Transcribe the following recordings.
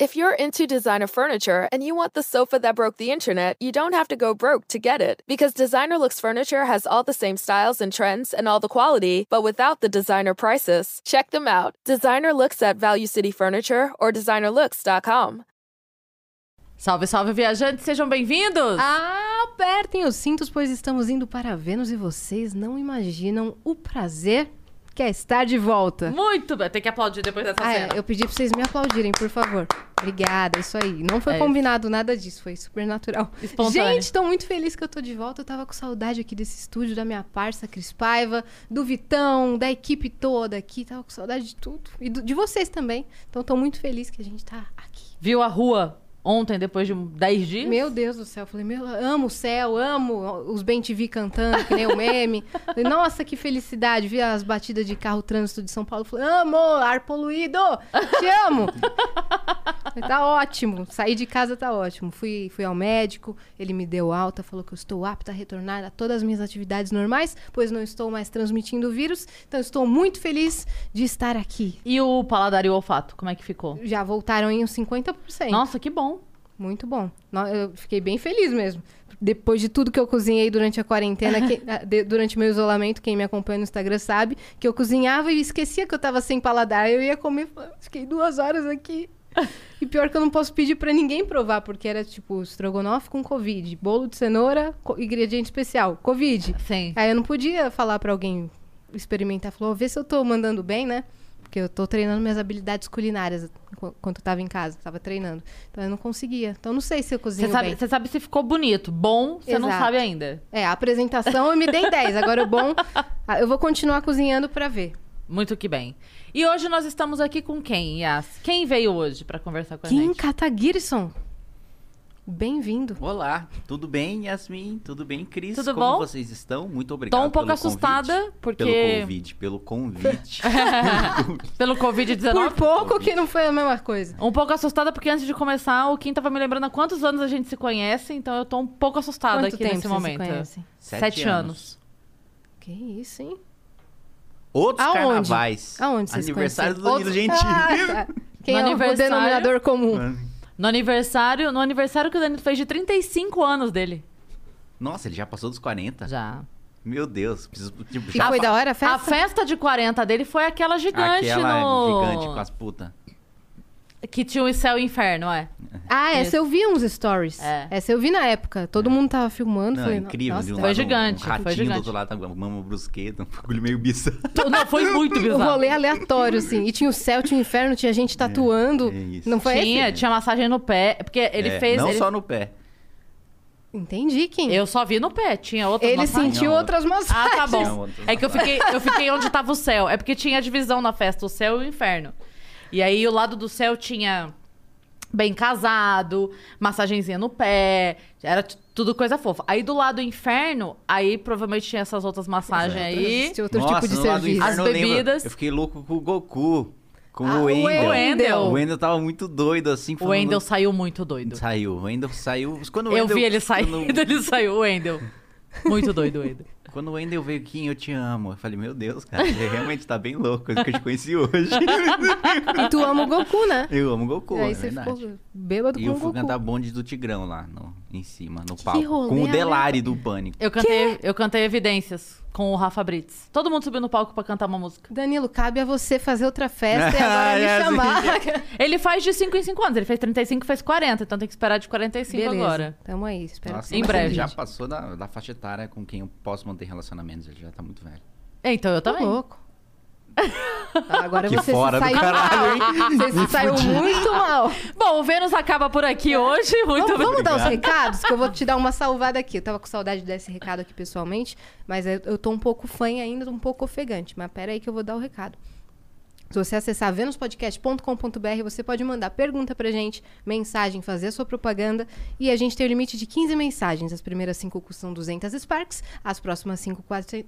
If you're into designer furniture and you want the sofa that broke the internet, you don't have to go broke to get it. Because Designer Looks Furniture has all the same styles and trends and all the quality, but without the designer prices. Check them out. Designer Looks at Value City Furniture or designerlooks.com. Salve, salve, viajantes, sejam bem-vindos! Ah, apertem os cintos, pois estamos indo para Vênus e vocês não imaginam o prazer que é estar de volta. Muito bem, tem que aplaudir depois dessa Ah, é, cena. eu pedi pra vocês me aplaudirem, por favor. Obrigada, isso aí. Não foi É combinado nada disso, foi super natural. Espontâneo. Gente, tô muito feliz que eu tô de volta. Eu tava com saudade aqui desse estúdio, da minha parça Cris Paiva, do Vitão, da equipe toda aqui. Tava com saudade de tudo. E do- de vocês também. Então tô muito feliz que a gente tá aqui. Viu a rua ontem, depois de 10 dias? Meu Deus do céu, falei, meu, amo o céu, amo os Bem TV cantando, que nem o meme. Falei, Nossa, que felicidade, vi as batidas de carro trânsito de São Paulo. Falei, amo, ar poluído, te amo. Falei, tá ótimo, sair de casa tá ótimo. Fui, fui ao médico, ele me deu alta, falou que eu estou apta a retornar a todas as minhas atividades normais, pois não estou mais transmitindo o vírus. Então estou muito feliz de estar aqui. E o paladar e o olfato, como é que ficou? Já voltaram em uns 50%. Nossa, que bom. Muito bom. Eu fiquei bem feliz mesmo. Depois de tudo que eu cozinhei durante a quarentena, que- durante meu isolamento, quem me acompanha no Instagram sabe que eu cozinhava e esquecia que eu tava sem paladar. Eu ia comer, fiquei duas horas aqui. E pior que eu não posso pedir pra ninguém provar, porque era tipo estrogonofe com Covid, bolo de cenoura, ingrediente especial, Covid. Sim. Aí eu não podia falar pra alguém experimentar. Falou, vê se eu tô mandando bem, né? Porque eu tô treinando minhas habilidades culinárias enquanto eu tava em casa. Tava treinando. Então eu não conseguia. Então não sei se eu cozinho Você sabe, bem. você sabe se ficou bonito. Bom, você não sabe ainda. É, a apresentação eu me dei 10. Agora o bom... ah, Eu vou continuar cozinhando pra ver. Muito que bem. E hoje nós estamos aqui com quem, Yas? Quem veio hoje pra conversar com a Kim gente? Kataguirson. Bem-vindo. Olá, tudo bem, Yasmin? Tudo bem, Cris? Tudo Como bom? vocês estão? Muito obrigado Tô um pouco pelo convite. assustada, porque... Pelo convite, pelo convite. Pelo Covid-19. Por pouco que não foi a mesma coisa. Um pouco assustada, porque antes de começar, o Kim tava me lembrando há quantos anos a gente se conhece, então eu tô um pouco assustada Quanto aqui tempo nesse vocês momento. se conhecem? Sete anos. Que isso, hein? Outros Aonde? carnavais. Aonde vocês Aniversário do conheceram? Danilo Outros- Gentili. Ah, tá. Quem No é o aniversário- denominador comum? No aniversário, no aniversário que o Danilo fez de 35 anos dele. Nossa, ele já passou dos 40? Já. Meu Deus, preciso... Tipo, E já foi fa- da hora a A festa? festa de 40 dele foi aquela gigante Aquela no... gigante com as putas. Que tinha o céu e o inferno, é. Ah, essa eu vi uns stories. É. Essa eu vi na época. Todo mundo tava filmando. Não, falei, incrível. nossa, de um Foi lado, gigante, Um foi ratinho gigante. do outro lado, com mama brusqueta, um bagulho meio bizarro. Não, foi muito bizarro. rolê aleatório, assim. E tinha o céu, tinha o inferno, tinha gente tatuando. é isso. Não foi Tinha, esse? tinha massagem no pé. Porque ele É, fez. Não ele- só no pé. Entendi, Kim. Eu só vi no pé, tinha outras Ele massagens. sentiu Não, outras massagens. Ah, tá bom. outras É que eu fiquei, eu fiquei onde tava o céu. É porque tinha divisão na festa, o céu e o inferno. E aí o lado do céu tinha bem casado, massagenzinha no pé, era tudo coisa fofa. Aí do lado do inferno, aí provavelmente tinha essas outras massagens aí. Tinha outro Nossa, tipo de serviço. As lembro, bebidas. Eu fiquei louco com o Goku. Com Ah, o o Wendel. Wendel. O Wendel tava muito doido, assim. O falando- Wendel saiu muito doido. Saiu. O Wendel saiu... Quando o Eu Wendel- vi ele saindo, Quando, ele saiu, o Wendel. Muito doido, o Wendel. Quando o Wendel veio aqui, eu te amo. Eu falei, meu Deus, cara, ele realmente tá bem louco. Coisa que eu te conheci hoje. E tu ama o Goku, né? eu amo o Goku, aí é você verdade. ficou bêbado E com eu o fui Goku. cantar bonde do Tigrão lá, no, em cima, no Que palco. rolê Com o Delari do Pânico. Eu cantei, eu cantei Evidências com o Rafa Brits. Todo mundo subiu no palco pra cantar uma música. Danilo, cabe a você fazer outra festa e agora me É, assim, chamar. Ele faz de 5 em 5 anos. Ele fez 35 e fez 40, então tem que esperar de 45 Beleza, agora. tamo aí. Nossa, que Em breve. Ele já passou da, da faixa etária com quem eu posso manter relacionamentos. Ele já tá muito velho. Então eu Tô também. louco. Agora Que você fora se do saiu caralho, mal. Você se saiu muito mal. Bom, o Vênus acaba por aqui hoje. Muito Vamos, vamos dar os recados, que eu vou te dar uma salvada aqui. Eu tava com saudade de dar esse recado aqui pessoalmente, mas eu, tô um pouco fã ainda, tô um pouco ofegante. Mas pera aí que eu vou dar o recado. Se você acessar venuspodcast.com.br, você pode mandar pergunta pra gente, mensagem, fazer a sua propaganda. E a gente tem o limite de 15 mensagens. As primeiras 5 custam 200 Sparks, as próximas 5,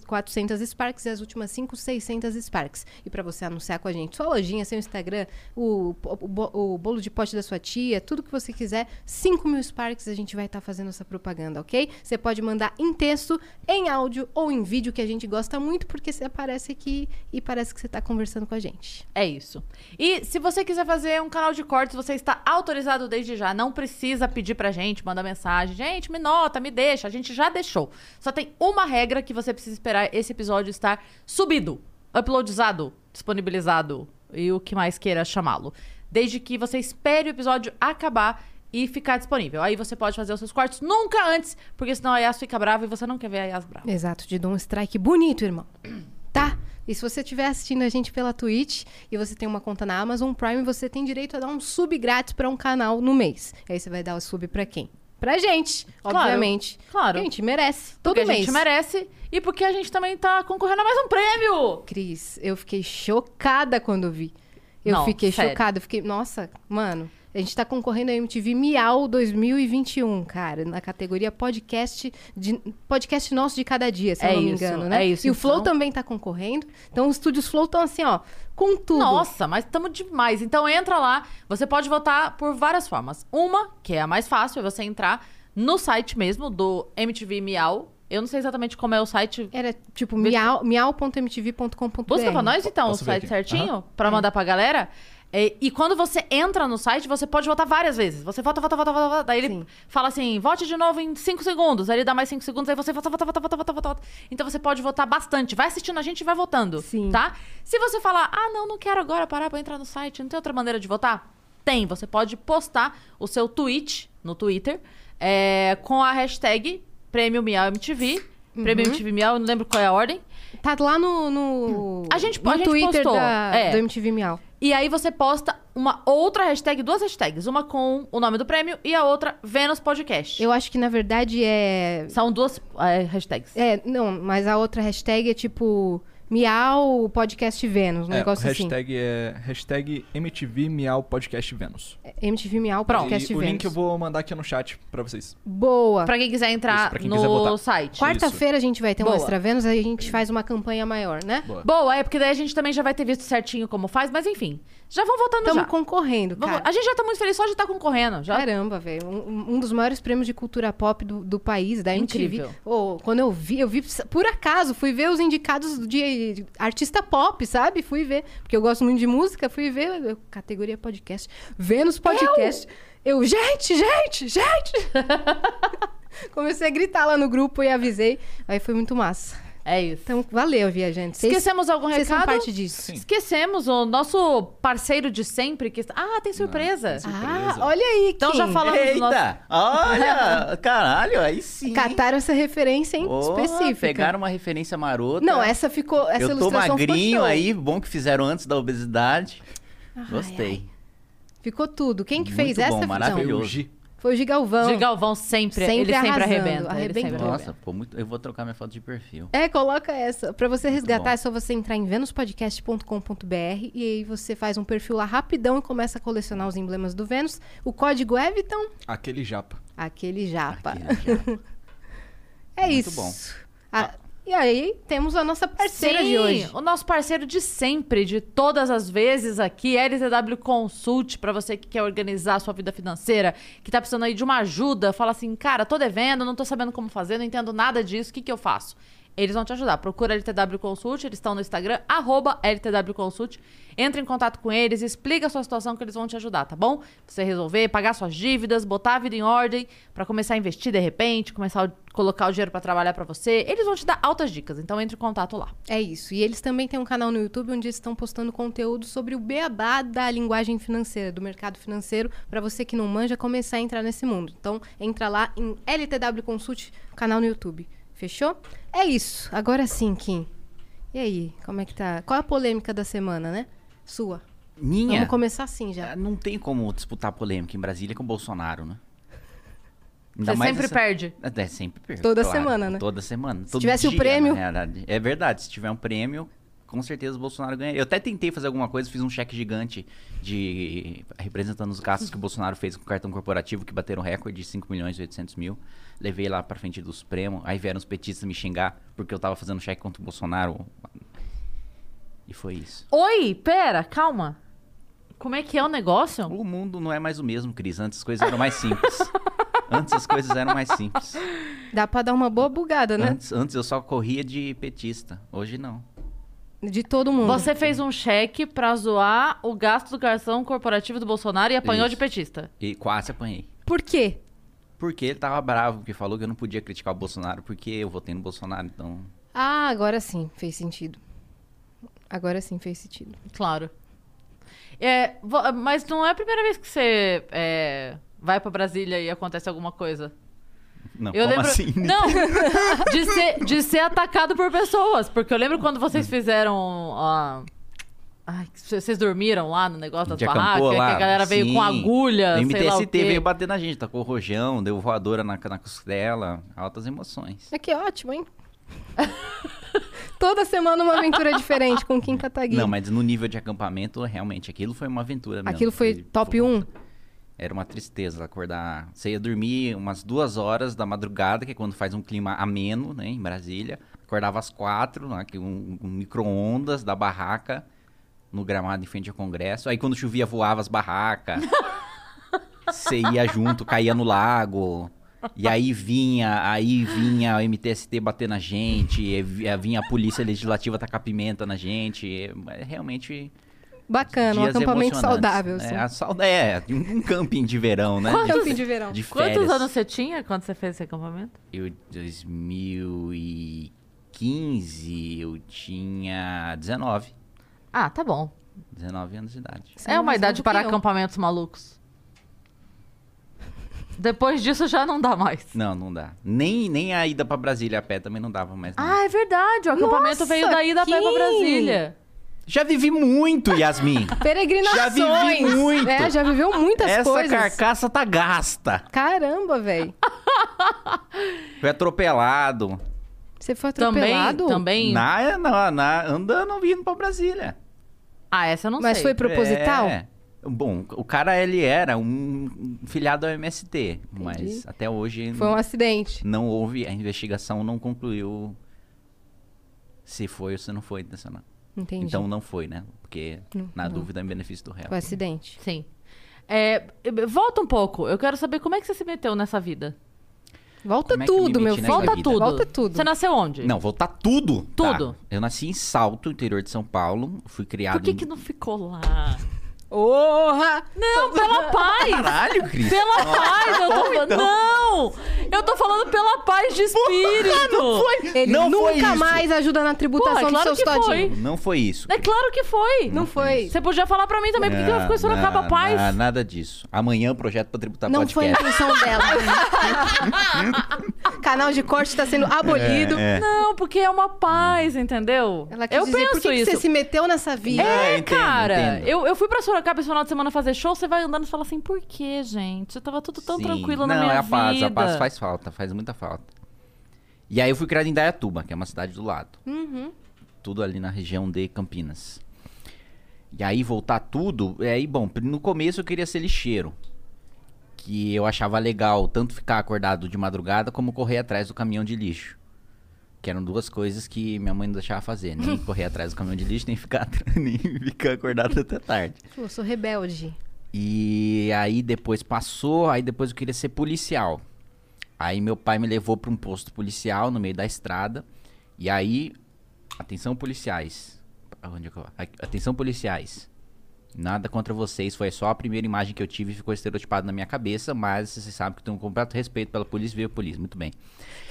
400 Sparks e as últimas 5, 600 Sparks. E pra você anunciar com a gente sua lojinha, seu Instagram, o, o, o bolo de pote da sua tia, tudo que você quiser, 5 mil Sparks a gente vai estar fazendo essa propaganda, ok? Você pode mandar em texto, em áudio ou em vídeo, que a gente gosta muito, porque você aparece aqui e parece que você tá conversando com a gente. Gente. É isso. E se você quiser fazer um canal de cortes, você está autorizado desde já. Não precisa pedir pra gente, mandar mensagem. Gente, me nota, me deixa. A gente já deixou. Só tem uma regra que você precisa esperar esse episódio estar subido, uploadizado, disponibilizado e o que mais queira chamá-lo. Desde que você espere o episódio acabar e ficar disponível. Aí você pode fazer os seus cortes nunca antes, porque senão a Yas fica brava e você não quer ver a Yas brava. Exato, te dou um strike bonito, irmão. Tá? E se você estiver assistindo a gente pela Twitch e você tem uma conta na Amazon Prime, você tem direito a dar um sub grátis pra um canal no mês. E aí você vai dar o sub pra quem? Pra gente, Claro, obviamente. claro. Porque a gente merece. Todo Porque a mês. gente merece e porque a gente também tá concorrendo a mais um prêmio. Cris, eu fiquei chocada quando vi. Eu Não, fiquei sério. chocada. Eu fiquei, nossa, mano, a gente tá concorrendo a MTV Miau 2021, cara, na categoria podcast de podcast nosso de cada dia, se É eu não me isso, engano, né? é isso, E o Flow então. também tá concorrendo. Então os estúdios Flow estão assim, ó, com tudo. Nossa, mas estamos demais. Então entra lá. Você pode votar por várias formas. Uma, que é a mais fácil, é você entrar no site mesmo do MTV Miau. Eu não sei exatamente como é o site. Era tipo miau- miau.mtv.com.br. Busca pra nós então Posso o site certinho Aham. pra mandar pra galera. É, e quando você entra no site, você pode votar várias vezes. Você vota, vota, vota, vota. Daí ele Sim. fala assim: vote de novo em 5 segundos. Aí ele dá mais 5 segundos, aí você vota, vota, vota, vota, vota, vota. Então você pode votar bastante. Vai assistindo a gente e vai votando. Sim. Tá? Se você falar, ah, não, não quero agora parar pra entrar no site, não tem outra maneira de votar? Tem. Você pode postar o seu tweet no Twitter é, com a hashtag Prêmio Miau MTV. Uhum. Prêmio MTV Miau, eu não lembro qual é a ordem. Tá lá no, no, A gente- no a gente Twitter postou, da, é. do MTV Miau. E aí você posta uma outra hashtag, duas hashtags. Uma com o nome do prêmio e a outra Vênus Podcast. Eu acho que na verdade é São duas é, hashtags. É, não, mas a outra hashtag é tipo Miau Podcast Vênus, um É, o negócio assim. hashtag é hashtag MTV Miau Podcast Vênus. MTV Miau Pronto. Podcast E o Vênus. link eu vou mandar aqui no chat pra vocês. Boa. Pra quem quiser entrar Isso, quem no quiser site. Quarta-feira a gente vai ter um Boa. Extra Vênus, aí a gente faz uma campanha maior, né? Boa. Boa, é porque daí a gente também já vai ter visto certinho como faz, mas enfim. Já vão votando Estamos já. concorrendo, Vamos- cara. a gente já tá muito feliz só de estar concorrendo. Já Caramba, velho. Um, um dos maiores prêmios de cultura pop do, do país, da MTV. Incrível. Ô, quando eu vi, eu vi por acaso, fui ver os indicados artista pop, sabe? Fui ver. Porque eu gosto muito de música, fui ver. categoria podcast. Vênus Podcast. Eu, gente, gente, gente! Comecei a gritar lá no grupo e avisei. Aí foi muito massa. É isso. Então, valeu, viajante. Vocês- Esquecemos algum Vocês são recado? parte disso. Sim. Esquecemos o nosso parceiro de sempre que está... Ah, tem surpresa. tem Ah, Surpresa. olha aí, Então Kim. já falamos do nosso... Eita! Olha! Caralho, aí sim. Cataram essa referência, hein? Porra, específica. Pegaram uma referência marota. Não, essa ficou. Essa Eu tô magrinho aí, bom que fizeram antes da obesidade. Gostei. Ficou tudo. Quem que Muito fez bom, essa maravilhoso. Foi o Gi. Foi o Gigalvão. De Galvão sempre, Sempre ele sempre arrebenta. Arrebentou. sempre arrebenta. Nossa, ficou muito. Eu vou trocar minha foto de perfil. É, coloca essa. Pra você resgatar, bom. é só você entrar em venuspodcast.com.br e aí você faz um perfil lá rapidão e começa a colecionar os emblemas do Vênus. O código é, Vitão? Aquele japa. Aquele japa. Aqui, já. É Muito isso. bom. Ah, e aí, temos a nossa parceira Sim, de hoje. o nosso parceiro de sempre, de todas as vezes aqui, LTW Consult, pra você que quer organizar a sua vida financeira, que tá precisando aí de uma ajuda, fala assim, cara, tô devendo, não tô sabendo como fazer, não entendo nada disso, o que que eu faço? Eles vão te ajudar. Procura LTW Consult, eles estão no Instagram, arroba LTW Consult. Entra em contato com eles, explica a sua situação que eles vão te ajudar, tá bom? Você resolver, pagar suas dívidas, botar a vida em ordem, pra começar a investir de repente, começar a colocar o dinheiro pra trabalhar pra você. Eles vão te dar altas dicas, então entre em contato lá. É isso. E eles também têm um canal no YouTube onde eles estão postando conteúdo sobre o beabá da linguagem financeira, do mercado financeiro, para você que não manja começar a entrar nesse mundo. Então, entra lá em LTW Consult, canal no YouTube. Fechou? É isso. Agora sim, Kim. E aí, como é que tá? Qual a polêmica da semana, né? Sua. Minha? Vamos começar assim já. Ah, Não tem como disputar polêmica em Brasília com o Bolsonaro, né? Você sempre perde. É, sempre perco. Toda claro, semana, né? Toda semana. todo tivesse o dia, prêmio- na realidade. É verdade, se tiver um prêmio, com certeza o Bolsonaro ganharia. Eu até tentei fazer alguma coisa, fiz um cheque gigante de representando os gastos que o Bolsonaro fez com o cartão corporativo, que bateram recorde de 5 milhões e 800 mil. Levei lá pra frente do Supremo. Aí vieram os petistas me xingar porque eu tava fazendo cheque contra o Bolsonaro. E foi isso. Oi, pera, calma. Como é que é o negócio? O mundo não é mais o mesmo, Cris. Antes as coisas eram mais simples. Antes as coisas eram mais simples. Dá pra dar uma boa bugada, né? Antes, antes eu só corria de petista. Hoje não. De todo mundo. Você fez um cheque pra zoar o gasto do cartão corporativo do Bolsonaro e apanhou Isso. de petista. E quase apanhei. Por quê? Porque ele tava bravo, porque falou que eu não podia criticar o Bolsonaro, porque eu votei no Bolsonaro, então... Ah, agora sim, fez sentido. Agora sim fez sentido. Claro. É, mas não é a primeira vez que você é, vai pra Brasília e acontece alguma coisa. Não, Eu como lembro. assim? Não! De ser, de ser atacado por pessoas. Porque eu lembro quando vocês fizeram. ah, Ai, vocês dormiram lá no negócio das De barracas, que a galera veio Sim. com agulha, O sei lá o MTST quê. veio bater na gente, tacou rojão, deu voadora na, na costela, altas emoções. É que ótimo, hein? Toda semana uma aventura diferente com Kim Kataguiri. Não, mas no nível de acampamento, realmente, aquilo foi uma aventura mesmo. Aquilo foi top 1. Era uma tristeza acordar. Você ia dormir umas duas horas da madrugada, que é quando faz um clima ameno, né, em Brasília. Acordava às quatro, né, que um, um micro-ondas da barraca no gramado em frente ao Congresso. Aí quando chovia, voava as barracas. Você ia junto, caía no lago. E aí vinha, aí vinha o MTST bater na gente, vi- vinha a polícia legislativa tacar pimenta na gente. É, é realmente Bacana, um acampamento saudável. assim. É, a é, um camping de verão, né? Quanto De- fim de verão? de. Quantos anos você tinha quando você fez esse acampamento? Eu, 2015, eu tinha 19. Ah, tá bom. 19 anos de idade. Você É uma idade para acampamentos malucos. Depois disso já não dá mais. Não, não dá. Nem, nem a ida pra Brasília a pé também não dava mais. não. Ah, é verdade. O acampamento Nossa, veio da pé pra Kim! Brasília. Já vivi muito, Yasmin. Peregrinações. Já vivi muito. É, já viveu muitas Essa coisas. carcaça tá gasta. Caramba, velho. Foi atropelado. Você foi Também, atropelado? também. Na, na, na, andando vindo pra Brasília. Ah, essa eu não Mas sei. foi proposital? É. Bom, o cara, ele era um filiado ao MST, mas até hoje Foi um acidente. não houve, a investigação não concluiu se foi ou se não foi intencional. Entendi. Então não foi, né? Porque Não, na não. dúvida, em benefício do réu. Foi acidente. Sim. É, volta um pouco. Eu quero saber como é que você se meteu nessa vida. Volta Como é eu me tudo, meu filho. Volta vida? tudo. Volta tudo. Você nasceu onde? Não, voltar tudo. tá? Tudo. Eu nasci em Salto, interior de São Paulo. Fui criado Por que, em... que não ficou lá? Porra! Não, pela paz! Caralho, Cris. Pela paz, eu tô falando. Não! Eu tô falando pela paz de espírito! Ele Não foi nunca isso. mais ajuda na Pô, tributação é dos claro seus que todinhos. foi. Não foi isso. É claro que foi! Não foi. Você podia falar pra mim também, por que que ela ficou Sorocaba Não, Paz? não, Nada disso. Amanhã o projeto pra tributar Não foi a podcast. intenção dela. Canal de corte está sendo abolido. É, é. Não, porque é uma paz, entendeu? Ela quis eu dizer, penso por que, que isso. você se meteu nessa vida? É, É, entendo, cara, entendo. Eu, eu fui pra Sorocaba esse final de semana fazer show, você vai andando e fala assim, por que, gente? Eu tava tudo tão Sim. tranquilo não, na minha é a paz, vida. a paz faz falta, faz muita falta. E aí eu fui criado em Dayatuba, que é uma cidade do lado. Uhum. Tudo ali na região de Campinas. E aí voltar tudo, é aí, bom, no começo eu queria ser lixeiro. Que eu achava legal tanto ficar acordado de madrugada como correr atrás do caminhão de lixo. Que eram duas coisas que minha mãe não deixava fazer. Nem correr atrás do caminhão de lixo, nem ficar, nem ficar acordado até tarde. Eu sou rebelde. E aí depois passou, aí depois eu queria ser policial. Aí meu pai me levou para um posto policial no meio da estrada. E aí, atenção policiais. Onde é que eu... Atenção policiais. Nada contra vocês, foi só a primeira imagem que eu tive e ficou estereotipado na minha cabeça, mas você sabe que eu tenho um completo respeito pela polícia e veio a polícia, muito bem.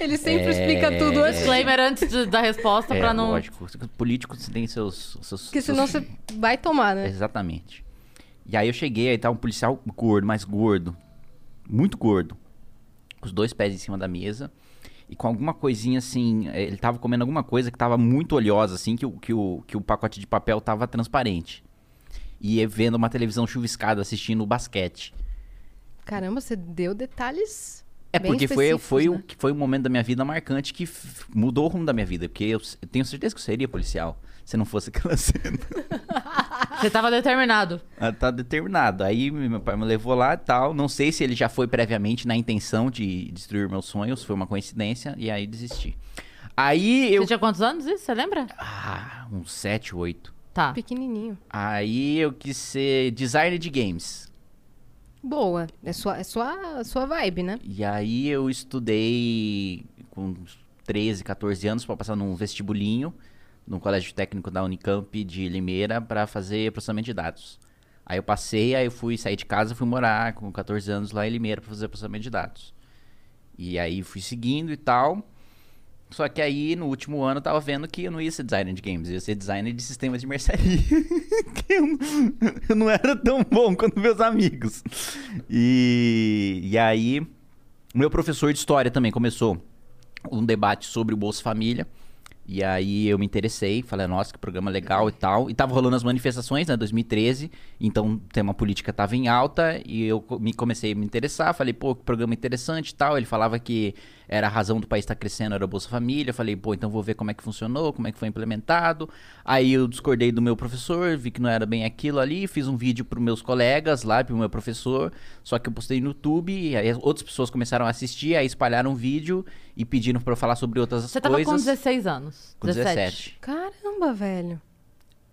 Ele sempre É, explica tudo antes. Disclaimer antes de- da resposta É, pra não. lógico, políticos têm seus... seus Porque seus- senão você vai tomar, né? Exatamente. E aí eu cheguei, aí tá um policial gordo, mais gordo. Muito gordo. Com os dois pés em cima da mesa. E com alguma coisinha assim. Ele tava comendo alguma coisa que tava muito oleosa, assim, que o, que o, que o pacote de papel tava transparente. E eu vendo uma televisão chuviscada assistindo o basquete. Caramba, você deu detalhes. É bem porque foi, foi, né? o, que foi um momento da minha vida marcante que mudou o rumo da minha vida. Porque eu, eu tenho certeza que eu seria policial se não fosse aquela cena. Você tava determinado. Ah, tá determinado. Aí meu pai me levou lá e tal. Não sei se ele já foi previamente na intenção de destruir meus sonhos, foi uma coincidência, e aí desisti. Aí eu. Você tinha quantos anos isso? Você lembra? Ah, uns 7, 8. Tá. Pequenininho. Aí eu quis ser designer de games. Boa. É sua, é sua, sua vibe, né? E aí eu estudei com uns 13, 14 anos pra passar num vestibulinho no colégio técnico da Unicamp de Limeira para fazer processamento de dados. Aí eu passei, aí eu fui sair de casa, fui morar com 14 anos lá em Limeira para fazer processamento de dados. E aí fui seguindo e tal. Só que aí, no último ano, eu tava vendo que eu não ia ser designer de games, ia ser designer de sistemas de mercearia. eu, eu não era tão bom quanto meus amigos. E, e aí, meu professor de história também começou um debate sobre o Bolsa Família. E aí eu me interessei, falei, nossa, que programa legal e tal. E tava rolando as manifestações, né, 2013. Então o tema política tava em alta e eu me comecei a me interessar. Falei, pô, que programa interessante e tal. Ele falava que era a razão do país estar crescendo, era o Bolsa Família. Falei, pô, então vou ver como é que funcionou, como é que foi implementado. Aí eu discordei do meu professor, vi que não era bem aquilo ali. Fiz um vídeo pros meus colegas lá, pro meu professor. Só que eu postei no YouTube, e aí outras pessoas começaram a assistir, aí espalharam o vídeo e pediram pra eu falar sobre outras Você tava coisas. com 16 anos. Com 17. Caramba, velho.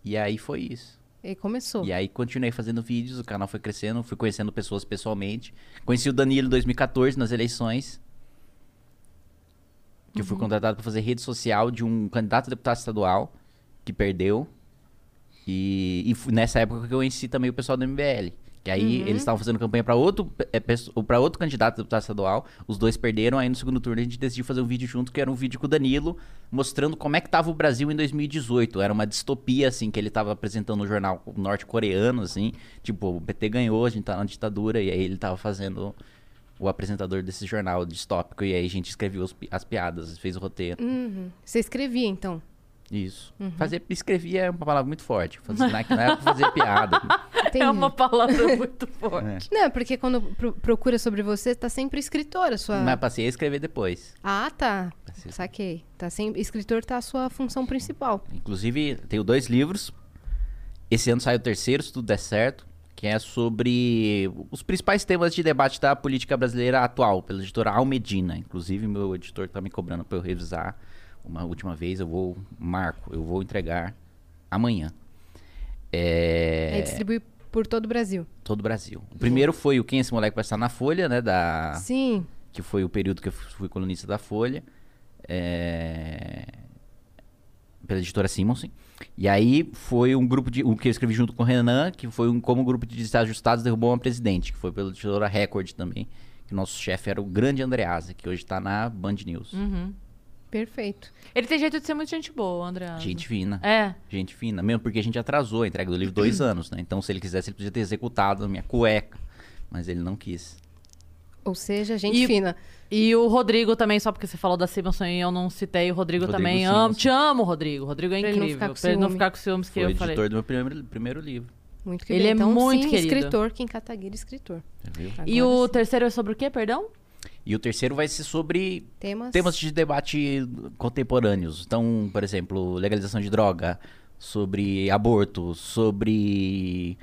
E aí foi isso. E começou. E aí continuei fazendo vídeos, o canal foi crescendo, fui conhecendo pessoas pessoalmente. Conheci o Danilo em 2014 nas eleições. Que eu fui contratado para fazer rede social de um candidato a deputado estadual que perdeu. E, e nessa época que eu conheci também o pessoal do MBL. Que aí eles estavam fazendo campanha para outro, para outro candidato a deputado estadual. Os dois perderam. Aí no segundo turno a gente decidiu fazer um vídeo junto, que era um vídeo com o Danilo, mostrando como é que tava o Brasil em 2018. Era uma distopia, assim, que ele tava apresentando no jornal norte-coreano, assim. Tipo, o PT ganhou, a gente tá na ditadura. E aí ele tava fazendo o apresentador desse jornal distópico. E aí a gente escreveu os as piadas, fez o roteiro. Uhum. Você escrevia, então? Isso. Fazer, escrever é uma palavra muito forte. Fazer, não é que não é pra fazer piada. Entendi. É uma palavra muito forte. Não, porque quando pro- procura sobre você, tá sempre escritora sua. Mas passei a escrever depois. Ah, tá. Passei- Saquei. Tá sempre... Escritor tá a sua função principal. Inclusive, tenho dois livros. Esse ano sai o terceiro, se tudo der certo. Que é sobre os principais temas de debate da política brasileira atual, pela editora Almedina. Inclusive, meu editor tá me cobrando pra eu revisar uma última vez. Eu vou, marco, eu vou entregar amanhã. É... Aí distribui por todo o Brasil. Todo o Brasil. O primeiro foi o Quem Esse Moleque Vai Estar na Folha, né? Da, Sim. que foi o período que eu fui colunista da Folha, é, pela editora Simonsen. E aí foi um grupo de. O que eu escrevi junto com o Renan, que foi um, como um grupo de desajustados derrubou uma presidente, que foi pela editora Record também. Que nosso chefe era o grande Andreasa, que hoje tá na Band News. Uhum. Perfeito. Ele tem jeito de ser muito gente boa, André. Gente fina. É. Gente fina. Mesmo porque a gente atrasou a entrega do livro dois anos, né? Então, se ele quisesse, ele podia ter executado a minha cueca. Mas ele não quis. Ou seja, gente E- fina. E o Rodrigo também, só porque você falou da Simonson e eu não citei, o Rodrigo, Rodrigo também. Simonson. Amo, te amo, Rodrigo. Rodrigo é Pra ele não incrível. ficar com pra ele não ficar com ciúmes que Foi eu falei. editor do meu primeiro, primeiro livro. Muito que Ele é então, muito sim, querido. escritor. Kim Kataguiri, escritor. E o sim. terceiro é sobre o quê, perdão? E o terceiro vai ser sobre Temas. temas de debate contemporâneos. Então, por exemplo, legalização de droga, sobre aborto, sobre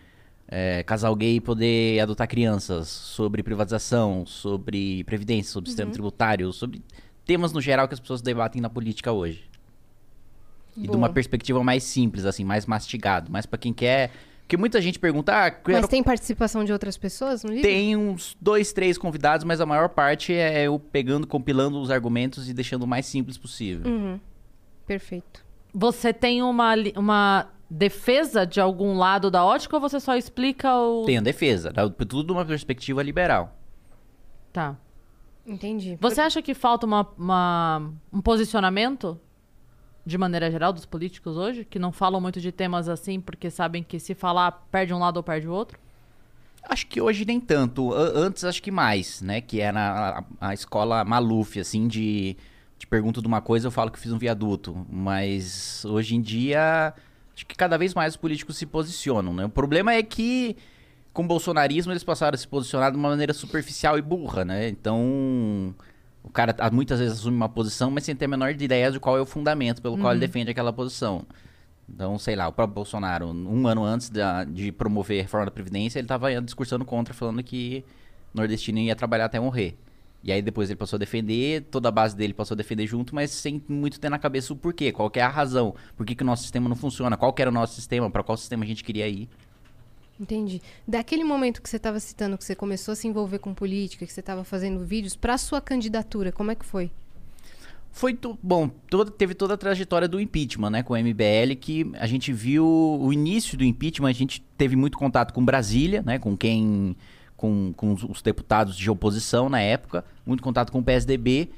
é, casal gay poder adotar crianças, sobre privatização, sobre previdência, sobre sistema tributário, sobre temas no geral que as pessoas debatem na política hoje. E de Boa. uma perspectiva mais simples, assim, mais mastigado, mais pra quem quer. Porque muita gente pergunta, ah, Mas quero tem participação de outras pessoas no livro? tem uns dois, três convidados, mas a maior parte é eu pegando, compilando os argumentos e deixando o mais simples possível. Uhum. Perfeito. Você tem uma, uma defesa de algum lado da ótica ou você só explica o. Tem a defesa, tudo de uma perspectiva liberal. Tá. Entendi. Você acha que falta uma, uma- um posicionamento, de maneira geral, dos políticos hoje? Que não falam muito de temas assim porque sabem que se falar, perde um lado ou perde o outro? Acho que hoje nem tanto. Antes acho que mais, né? Que era a, a escola Maluf, assim, de te pergunto de uma coisa, eu falo que fiz um viaduto. Mas hoje em dia, acho que cada vez mais os políticos se posicionam, né? O problema é que com o bolsonarismo eles passaram a se posicionar de uma maneira superficial e burra, né? Então, o cara ah, muitas vezes assume uma posição, mas sem ter a menor ideia de qual é o fundamento pelo qual ele defende aquela posição. Então, sei lá, o próprio Bolsonaro, um ano antes da- de promover a reforma da Previdência, ele estava discursando contra, falando que nordestino ia trabalhar até morrer. E aí depois ele passou a defender, toda a base dele passou a defender junto, mas sem muito ter na cabeça o porquê, qual que é a razão, por que, que o nosso sistema não funciona, qual que era o nosso sistema, para qual sistema a gente queria ir. Entendi. Daquele momento que você estava citando, que você começou a se envolver com política, que você estava fazendo vídeos, para sua candidatura, como é que foi? Foi, bom, toda- teve toda a trajetória do impeachment, né, com o MBL, que a gente viu o início do impeachment, a gente teve muito contato com Brasília, né, com quem, com, com os- os deputados de oposição na época, muito contato com o PSDB,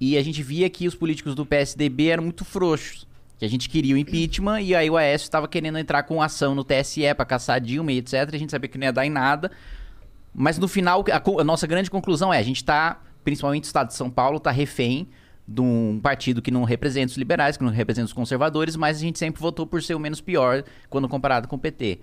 e a gente via que os políticos do PSDB eram muito frouxos, que a gente queria o impeachment, e aí o Aécio estava querendo entrar com ação no TSE para caçar Dilma e etc, a gente sabia que não ia dar em nada, mas no final, a, a nossa grande conclusão é: a gente está, principalmente o estado de São Paulo, está refém de um partido que não representa os liberais, que não representa os conservadores, mas a gente sempre votou por ser o menos pior quando comparado com o PT.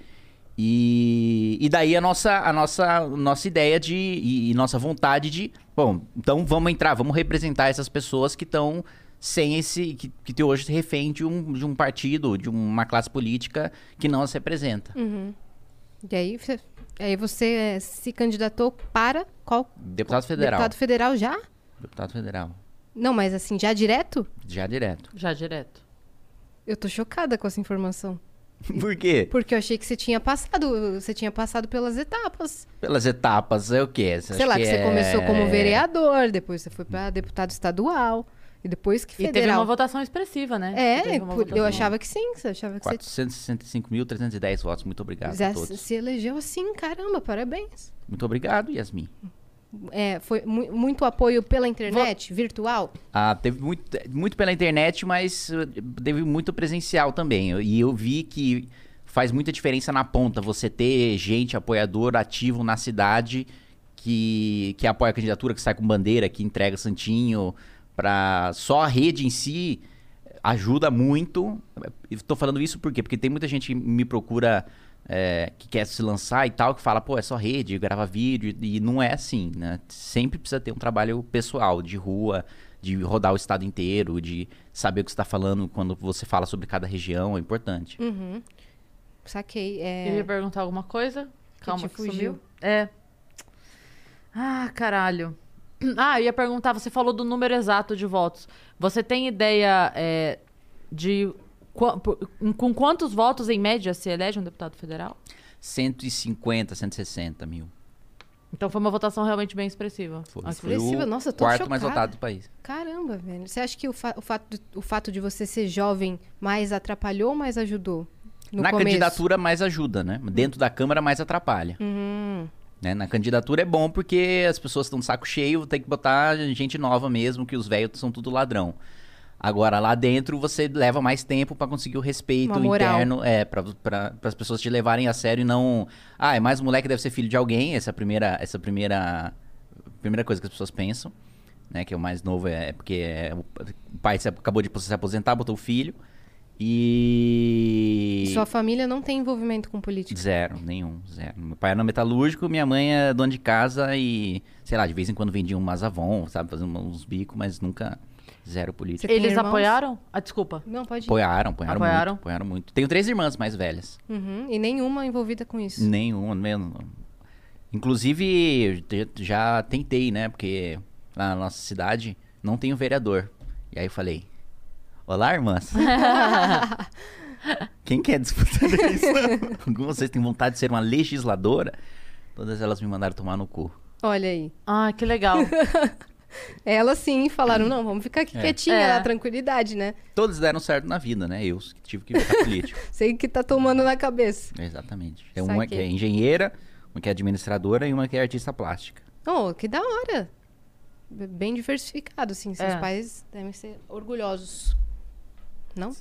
E, e daí a nossa, a nossa, nossa ideia de. E, e nossa vontade de. Bom, então vamos entrar, vamos representar essas pessoas que estão sem esse. que, que hoje refém de um, de um partido, de uma classe política que não as representa. E aí, você- aí você se candidatou para qual? Deputado federal. Deputado federal já? Deputado federal. Não, mas assim, já direto? Já direto. Já direto. Eu tô chocada com essa informação. Por quê? Porque eu achei que você tinha passado, você tinha passado pelas etapas. Pelas etapas, é o quê? Você Sei lá, que, você é- começou como vereador, depois você foi para deputado estadual, e depois que E teve federal. uma votação expressiva, né? É, Teve uma por- eu achava que sim, você achava que você 465.310 votos. Muito obrigado já a todos. se elegeu assim, caramba, parabéns. Muito obrigado, Yasmin. É, foi mu- muito apoio pela internet, virtual? Ah, teve muito, muito pela internet, mas uh, teve muito presencial também. E eu vi que faz muita diferença na ponta você ter gente, apoiador ativo na cidade que, que apoia a candidatura, que sai com bandeira, que entrega santinho. Pra... Só a rede em si ajuda muito. Estou falando isso por quê? Porque tem muita gente que me procura é, que quer se lançar e tal, que fala, pô, é só rede, grava vídeo, e não é assim, né? Sempre precisa ter um trabalho pessoal, de rua, de rodar o estado inteiro, de saber o que você está falando quando você fala sobre cada região, é importante. Uhum. Saquei. É... Eu ia perguntar alguma coisa? Calma, te que fugiu. sumiu. É. Ah, caralho. Ah, eu ia perguntar, você falou do número exato de votos. Você tem ideia é, de com quantos votos, em média, se elege um deputado federal? 150, 160 mil. Então foi uma votação realmente bem expressiva. Foi, Ok. foi o Expressiva, nossa, eu tô quarto mais chocada. votado do país. Caramba, velho. Você acha que o, fa- o fato de, o fato de você ser jovem mais atrapalhou ou mais ajudou? No Na começo? candidatura mais ajuda, né? Dentro da Câmara mais atrapalha. Hum, né? Na candidatura é bom porque as pessoas estão de saco cheio, tem que botar gente nova mesmo, que os velhos são tudo ladrão. Agora, lá dentro, você leva mais tempo pra conseguir o respeito interno, é, pra, pra, as pessoas te levarem a sério e não... Ah, é mais um moleque deve ser filho de alguém, essa é a primeira, essa é primeira, primeira coisa que as pessoas pensam, né? Que é o mais novo, é porque é, o pai se- acabou de se aposentar, botou o filho, e... e sua família não tem envolvimento com política? Zero, nenhum, zero. Meu pai era metalúrgico, minha mãe é dona de casa e, sei lá, de vez em quando vendia umas Avon, sabe, fazendo uns bicos, mas nunca zero política. Eles irmãos? apoiaram? Ah, desculpa. Não, pode ir. Apoiaram, apoiaram, Apoiaram? muito, apoiaram muito. Tenho três irmãs mais velhas. Uhum, E nenhuma envolvida com isso. Nenhuma, mesmo. Inclusive, já tentei, né, porque lá na nossa cidade não tem um vereador. E aí eu falei, olá, irmãs. Quem quer disputar isso? Alguma de vocês têm vontade de ser uma legisladora? Todas elas me mandaram tomar no cu. Olha aí. Ah, que legal. Elas sim falaram, não, vamos ficar aqui É. quietinha, É. na tranquilidade, né? Todos deram certo na vida, né? Eu que tive que virar político. Sei que tá tomando na cabeça. Exatamente. É uma que é engenheira, uma que é administradora e uma que é artista plástica. Oh, que da hora. Bem diversificado, assim. Seus É. pais devem ser orgulhosos. Não?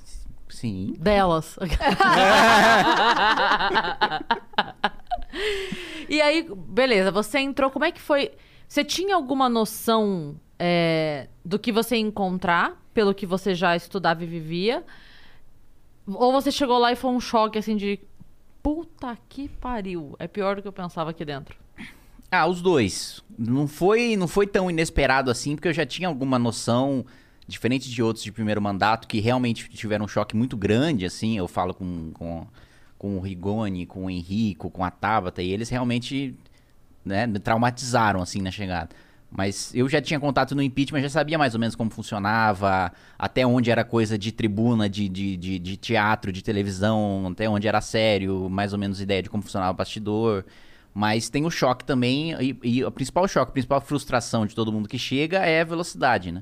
Sim. Delas. e aí, beleza, você entrou, como é que foi? Você tinha alguma noção é, do que você ia encontrar, pelo que você já estudava e vivia? Ou você chegou lá e foi um choque, assim, de... Puta que pariu, é pior do que eu pensava aqui dentro. Ah, os dois. Não foi, não foi tão inesperado assim, porque eu já tinha alguma noção, diferente de outros de primeiro mandato, que realmente tiveram um choque muito grande, assim. Eu falo com, com, com o Rigoni, com o Henrico, com a Tabata, e eles realmente né, me traumatizaram, assim, na chegada. Mas eu já tinha contato no impeachment, já sabia mais ou menos como funcionava, até onde era coisa de tribuna, de, de, de, de teatro, de televisão, até onde era sério, mais ou menos ideia de como funcionava o bastidor. Mas tem o choque também, e, e o principal choque, a principal frustração de todo mundo que chega é a velocidade, né?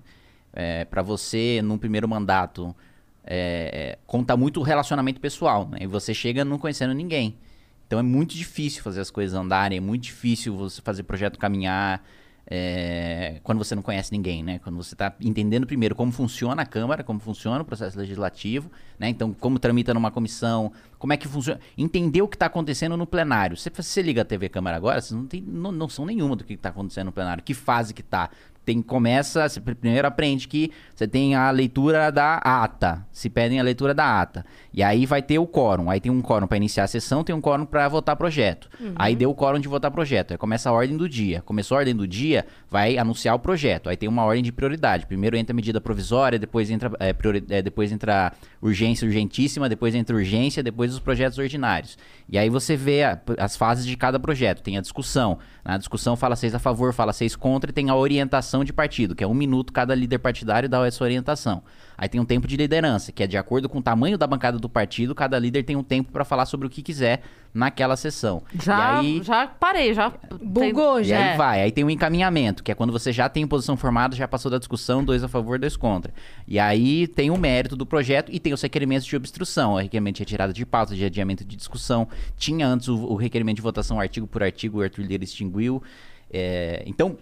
é, para você, num primeiro mandato, é, conta muito o relacionamento pessoal, né? E você chega não conhecendo ninguém. Então é muito difícil fazer as coisas andarem, é muito difícil você fazer projeto caminhar é, quando você não conhece ninguém, né? Quando você está entendendo primeiro como funciona a Câmara, como funciona o processo legislativo, né? Então, como tramita numa comissão, como é que funciona. Entender o que está acontecendo no plenário. Se você liga a TV Câmara agora, você não tem no, noção nenhuma do que está acontecendo no plenário, que fase que está tem começa, você primeiro aprende que você tem a leitura da ata, se pedem a leitura da ata. E aí vai ter o quórum, aí tem um quórum para iniciar a sessão, tem um quórum para votar projeto. Uhum. Aí deu o quórum de votar projeto, aí começa a ordem do dia. Começou a ordem do dia, vai anunciar o projeto. Aí tem uma ordem de prioridade. Primeiro entra medida provisória, depois entra é, priori, é, depois entra urgência urgentíssima, depois entra urgência, depois os projetos ordinários. E aí você vê a, as fases de cada projeto. Tem a discussão. Na discussão fala seis a favor, fala seis contra e tem a orientação de partido, que é um minuto cada líder partidário dá essa orientação. Aí tem um tempo de liderança, que é de acordo com o tamanho da bancada do partido, cada líder tem um tempo para falar sobre o que quiser naquela sessão. Já, aí, já parei, já. Bugou, e já. aí vai. Aí tem um encaminhamento, que é quando você já tem posição formada, já passou da discussão, dois a favor, dois contra. E aí tem o mérito do projeto e tem os requerimentos de obstrução, o requerimento de retirada de pauta, de adiamento de discussão. Tinha antes o, o requerimento de votação artigo por artigo, o Arthur Lira extinguiu. É, então,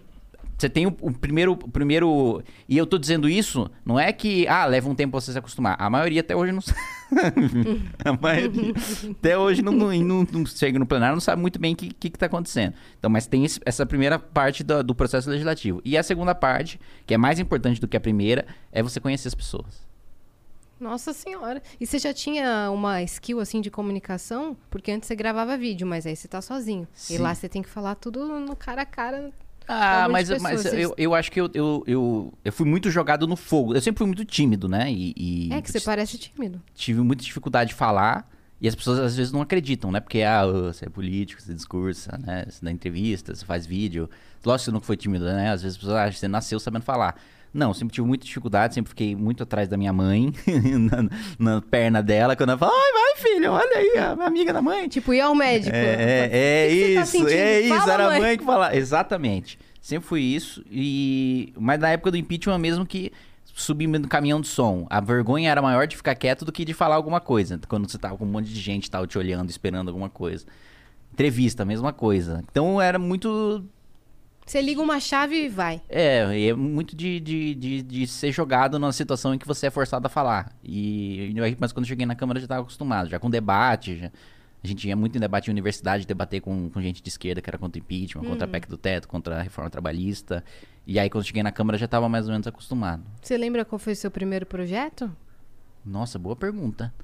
você tem o, o, primeiro, o primeiro. E eu tô dizendo isso, não é que, ah, leva um tempo pra você se acostumar. A maioria até hoje não A maioria até hoje não, não, não, não, chega no plenário, não sabe muito bem o que, que, que tá acontecendo. Então, mas tem esse, essa primeira parte do, do processo legislativo. E a segunda parte, que é mais importante do que a primeira, é você conhecer as pessoas. Nossa senhora. E você já tinha uma skill assim de comunicação? Porque antes você gravava vídeo, mas aí você tá sozinho. Sim. E lá você tem que falar tudo no cara a cara ah, mas, mas eu, eu acho que eu, eu, eu, eu, fui muito jogado no fogo. Eu sempre fui muito tímido, né? E, e é que você parece tímido. Tive muita dificuldade de falar. E as pessoas às vezes não acreditam, né? Porque ah, você é político, você discursa, né? Você dá entrevista, você faz vídeo. Lógico que você nunca foi tímido, né? Às vezes as pessoas acham que você nasceu sabendo falar. Não, sempre tive muita dificuldade, sempre fiquei muito atrás da minha mãe, na, na, perna dela, quando ela fala, ai, vai, filho, olha aí, a minha amiga da mãe. Tipo, ir ao médico. É, é, é tá isso, tá é isso, Fala, era mãe. a mãe que falava. Exatamente. Sempre foi isso. E... Mas na época do impeachment mesmo que subir no caminhão de som. A vergonha era maior de ficar quieto do que de falar alguma coisa. Quando você tava com um monte de gente tava te olhando, esperando alguma coisa. Entrevista, mesma coisa. Então era muito você liga uma chave e vai. É, é muito de, de, de, de, ser jogado numa situação em que você é forçado a falar. E, mas quando eu cheguei na Câmara já estava acostumado, já com debate. Já, a gente ia muito em debate em universidade, debater com, com gente de esquerda que era contra o impeachment, uhum. contra a uhum. PEC do teto, contra a reforma trabalhista. E aí quando eu cheguei na Câmara já estava mais ou menos acostumado. Você lembra qual foi o seu primeiro projeto? Nossa, boa pergunta.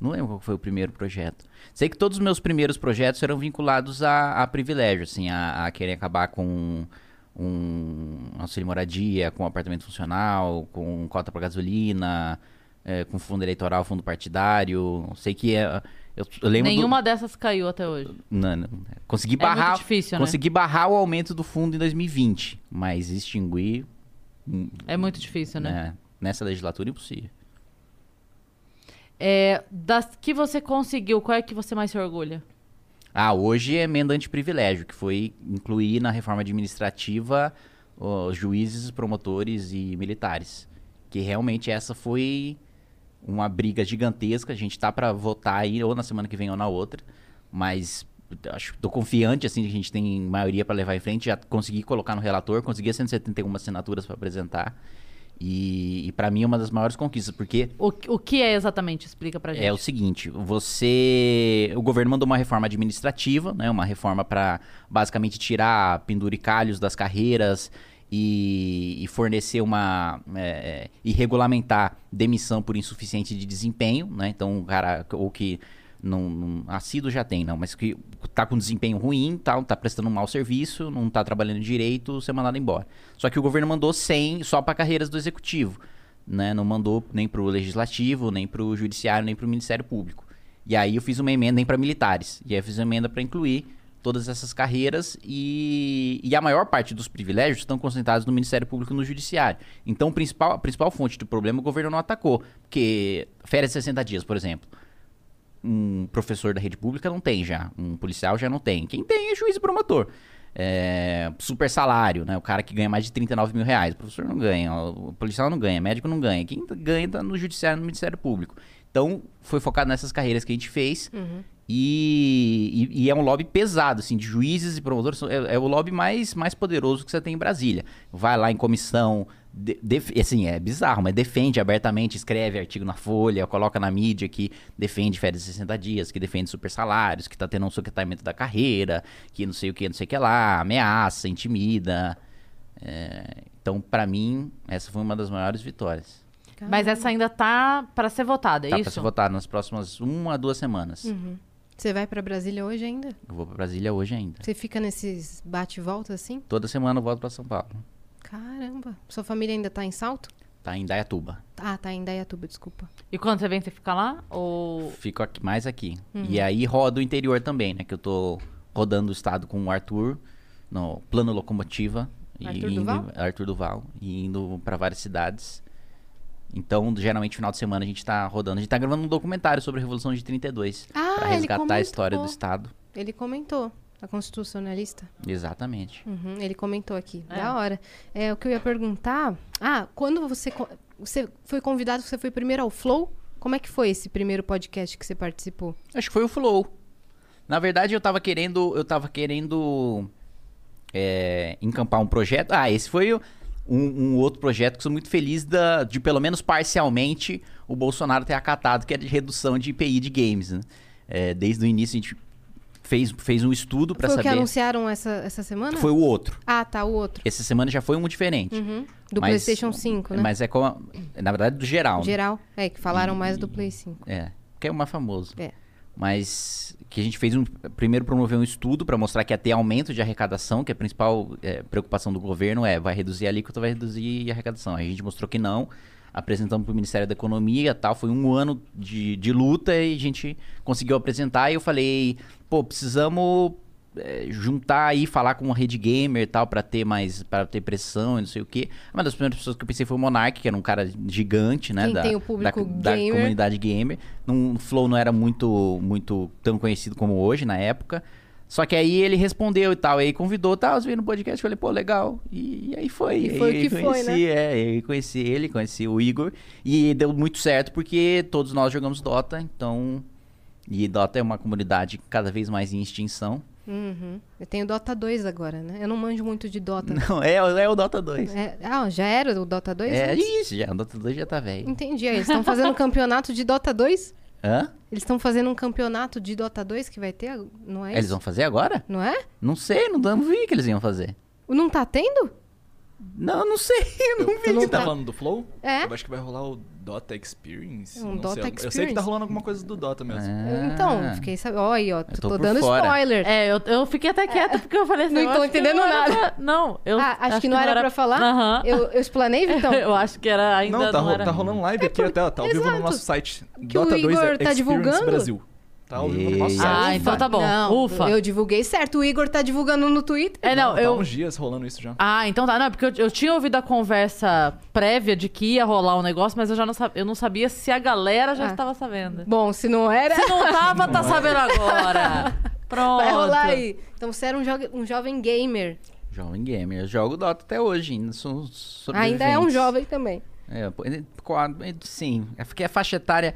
Não lembro qual foi o primeiro projeto. Sei que todos os meus primeiros projetos eram vinculados a, a privilégio, assim, a, a, querer acabar com um auxílio moradia, com apartamento funcional, com cota para gasolina, é, com fundo eleitoral, fundo partidário. Sei que é. Eu, eu lembro Nenhuma do... dessas caiu até hoje. Não, não. Consegui é barrar. Muito difícil, né? Consegui barrar o aumento do fundo em 2020, mas extinguir. Hum, é muito difícil, né? É, nessa legislatura, impossível. É, das que você conseguiu, qual é que você mais se orgulha? Ah, hoje é emenda anti-privilégio, que foi incluir na reforma administrativa os juízes, promotores e militares. Que realmente essa foi uma briga gigantesca. A gente tá para votar aí ou na semana que vem ou na outra, mas acho tô confiante assim que a gente tem maioria para levar em frente, já consegui colocar no relator, consegui 171 assinaturas para apresentar. E, e para mim é uma das maiores conquistas, porque... O, o que é exatamente? Explica pra gente. É o seguinte, você... O governo mandou uma reforma administrativa, né? Uma reforma para basicamente tirar penduricalhos das carreiras e, e fornecer uma... É, é, e regulamentar demissão por insuficiente de desempenho, né? Então, o cara... Ou que não, não assíduo já tem, não, mas que tá com desempenho ruim, tá, tá prestando um mau serviço, não tá trabalhando direito, ser mandado embora. Só que o governo mandou 100 só para carreiras do executivo, né? Não mandou nem pro legislativo, nem pro judiciário, nem pro Ministério Público. E aí eu fiz uma emenda nem para militares. E aí eu fiz uma emenda para incluir todas essas carreiras e, e a maior parte dos privilégios estão concentrados no Ministério Público e no Judiciário. Então, principal, a principal fonte do problema o governo não atacou. Porque férias de 60 dias, por exemplo um professor da rede pública não tem já. Um policial já não tem. Quem tem é juiz e promotor. é, super salário, né? O cara que ganha mais de 39 mil reais. O professor não ganha, o policial não ganha, o médico não ganha. Quem ganha tá no judiciário, no Ministério Público. Então, foi focado nessas carreiras que a gente fez. E, e- e é um lobby pesado, assim, de juízes e promotores. É, é o lobby mais, mais poderoso que você tem em Brasília. Vai lá em comissão, de- def- assim, é bizarro, mas defende abertamente, escreve artigo na Folha, coloca na mídia que defende férias de 60 dias, que defende super salários, que tá tendo um sucatamento da carreira, que não sei o que, não sei o que lá, ameaça, intimida. É, então, pra mim, essa foi uma das maiores vitórias. Mas essa ainda tá pra ser votada, é tá isso? pra ser votada nas próximas uma a duas semanas. Você vai pra Brasília hoje ainda? Eu vou pra Brasília hoje ainda. Você fica nesses bate e volta assim? Toda semana eu volto pra São Paulo. Caramba. Sua família ainda tá em Salto? Tá em Dayatuba. Ah, tá em Dayatuba, desculpa. E quando você vem, você fica lá? Ou. Fico aqui, mais aqui. Uhum. E aí rodo o interior também, né? Que eu tô rodando o estado com o Arthur no plano locomotiva. e Arthur indo, Duval? Arthur Duval. E indo pra várias cidades. Então, geralmente, final de semana a gente tá rodando. A gente tá gravando um documentário sobre a Revolução de 32. Ah, pra ele resgatar a história do estado. Ele comentou. A constitucionalista. Exatamente. Uhum, ele comentou aqui. É. Da hora. É, o que eu ia perguntar. Ah, quando você, você foi convidado, você foi primeiro ao Flow? Como é que foi esse primeiro podcast que você participou? Acho que foi o Flow. Na verdade, eu tava querendo. Eu tava querendo. é, encampar um projeto. Ah, esse foi um, um outro projeto que sou muito feliz da- de, pelo menos parcialmente, o Bolsonaro ter acatado, que é de redução de IPI de games. né? É, desde o início a gente fez, fez um estudo pra foi o que saber. anunciaram essa, essa semana? Foi o outro. Ah, tá, o outro. Essa semana já foi um diferente. Uhum. Do Mas- PlayStation 5, né? Mas é como. Na verdade, do geral. né? Geral. É, que falaram E- mais do Play 5. É, que é o mais famoso. É. Mas que a gente fez um. Primeiro promoveu um estudo para mostrar que ia ter aumento de arrecadação, que a principal é, preocupação do governo é vai reduzir a alíquota, vai reduzir a arrecadação. A gente mostrou que não. Apresentamos para o Ministério da Economia tal. Foi um ano de, de luta e a gente conseguiu apresentar. E eu falei, pô, precisamos é, juntar aí, falar com uma rede gamer e tal, para ter mais. para ter pressão e não sei o quê. Uma das primeiras pessoas que eu pensei foi o Monark, que era um cara gigante, né? Quem da, tem o público da, da gamer. comunidade gamer. O Flow não era muito, muito tão conhecido como hoje na época. Só que aí ele respondeu e tal, aí convidou, tal, veio no podcast, falei, pô, legal. E, e aí foi. E foi o que foi, conheci, né? É, aí conheci ele, conheci o Igor. E deu muito certo porque todos nós jogamos Dota, então. E Dota é uma comunidade cada vez mais em extinção. Uhum. Eu tenho Dota 2 agora, né? Eu não manjo muito de Dota. Não, é, é o Dota 2. É, ah, já era o Dota 2? É, antes? isso, já. O Dota 2 já tá velho. Entendi. Aí, Eles estão fazendo um campeonato de Dota 2? Hã? Eles estão fazendo um campeonato de Dota 2 que vai ter, não é Eles isso? vão fazer agora? Não é? Não sei, não, não vi que eles iam fazer. Não tá tendo? Não, não sei, eu não vi. Tu não Você tá tá- falando do Flow? É? Eu acho que vai rolar o Dota Experience. Um não Dota sei. Eu- Eu sei que Experience. tá rolando alguma coisa do Dota mesmo. Ah. Então, fiquei sabendo. Olha aí, ó, tô, tô por dando fora. spoiler. É, eu, eu fiquei até quieta porque eu falei assim. Não tô acho que entendendo não era nada. pra- Não, eu. Ah, acho que não era pra falar? Aham. Eu, eu explanei, Vitão? Eu acho que era ainda. Não, tá, ro- era... tá rolando live aqui até, ó, tá ao vivo no Exato. nosso site. Que o Dota 2 Igor tá Experience divulgando? Brasil. Tá ao vivo no nosso site. Ah, então tá bom. Não, Ufa. eu divulguei certo. O Igor tá divulgando no Twitter. É, não, Tá há eu. uns dias rolando isso já. Ah, então tá. Não, porque eu, eu tinha ouvido a conversa prévia de que ia rolar um negócio, mas eu já não, sab... eu não sabia se a galera já Ah. estava sabendo. Bom, se não era, Se não tava, tá sabendo agora. Pronto. vai rolar aí. Então você era um, jo- um jovem gamer. Jovem gamer, eu jogo Dota até hoje, ainda sou Ainda é um jovem também. É, é, sim, é porque a faixa etária,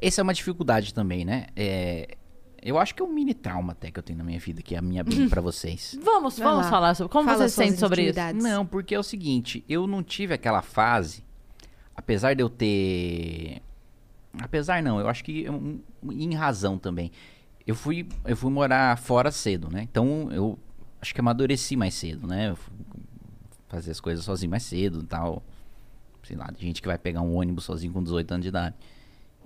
essa é uma dificuldade também, né? É, eu acho que é um mini trauma até que eu tenho na minha vida, que é a minha abrir pra vocês. Vamos, vamos lá. falar sobre. Como Fala você se sente sobre isso? Não, porque é o seguinte, eu não tive aquela fase, apesar de eu ter... Apesar não, eu acho que é em razão também. Eu fui, eu fui morar fora cedo, né? Então eu acho que amadureci mais cedo, né? Eu fui fazer as coisas sozinho mais cedo e tal. Sei lá, de gente que vai pegar um ônibus sozinho com 18 anos de idade.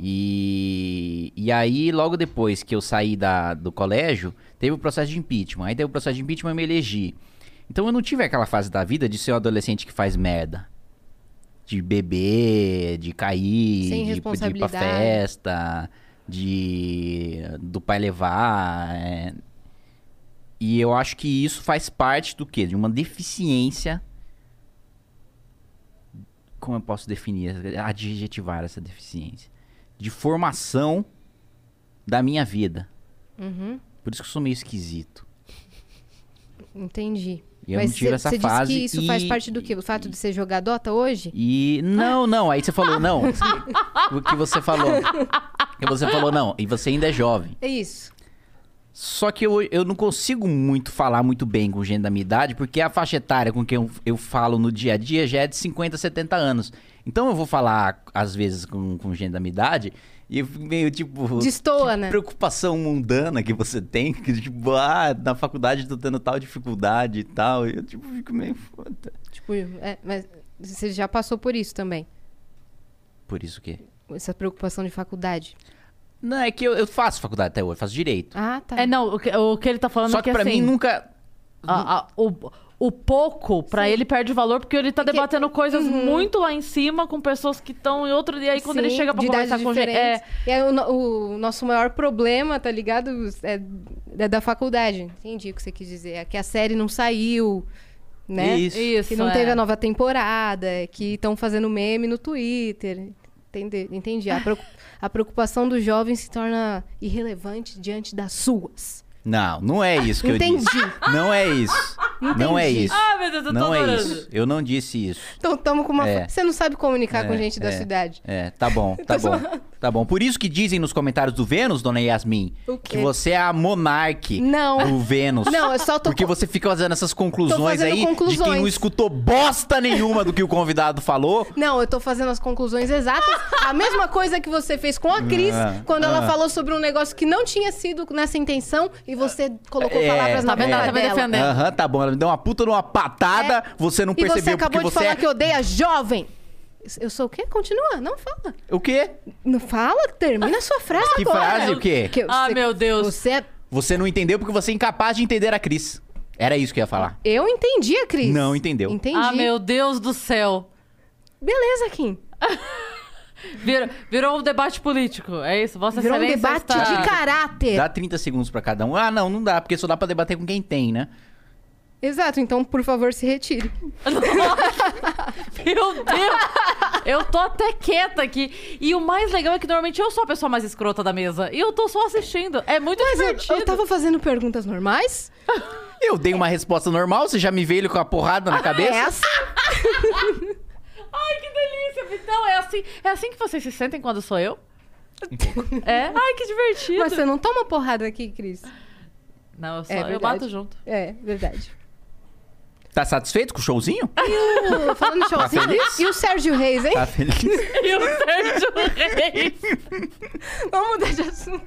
E, e aí, logo depois que eu saí da, do colégio, teve o processo de impeachment. Aí teve o processo de impeachment, eu me elegi. Então eu não tive aquela fase da vida de ser um adolescente que faz merda. De beber, de cair, Sem de, de ir pra festa, de do pai levar. é. E eu acho que isso faz parte do quê? De uma deficiência. Como eu posso definir, adjetivar essa deficiência? De formação da minha vida. Uhum. Por isso que eu sou meio esquisito. Entendi. E eu Mas não tive cê- essa cê fase. disse que isso faz e- parte do quê? O fato de ser jogadota hoje? E não, não, aí você falou, não. o que você falou. E você falou, não, e você ainda é jovem. É isso. Só que eu, eu não consigo muito falar muito bem com gente da minha idade, porque a faixa etária com quem eu, eu falo no dia a dia já é de 50, 70 anos. Então eu vou falar, às vezes, com, com gente da minha idade, e eu fico meio tipo. Destoa, né? preocupação mundana que você tem, que tipo, ah, na faculdade tô tendo tal dificuldade e tal. E eu, tipo, fico meio foda. Tipo, é, mas você já passou por isso também? Por isso que. Essa preocupação de faculdade? Não, é que eu, eu faço faculdade até hoje, faço direito. Ah, tá. É, não, o que, o que ele tá falando Só é que que pra assim, mim nunca. a- a- o, o pouco, pra ele, perde valor, porque ele tá debatendo coisas muito lá em cima com pessoas que estão em outro dia. E aí, quando ele Sim, chega pra de idades conversar com gente. É, diferentes. E aí, o, no- o nosso maior problema, tá ligado? É, é da faculdade. Entendi o que você quis dizer. É que a série não saiu, né? Isso. isso. Que não é. teve a nova temporada, que estão fazendo meme no Twitter. Entendi. Entendi. A, preocup- a preocupação do jovem se torna irrelevante diante das suas. Não, não é isso que eu Entendi. disse. Não é isso. Não é Entendi. isso. Ah, meu Deus, eu tô Não é adorando. isso. Eu não disse isso. Então tamo com uma. É. Você não sabe comunicar com É, gente da é. cidade. É, tá bom, tá bom. Tá bom. Por isso que dizem nos comentários do Vênus, dona Yasmin, que você é a monarque Não. do Vênus. Não, eu só tô Porque você fica fazendo essas conclusões fazendo aí de quem não conclusões. escutou bosta nenhuma do que o convidado falou. Não, eu tô fazendo as conclusões exatas. A mesma coisa que você fez com a Cris, Ah, quando ela ah. falou sobre um negócio que não tinha sido nessa intenção e você colocou É, palavras na tá vendo? boca Ela tá defendendo. Aham, tá bom. Ela me deu uma puta numa patada, você não E percebeu você acabou porque de você falar é... que odeia jovem. Eu sou o quê? Continua, não fala. O quê? Não fala, termina a sua frase Que agora. frase, o quê? Que Ah, você- meu Deus. Você é... Você não entendeu porque você é incapaz de entender a Cris. Era isso que eu ia falar. Eu entendi a Cris. Não entendeu. Entendi. Ah, meu Deus do céu. Beleza, Kim. Virou, virou um debate político. É isso? Vossa Virou um debate está... de caráter. Dá 30 segundos pra cada um. Ah, não, não dá, porque só dá pra debater com quem tem, né? Exato, então, por favor, se retire. Meu Deus! Eu tô até quieta aqui. E o mais legal é que normalmente eu sou a pessoa mais escrota da mesa. E eu tô só assistindo. É muito Mas eu, divertido. eu tava fazendo perguntas normais. Eu dei uma resposta normal, você já me veio com a porrada na cabeça? É assim. Ai, que delícia! Então, é assim, é assim que vocês se sentem quando sou eu? É? Ai, que divertido. Mas você não toma porrada aqui, Cris. Não, eu, só, É eu bato junto. É, verdade. Tá satisfeito com o showzinho? E o, falando de showzinho, feliz? e o Sérgio Reis, hein? Tá feliz? E o Sérgio Reis. Vamos mudar de assunto.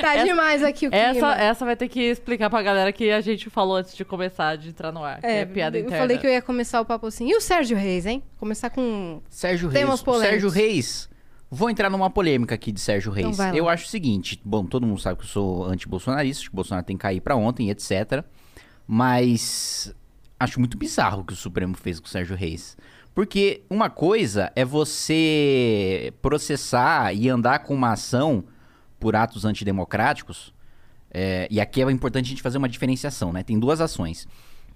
tá Essa- demais aqui o clima. Essa, essa vai ter que explicar pra galera que a gente falou antes de começar, de entrar no ar. que É, piada eu interna. falei que eu ia começar o papo assim. E o Sérgio Reis, hein? Começar com... Sérgio Reis. Temas o polêmicos. Sérgio Reis. Vou entrar numa polêmica aqui de Sérgio Reis. vai lá. eu acho o seguinte: bom, todo mundo sabe que eu sou anti-bolsonarista, que o Bolsonaro tem que cair pra ontem, etc. Mas acho muito bizarro o que o Supremo fez com o Sérgio Reis. Porque uma coisa é você processar e andar com uma ação por atos antidemocráticos. é, e aqui é importante a gente fazer uma diferenciação, né? Tem duas ações.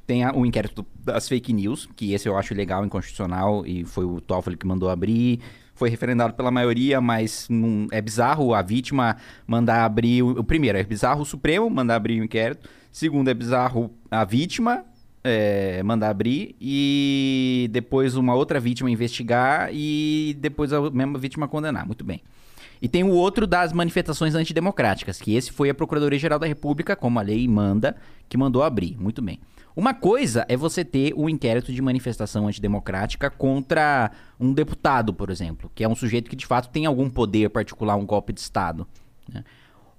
Tem o inquérito das fake news, que esse eu acho legal, inconstitucional, e foi o Toffoli que mandou abrir. Foi referendado pela maioria, mas é bizarro a vítima mandar abrir. O, o primeiro, é bizarro o Supremo mandar abrir o inquérito. Segundo, é bizarro a vítima é, mandar abrir. E depois uma outra vítima investigar e depois a mesma vítima condenar. Muito bem. E tem o outro das manifestações antidemocráticas, que esse foi a Procuradoria-Geral da República, como a lei manda, que mandou abrir. Muito bem. Uma coisa é você ter o inquérito de manifestação antidemocrática contra um deputado, por exemplo, que é um sujeito que de fato tem algum poder particular, um golpe de Estado. né?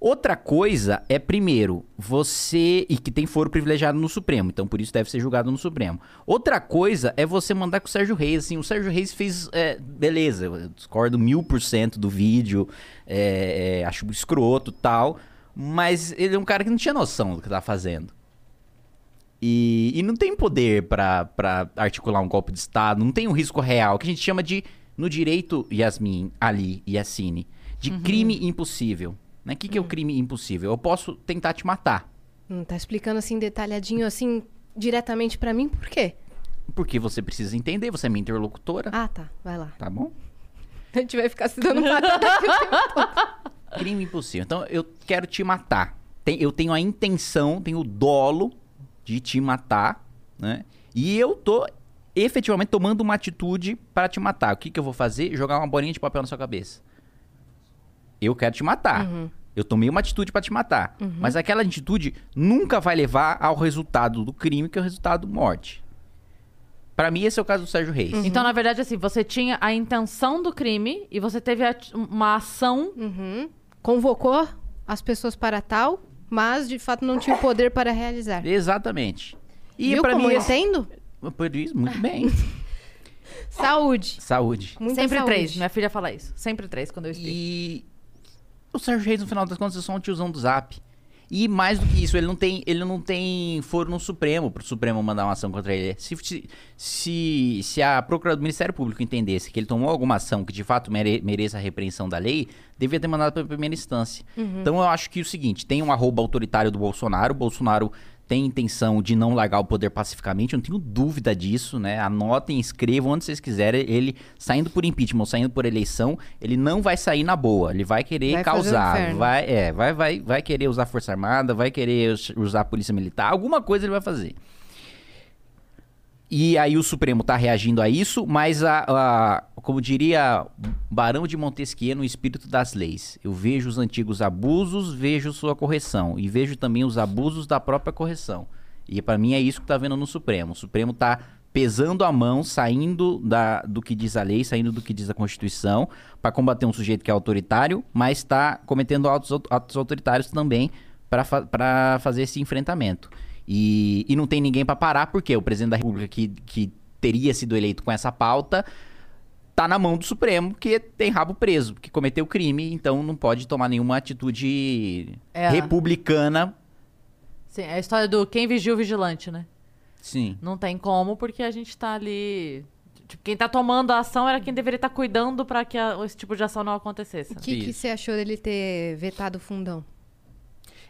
Outra coisa é, primeiro, você. E que tem foro privilegiado no Supremo, então por isso deve ser julgado no Supremo. Outra coisa é você mandar com o Sérgio Reis. Assim, o Sérgio Reis fez. é, beleza, eu discordo mil por cento do vídeo, é, é, acho escroto tal, mas ele é um cara que não tinha noção do que tá fazendo. E, e não tem poder pra articular um golpe de Estado, não tem um risco real, que a gente chama de, no direito, Yasmin, Ali e Yassine, de crime impossível. O né? que, que é o crime impossível? Eu posso tentar te matar. Hum, tá explicando assim, detalhadinho, assim, diretamente pra mim, por quê? Porque você precisa entender, você é minha interlocutora, Ah, tá. Vai lá. tá bom? A gente vai ficar se dando patada aqui o tempo todo. Crime impossível. Então eu quero te matar. tem- eu tenho a intenção, tenho o dolo de te matar, né? E eu tô efetivamente tomando uma atitude para te matar. O que, que eu vou fazer? Jogar uma bolinha de papel na sua cabeça. Eu quero te matar. Eu tomei uma atitude para te matar. Mas aquela atitude nunca vai levar ao resultado do crime, que é o resultado morte. Pra mim, esse é o caso do Sérgio Reis. Então, na verdade, assim, você tinha a intenção do crime e você teve a- uma ação. Uhum. Convocou as pessoas para tal, mas de fato não tinha o poder para realizar. Exatamente. E Viu pra como mim, eu entendo? Por isso, muito bem. Saúde. Saúde. Muita Sempre saúde. três. Minha filha fala isso. Sempre três quando eu explico. E o Sérgio Reis, no final das contas, é só um tiozão do Zap. E mais do que isso, ele não tem, ele não tem foro no Supremo pro Supremo mandar uma ação contra ele. Se, se, se, a Procuradoria do Ministério Público entendesse que ele tomou alguma ação que de fato mere, mereça a repreensão da lei, devia ter mandado pra primeira instância. Então eu acho que é o seguinte: tem um arroba autoritário do Bolsonaro, o Bolsonaro tem intenção de não largar o poder pacificamente, eu não tenho dúvida disso, né? Anotem, escrevam onde vocês quiserem. Ele saindo por impeachment, ou saindo por eleição, ele não vai sair na boa. Ele vai querer Vai causar, vai, é, vai, vai, vai querer usar força armada, vai querer us- usar a polícia militar, alguma coisa ele vai fazer. E aí o Supremo tá reagindo a isso, mas a, a- como diria Barão de Montesquieu no espírito das leis, eu vejo os antigos abusos, vejo sua correção e vejo também os abusos da própria correção. E pra mim é isso que tá vendo no Supremo. O Supremo tá pesando a mão, saindo da, do que diz a lei, saindo do que diz a Constituição, para combater um sujeito que é autoritário, mas está cometendo atos, atos autoritários também para fa fazer esse enfrentamento. E, e não tem ninguém para parar, porque o presidente da República, que, que teria sido eleito com essa pauta, tá na mão do Supremo, que tem rabo preso, que cometeu crime, então não pode tomar nenhuma atitude É. republicana. Sim, é a história do quem vigia o vigilante, né? Sim. Não tem como, porque a gente tá ali. Tipo, quem tá tomando a ação era quem deveria estar cuidando pra que a- esse tipo de ação não acontecesse. O que, que você achou dele ter vetado o fundão?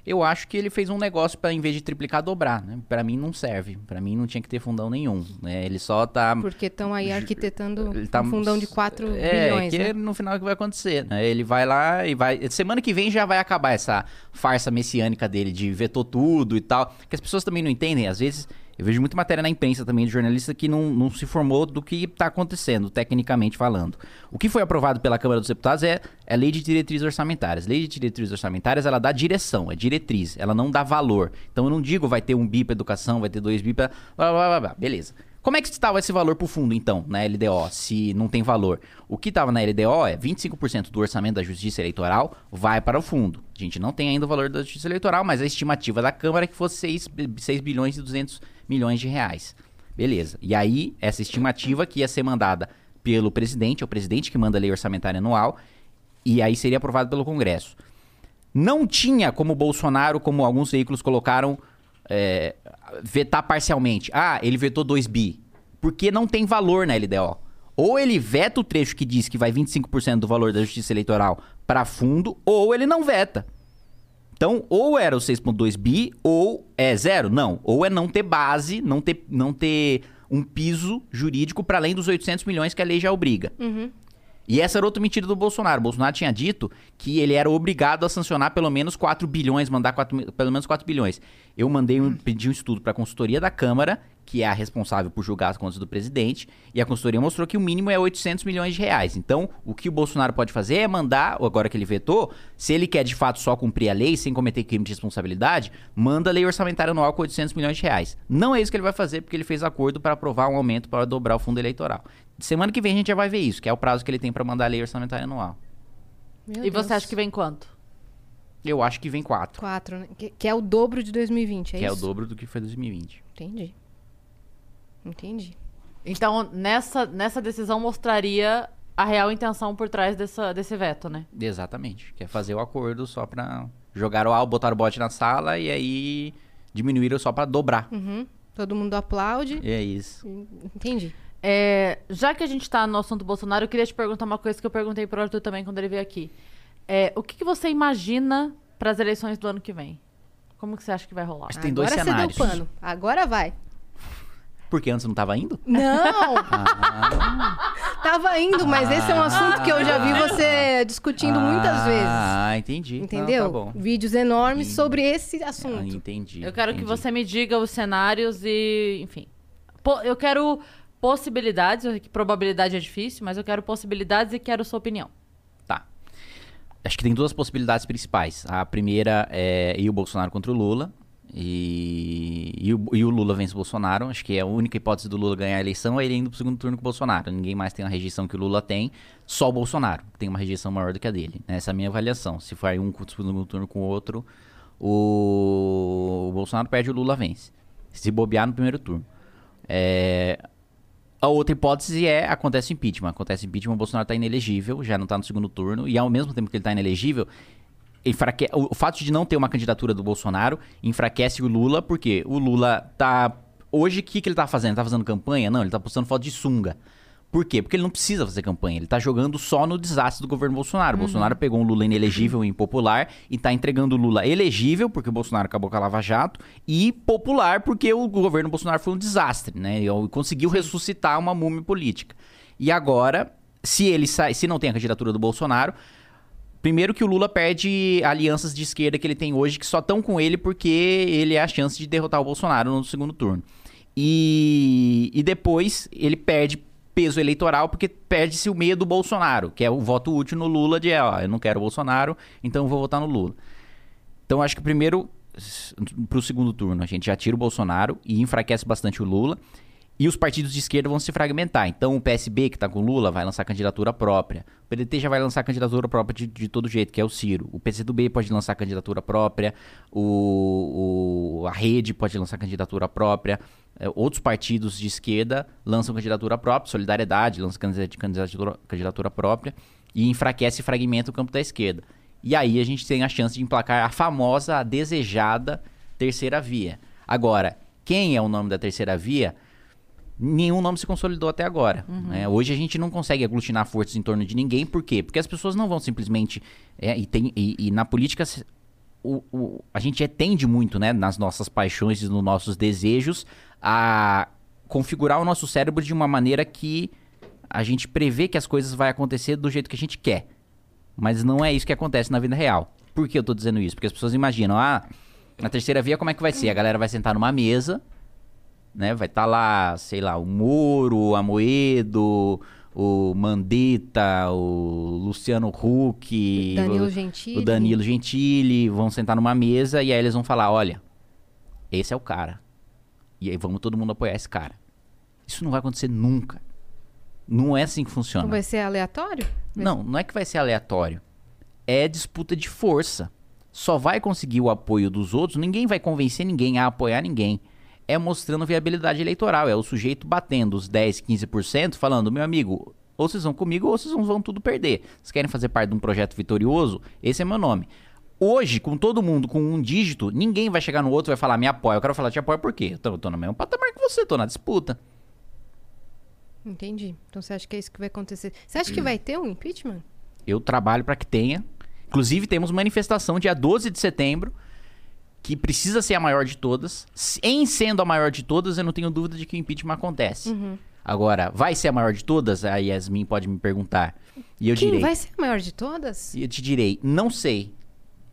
Eu acho que ele fez um negócio para em vez de triplicar, dobrar, né? Pra mim não serve. Pra mim não tinha que ter fundão nenhum, né? Ele só tá Porque estão aí arquitetando Ele tá- um fundão de 4 É, bilhões, que né? no final é o que vai acontecer, né? Ele vai lá e vai. Semana que vem já vai acabar essa farsa messiânica dele de vetou tudo e tal. Que as pessoas também não entendem. Às vezes, eu vejo muita matéria na imprensa também de jornalista que não, não se formou do que tá acontecendo, tecnicamente falando. O que foi aprovado pela Câmara dos Deputados é, é lei de diretrizes orçamentárias. Lei de diretrizes orçamentárias, ela dá direção, é diretriz, ela não dá valor. Então eu não digo vai ter um bi pra educação, vai ter dois bi pra. Blá, blá, blá, blá. Beleza. Como é que estava esse valor pro fundo, então, na LDO, se não tem valor? O que estava na LDO é 25% do orçamento da Justiça Eleitoral vai para o fundo. A gente não tem ainda o valor da Justiça Eleitoral, mas a estimativa da Câmara é que fosse 6, 6 bilhões e 200 milhões de reais. Beleza. E aí, essa estimativa que ia ser mandada pelo presidente, é o presidente que manda a lei orçamentária anual, e aí seria aprovado pelo Congresso. Não tinha como Bolsonaro, como alguns veículos colocaram, é, vetar parcialmente. Ah, ele vetou 2 bi. Porque não tem valor na LDO. Ou ele veta o trecho que diz que vai 25% do valor da justiça eleitoral para fundo, ou ele não veta. Então, ou era o 6.2 bi, ou é zero. Não. Ou é não ter base, não ter, não ter um piso jurídico para além dos 800 milhões que a lei já obriga. E essa era outra mentira do Bolsonaro. O Bolsonaro tinha dito que ele era obrigado a sancionar pelo menos 4 bilhões, mandar 4 mi- pelo menos 4 bilhões. Eu mandei um, pedi um estudo para a consultoria da Câmara, que é a responsável por julgar as contas do presidente, e a consultoria mostrou que o mínimo é 800 milhões de reais. Então, o que o Bolsonaro pode fazer é mandar, agora que ele vetou, se ele quer de fato só cumprir a lei sem cometer crime de responsabilidade, manda a lei orçamentária anual com 800 milhões de reais. Não é isso que ele vai fazer, porque ele fez acordo para aprovar um aumento para dobrar o fundo eleitoral. Semana que vem a gente já vai ver isso, que é o prazo que ele tem para mandar a lei orçamentária anual. Meu e Deus. você acha que vem quanto? Eu acho que vem quatro, 4, né? Que, que é o dobro de 2020, é que é o isso? dobro do que foi 2020. Entendi. Entendi. Então, nessa, nessa decisão mostraria a real intenção por trás dessa, desse veto, né? Exatamente. Quer fazer o acordo só pra jogar o botar o bote na sala e aí diminuíram só pra dobrar. Uhum. Todo mundo aplaude. É isso. Entendi. É, já que a gente tá no assunto Bolsonaro, eu queria te perguntar uma coisa que eu perguntei pro Arthur também quando ele veio aqui. É, o que, que você imagina para as eleições do ano que vem? Como que você acha que vai rolar? Acho que tem dois Agora cenários. você deu pano. Agora vai. Porque antes não tava indo? Não! Ah, Tava indo, mas esse é um assunto que eu já vi você discutindo muitas vezes. Ah, entendi. Não, Entendeu? tá bom. Vídeos enormes Entendi. sobre esse Ah, assunto. entendi. Eu quero que entendi. você me diga os cenários e, enfim. Eu quero possibilidades, que probabilidade é difícil, mas eu quero possibilidades e quero sua opinião. Tá. Acho que tem duas possibilidades principais. A primeira é ir o Bolsonaro contra o Lula. E, e, o, e o Lula vence o Bolsonaro. Acho que é a única hipótese do Lula ganhar a eleição é ele indo pro segundo turno com o Bolsonaro. Ninguém mais tem a rejeição que o Lula tem. Só o Bolsonaro tem uma rejeição maior do que a dele. Essa é a minha avaliação. Se for um segundo turno com o outro, o, o Bolsonaro perde, o Lula vence. Se bobear no primeiro turno. É, a outra hipótese é, acontece impeachment. Acontece impeachment, o Bolsonaro tá inelegível, já não tá no segundo turno, e ao mesmo tempo que ele tá inelegível, enfraque... o, fato de não ter uma candidatura do Bolsonaro enfraquece o Lula, porque o Lula tá... Hoje, o que, que ele tá fazendo? Ele tá fazendo campanha? Não, ele tá postando foto de sunga. Por quê? Porque ele não precisa fazer campanha, ele tá jogando só no desastre do governo Bolsonaro. O Bolsonaro pegou um Lula inelegível e impopular e tá entregando o Lula elegível, porque o Bolsonaro acabou com a Lava Jato, e popular, porque o governo Bolsonaro foi um desastre, né? E conseguiu ressuscitar uma múmia política. E agora, se ele sai, se não tem a candidatura do Bolsonaro, Primeiro que o Lula perde alianças de esquerda que ele tem hoje, que só estão com ele porque ele é a chance de derrotar o Bolsonaro no segundo turno. E, e depois ele perde peso eleitoral porque perde-se o meio do Bolsonaro, que é o voto útil no Lula de, ó, eu não quero o Bolsonaro, então eu vou votar no Lula. Então acho que primeiro, pro segundo turno, a gente já tira o Bolsonaro e enfraquece bastante o Lula. E os partidos de esquerda vão se fragmentar. Então o PSB, que tá com Lula, vai lançar candidatura própria. O PDT já vai lançar candidatura própria de, de todo jeito, que é o Ciro. O PCdoB pode lançar candidatura própria. O, o- a Rede pode lançar candidatura própria. É, outros partidos de esquerda lançam candidatura própria. Solidariedade lança candida- candidatura, candidatura própria. E enfraquece e fragmenta o campo da esquerda. E aí a gente tem a chance de emplacar a famosa, a desejada terceira via. Agora, quem é o nome da terceira via? Nenhum nome se consolidou até agora. né? Hoje a gente não consegue aglutinar forças em torno de ninguém, por quê? Porque as pessoas não vão simplesmente. é, e, tem, e, e na política o, o- a gente tende muito, né, nas nossas paixões e nos nossos desejos, a configurar o nosso cérebro de uma maneira que a gente prevê que as coisas vão acontecer do jeito que a gente quer. Mas não é isso que acontece na vida real. Por que eu tô dizendo isso? Porque as pessoas imaginam, ah, na terceira via como é que vai ser? A galera vai sentar numa mesa, né? Vai estar lá, sei lá, o Moro, o Amoedo, o Mandetta, o Luciano Huck, Danilo o, Gentili. o Danilo Gentili, vão sentar numa mesa e aí eles vão falar, olha, esse é o cara. E aí vamos todo mundo apoiar esse cara. Isso não vai acontecer nunca. Não é assim que funciona. Então vai ser aleatório? Não, não é que vai ser aleatório. É disputa de força. Só vai conseguir o apoio dos outros, ninguém vai convencer ninguém a apoiar ninguém. É mostrando viabilidade eleitoral, é o sujeito batendo os 10, 15%, falando, meu amigo, ou vocês vão comigo ou vocês vão tudo perder. Vocês querem fazer parte de um projeto vitorioso? Esse é meu nome. Hoje, com todo mundo com um dígito, ninguém vai chegar no outro e vai falar, me apoia. Eu quero falar, te apoio por quê? Eu tô, eu tô no mesmo patamar que você, tô na disputa. Entendi. Então você acha que é isso que vai acontecer? Você acha que vai ter um impeachment? Eu trabalho para que tenha. Inclusive, temos manifestação dia 12 de setembro, que precisa ser a maior de todas. Em sendo a maior de todas, eu não tenho dúvida de que o impeachment acontece. Uhum. Agora, vai ser a maior de todas? A Yasmin pode me perguntar. E eu Quem direi. vai ser a maior de todas? E eu te direi, não sei.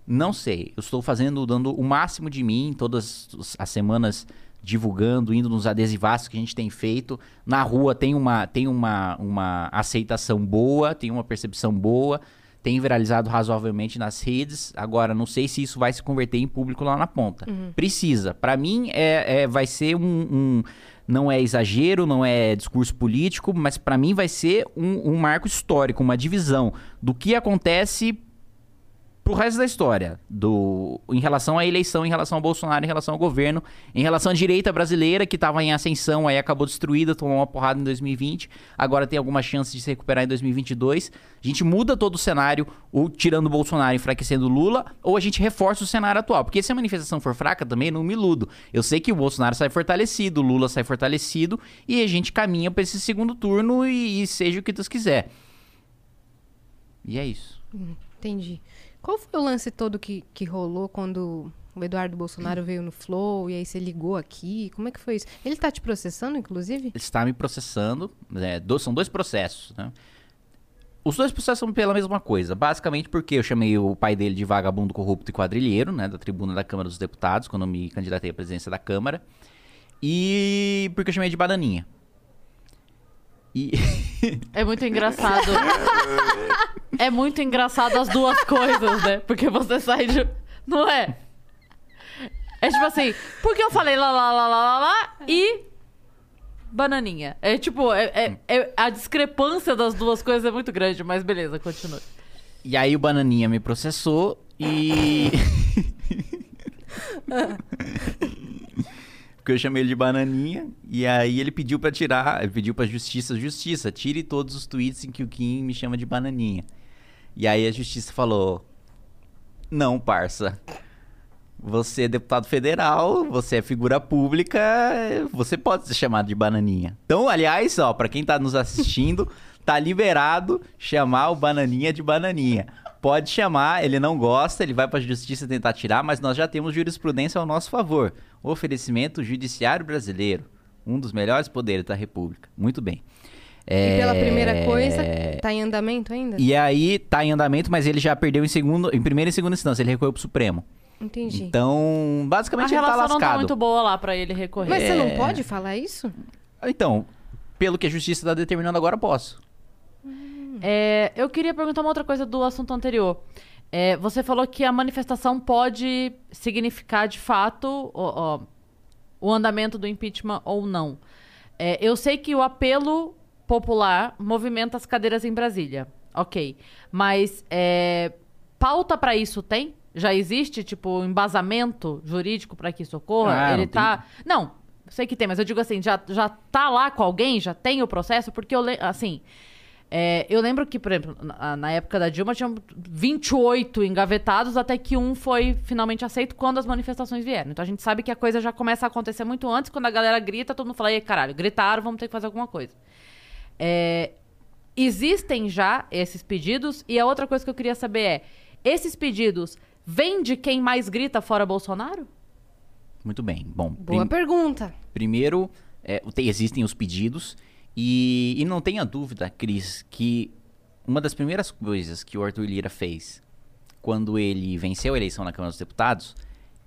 Não sei. Eu estou fazendo, dando o máximo de mim todas as semanas, divulgando, indo nos adesivaços que a gente tem feito. Na rua tem uma, tem uma, uma aceitação boa, tem uma percepção boa, tem viralizado razoavelmente nas redes. Agora, não sei se isso vai se converter em público lá na ponta. Precisa. Para mim, é, é- vai ser um, um- Não é exagero, não é discurso político, mas para mim vai ser um, um marco histórico, uma divisão do que acontece pro resto da história, do em relação à eleição, em relação ao Bolsonaro, em relação ao governo, em relação à direita brasileira que estava em ascensão, aí acabou destruída, tomou uma porrada em 2020, agora tem alguma chance de se recuperar em 2022. A gente muda todo o cenário, ou tirando o Bolsonaro, enfraquecendo o Lula, ou a gente reforça o cenário atual, porque se a manifestação for fraca também, não me iludo. Eu sei que o Bolsonaro sai fortalecido, o Lula sai fortalecido e a gente caminha para esse segundo turno e, e seja o que Deus quiser. E é isso. Entendi. Qual foi o lance todo que, que rolou quando O Eduardo Bolsonaro veio no Flow e aí você ligou aqui. Como é que foi isso? Ele tá te processando, inclusive? Ele está me processando. né, do- são dois processos, né? Os dois processos são pela mesma coisa. Basicamente porque eu chamei o pai dele de vagabundo corrupto e quadrilheiro, né? Da tribuna da Câmara dos Deputados, quando eu me candidatei à presidência da Câmara. E porque eu chamei de bananinha. E... É muito engraçado. é muito engraçado as duas coisas, né? Porque você sai de. Não é? É tipo assim, porque eu falei lá, lá, lá, lá, lá, lá e. Bananinha. É tipo, é, é- é- a discrepância das duas coisas é muito grande, mas beleza, continua. E aí o Bananinha me processou e. Porque eu chamei ele de Bananinha. E aí ele pediu pra tirar. Ele pediu pra justiça, justiça, tire todos os tweets em que o Kim me chama de Bananinha. E aí a justiça falou: Não, parça. Você é deputado federal, você é figura pública, você pode ser chamado de bananinha. Então, aliás, ó, para quem tá nos assistindo, tá liberado chamar o bananinha de bananinha. Pode chamar, ele não gosta, ele vai pra justiça tentar tirar, mas nós já temos jurisprudência ao nosso favor. Oferecimento judiciário brasileiro, um dos melhores poderes da República. Muito bem. E pela É, primeira coisa, tá em andamento ainda? E aí tá em andamento, mas ele já perdeu em segundo, em primeira e segunda instância, ele recorreu pro Supremo. Entendi. Então, A basicamente ele tá relação não tá lascado. muito boa lá pra ele recorrer. Mas você É. não pode falar isso? Então, pelo que a justiça tá determinando agora, eu posso. É, eu queria perguntar uma outra coisa do assunto anterior. É, você falou que a manifestação pode significar de fato ó, ó, o andamento do impeachment ou não. É, eu sei que o apelo popular movimenta as cadeiras em Brasília. Ok. Mas é, pauta pra isso tem? Já existe, tipo, embasamento jurídico pra que isso ocorra? Ah, Ele não tem. tá. Não, sei que tem, mas eu digo assim, já, já tá lá com alguém? Já tem o processo? Porque eu, le- assim, é, eu lembro que, por exemplo, na, na época da Dilma tinham 28 engavetados até que um foi finalmente aceito quando as manifestações vieram. Então a gente sabe que a coisa já começa a acontecer muito antes, quando a galera grita, todo mundo fala, ei, caralho, gritaram, vamos ter que fazer alguma coisa. É, existem já esses pedidos, e a outra coisa que eu queria saber é, esses pedidos vêm de quem mais grita fora Bolsonaro? Muito bem. Bom, Boa prim- pergunta. primeiro, é, tem- existem os pedidos. E, e não tenha dúvida, Cris, que uma das primeiras coisas que o Arthur Lira fez quando ele venceu a eleição na Câmara dos Deputados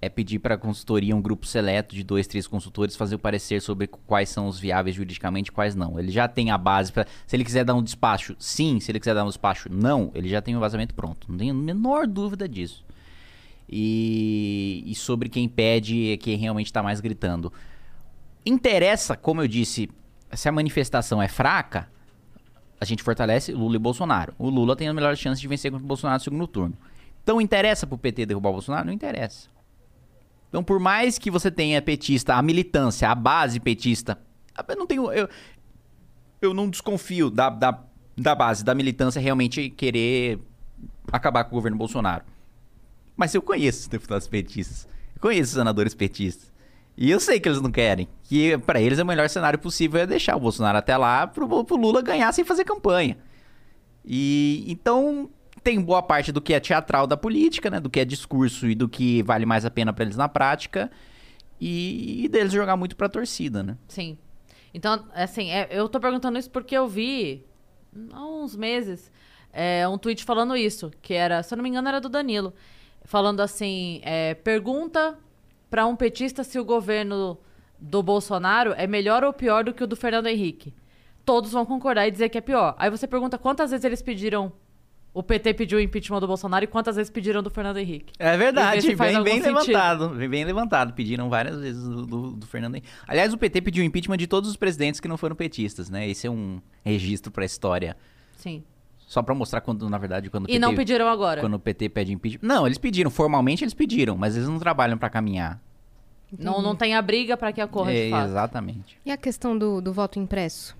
é pedir para a consultoria, um grupo seleto de dois, três consultores, fazer o parecer sobre quais são os viáveis juridicamente e quais não. Ele já tem a base para. Se ele quiser dar um despacho, sim. Se ele quiser dar um despacho, não. Ele já tem o vazamento pronto. Não tenho a menor dúvida disso. E, e sobre quem pede é quem realmente está mais gritando. Interessa, como eu disse, se a manifestação é fraca, a gente fortalece Lula e Bolsonaro. O Lula tem a melhor chance de vencer contra o Bolsonaro no segundo turno. Então interessa pro PT derrubar o Bolsonaro? Não interessa. Então, por mais que você tenha petista, a militância, a base petista, eu não tenho. Eu, eu não desconfio da, da, da base, da militância realmente querer acabar com o governo Bolsonaro. Mas eu conheço os deputados petistas. Eu conheço os senadores petistas. E eu sei que eles não querem. Que pra eles é o melhor cenário possível é deixar o Bolsonaro até lá pro, pro Lula ganhar sem fazer campanha. E então tem boa parte do que é teatral da política, né? Do que é discurso e do que vale mais a pena pra eles na prática. E, e deles jogar muito pra torcida, né? Sim. Então, assim, é, eu tô perguntando isso porque eu vi há uns meses é, um tweet falando isso, que era, se eu não me engano, era do Danilo. Falando assim, é, pergunta pra um petista se o governo do Bolsonaro é melhor ou pior do que o do Fernando Henrique. Todos vão concordar e dizer que é pior. Aí você pergunta quantas vezes eles pediram. O PT pediu o impeachment do Bolsonaro e quantas vezes pediram do Fernando Henrique. É verdade, bem, bem levantado. Bem, bem levantado. Pediram várias vezes do, do, do Fernando Henrique. Aliás, o PT pediu impeachment de todos os presidentes que não foram petistas, né? Esse é um registro pra história. Sim. Só pra mostrar quando, na verdade, quando o E PT... não pediram agora. Quando o PT pede impeachment... Não, eles pediram. Formalmente eles pediram, mas eles não trabalham pra caminhar. Não, não tem a briga pra que ocorra de É, fato. exatamente. E a questão do, do voto impresso?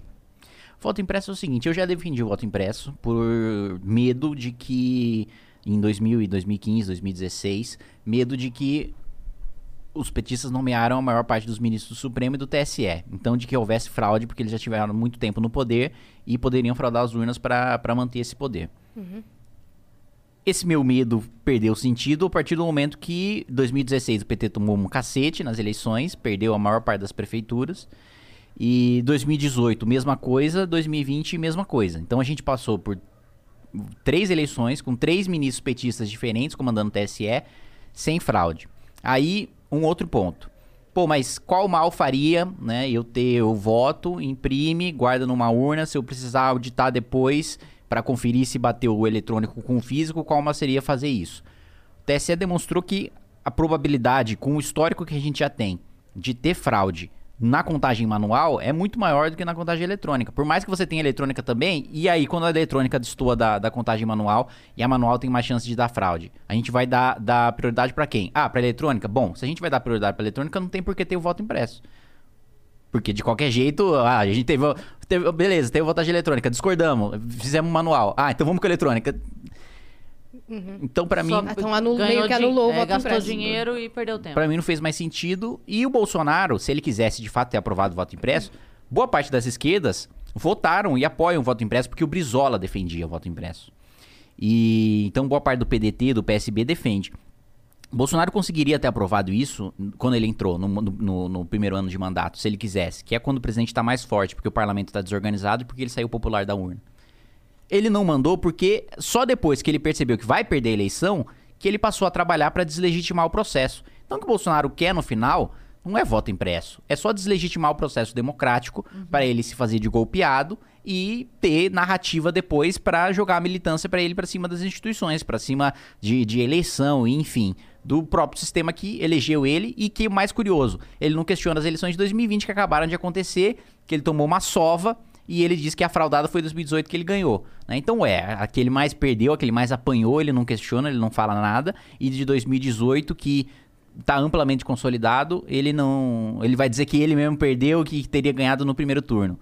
Voto impresso é o seguinte, eu já defendi o voto impresso por medo de que em 2000 e 2015, 2016, medo de que os petistas nomearam a maior parte dos ministros do Supremo e do TSE. Então, de que houvesse fraude, porque eles já tiveram muito tempo no poder e poderiam fraudar as urnas para manter esse poder. Esse meu medo perdeu sentido a partir do momento que 2016 o PT tomou um cacete nas eleições, perdeu a maior parte das prefeituras. E 2018, mesma coisa, 2020, mesma coisa. Então a gente passou por três eleições com três ministros petistas diferentes comandando o TSE, sem fraude. Aí, um outro ponto. Pô, mas qual mal faria, né, eu ter o voto, imprime, guarda numa urna, se eu precisar auditar depois para conferir se bateu o eletrônico com o físico, qual mal seria fazer isso? O TSE demonstrou que a probabilidade, com o histórico que a gente já tem, de ter fraude na contagem manual é muito maior do que na contagem eletrônica. Por mais que você tenha eletrônica também, e aí quando a eletrônica destoa da, da contagem manual e a manual tem mais chance de dar fraude, a gente vai dar, dar prioridade para quem? Ah, para eletrônica? Bom, se a gente vai dar prioridade para eletrônica, não tem por que ter o voto impresso. Porque de qualquer jeito, ah, a gente teve, teve beleza, teve votagem eletrônica, discordamos, fizemos manual. Ah, então vamos com eletrônica. Uhum. Então, para mim. Então, anula- meio que anulou o é, voto Gastou impresso. dinheiro e perdeu tempo. Pra mim não fez mais sentido. E o Bolsonaro, se ele quisesse de fato ter aprovado o voto impresso, boa parte das esquerdas votaram e apoiam o voto impresso porque o Brizola defendia o voto impresso. E então boa parte do PDT, do PSB defende. Bolsonaro conseguiria ter aprovado isso quando ele entrou no, no- no- no primeiro ano de mandato, se ele quisesse, que é quando o presidente está mais forte, porque o parlamento está desorganizado e porque ele saiu popular da urna. Ele não mandou porque só depois que ele percebeu que vai perder a eleição que ele passou a trabalhar para deslegitimar o processo. Então o que o Bolsonaro quer no final não é voto impresso, é só deslegitimar o processo democrático para ele se fazer de golpeado e ter narrativa depois para jogar a militância para ele para cima das instituições, para cima de, de eleição, enfim, do próprio sistema que elegeu ele. E que mais curioso, ele não questiona as eleições de 2020 que acabaram de acontecer, que ele tomou uma sova e ele diz que a fraudada foi 2018 que ele ganhou. né? Então é, aquele mais perdeu, aquele mais apanhou, ele não questiona, ele não fala nada. E de 2018 que tá amplamente consolidado, ele não, ele vai dizer que ele mesmo perdeu, que teria ganhado no primeiro turno.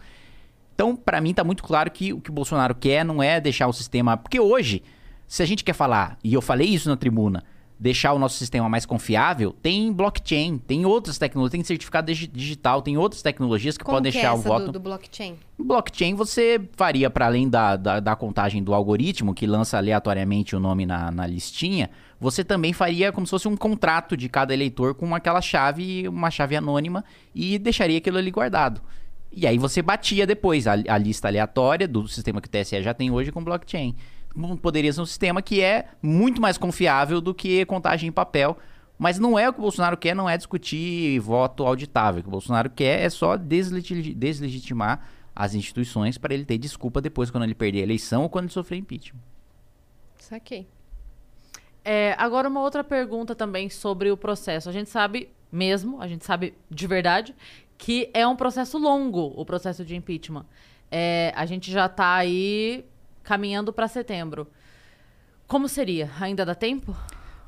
Então, pra mim tá muito claro que o que o Bolsonaro quer não é deixar o sistema, porque hoje, se a gente quer falar, e eu falei isso na tribuna, deixar o nosso sistema mais confiável, tem blockchain, tem outras tecnologias, tem certificado digi- digital, tem outras tecnologias que Como podem que é deixar o essa voto do, do blockchain? Blockchain você faria para além da, da, da contagem do algoritmo, que lança aleatoriamente o nome na, na listinha, você também faria como se fosse um contrato de cada eleitor com aquela chave, uma chave anônima, e deixaria aquilo ali guardado. E aí você batia depois a, a lista aleatória do sistema que o TSE já tem hoje com blockchain. Poderia ser um sistema que é muito mais confiável do que contagem em papel. Mas não é o que o Bolsonaro quer, não é discutir voto auditável. O que o Bolsonaro quer é só deslegi- deslegitimar as instituições para ele ter desculpa depois quando ele perder a eleição ou quando ele sofrer impeachment. Saquei. É, agora, uma outra pergunta também sobre o processo. A gente sabe mesmo, a gente sabe de verdade, que é um processo longo o processo de impeachment. É, a gente já tá aí caminhando para setembro. Como seria? Ainda dá tempo?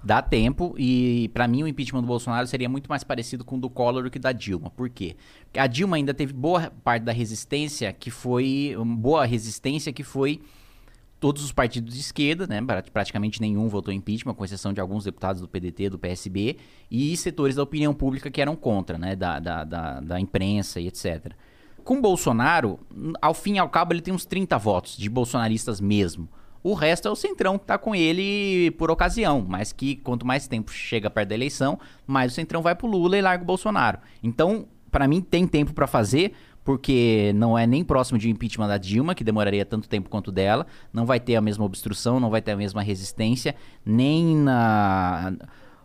Dá tempo e para mim o impeachment do Bolsonaro seria muito mais parecido com o do Collor do que da Dilma. Por quê? Porque a Dilma ainda teve boa parte da resistência que foi uma boa resistência que foi todos os partidos de esquerda, né? pra- Praticamente nenhum votou impeachment, com exceção de alguns deputados do PDT, do PSB, e setores da opinião pública que eram contra, né? Da, da, da, da imprensa e etc. Com Bolsonaro, ao fim e ao cabo, ele tem uns 30 votos de bolsonaristas mesmo. O resto é o Centrão que tá com ele por ocasião, mas que quanto mais tempo chega perto da eleição, mais o Centrão vai pro Lula e larga o Bolsonaro. Então, pra mim, tem tempo pra fazer, porque não é nem próximo de impeachment da Dilma, que demoraria tanto tempo quanto dela, não vai ter a mesma obstrução, não vai ter a mesma resistência, nem na.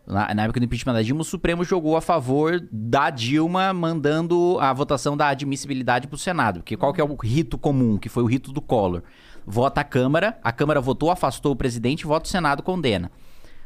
Na, na época do impeachment da Dilma, o Supremo jogou a favor da Dilma, mandando a votação da admissibilidade para o Senado. Porque qual que é o rito comum, que foi o rito do Collor? Vota a Câmara, a Câmara votou, afastou o presidente, vota o Senado, condena.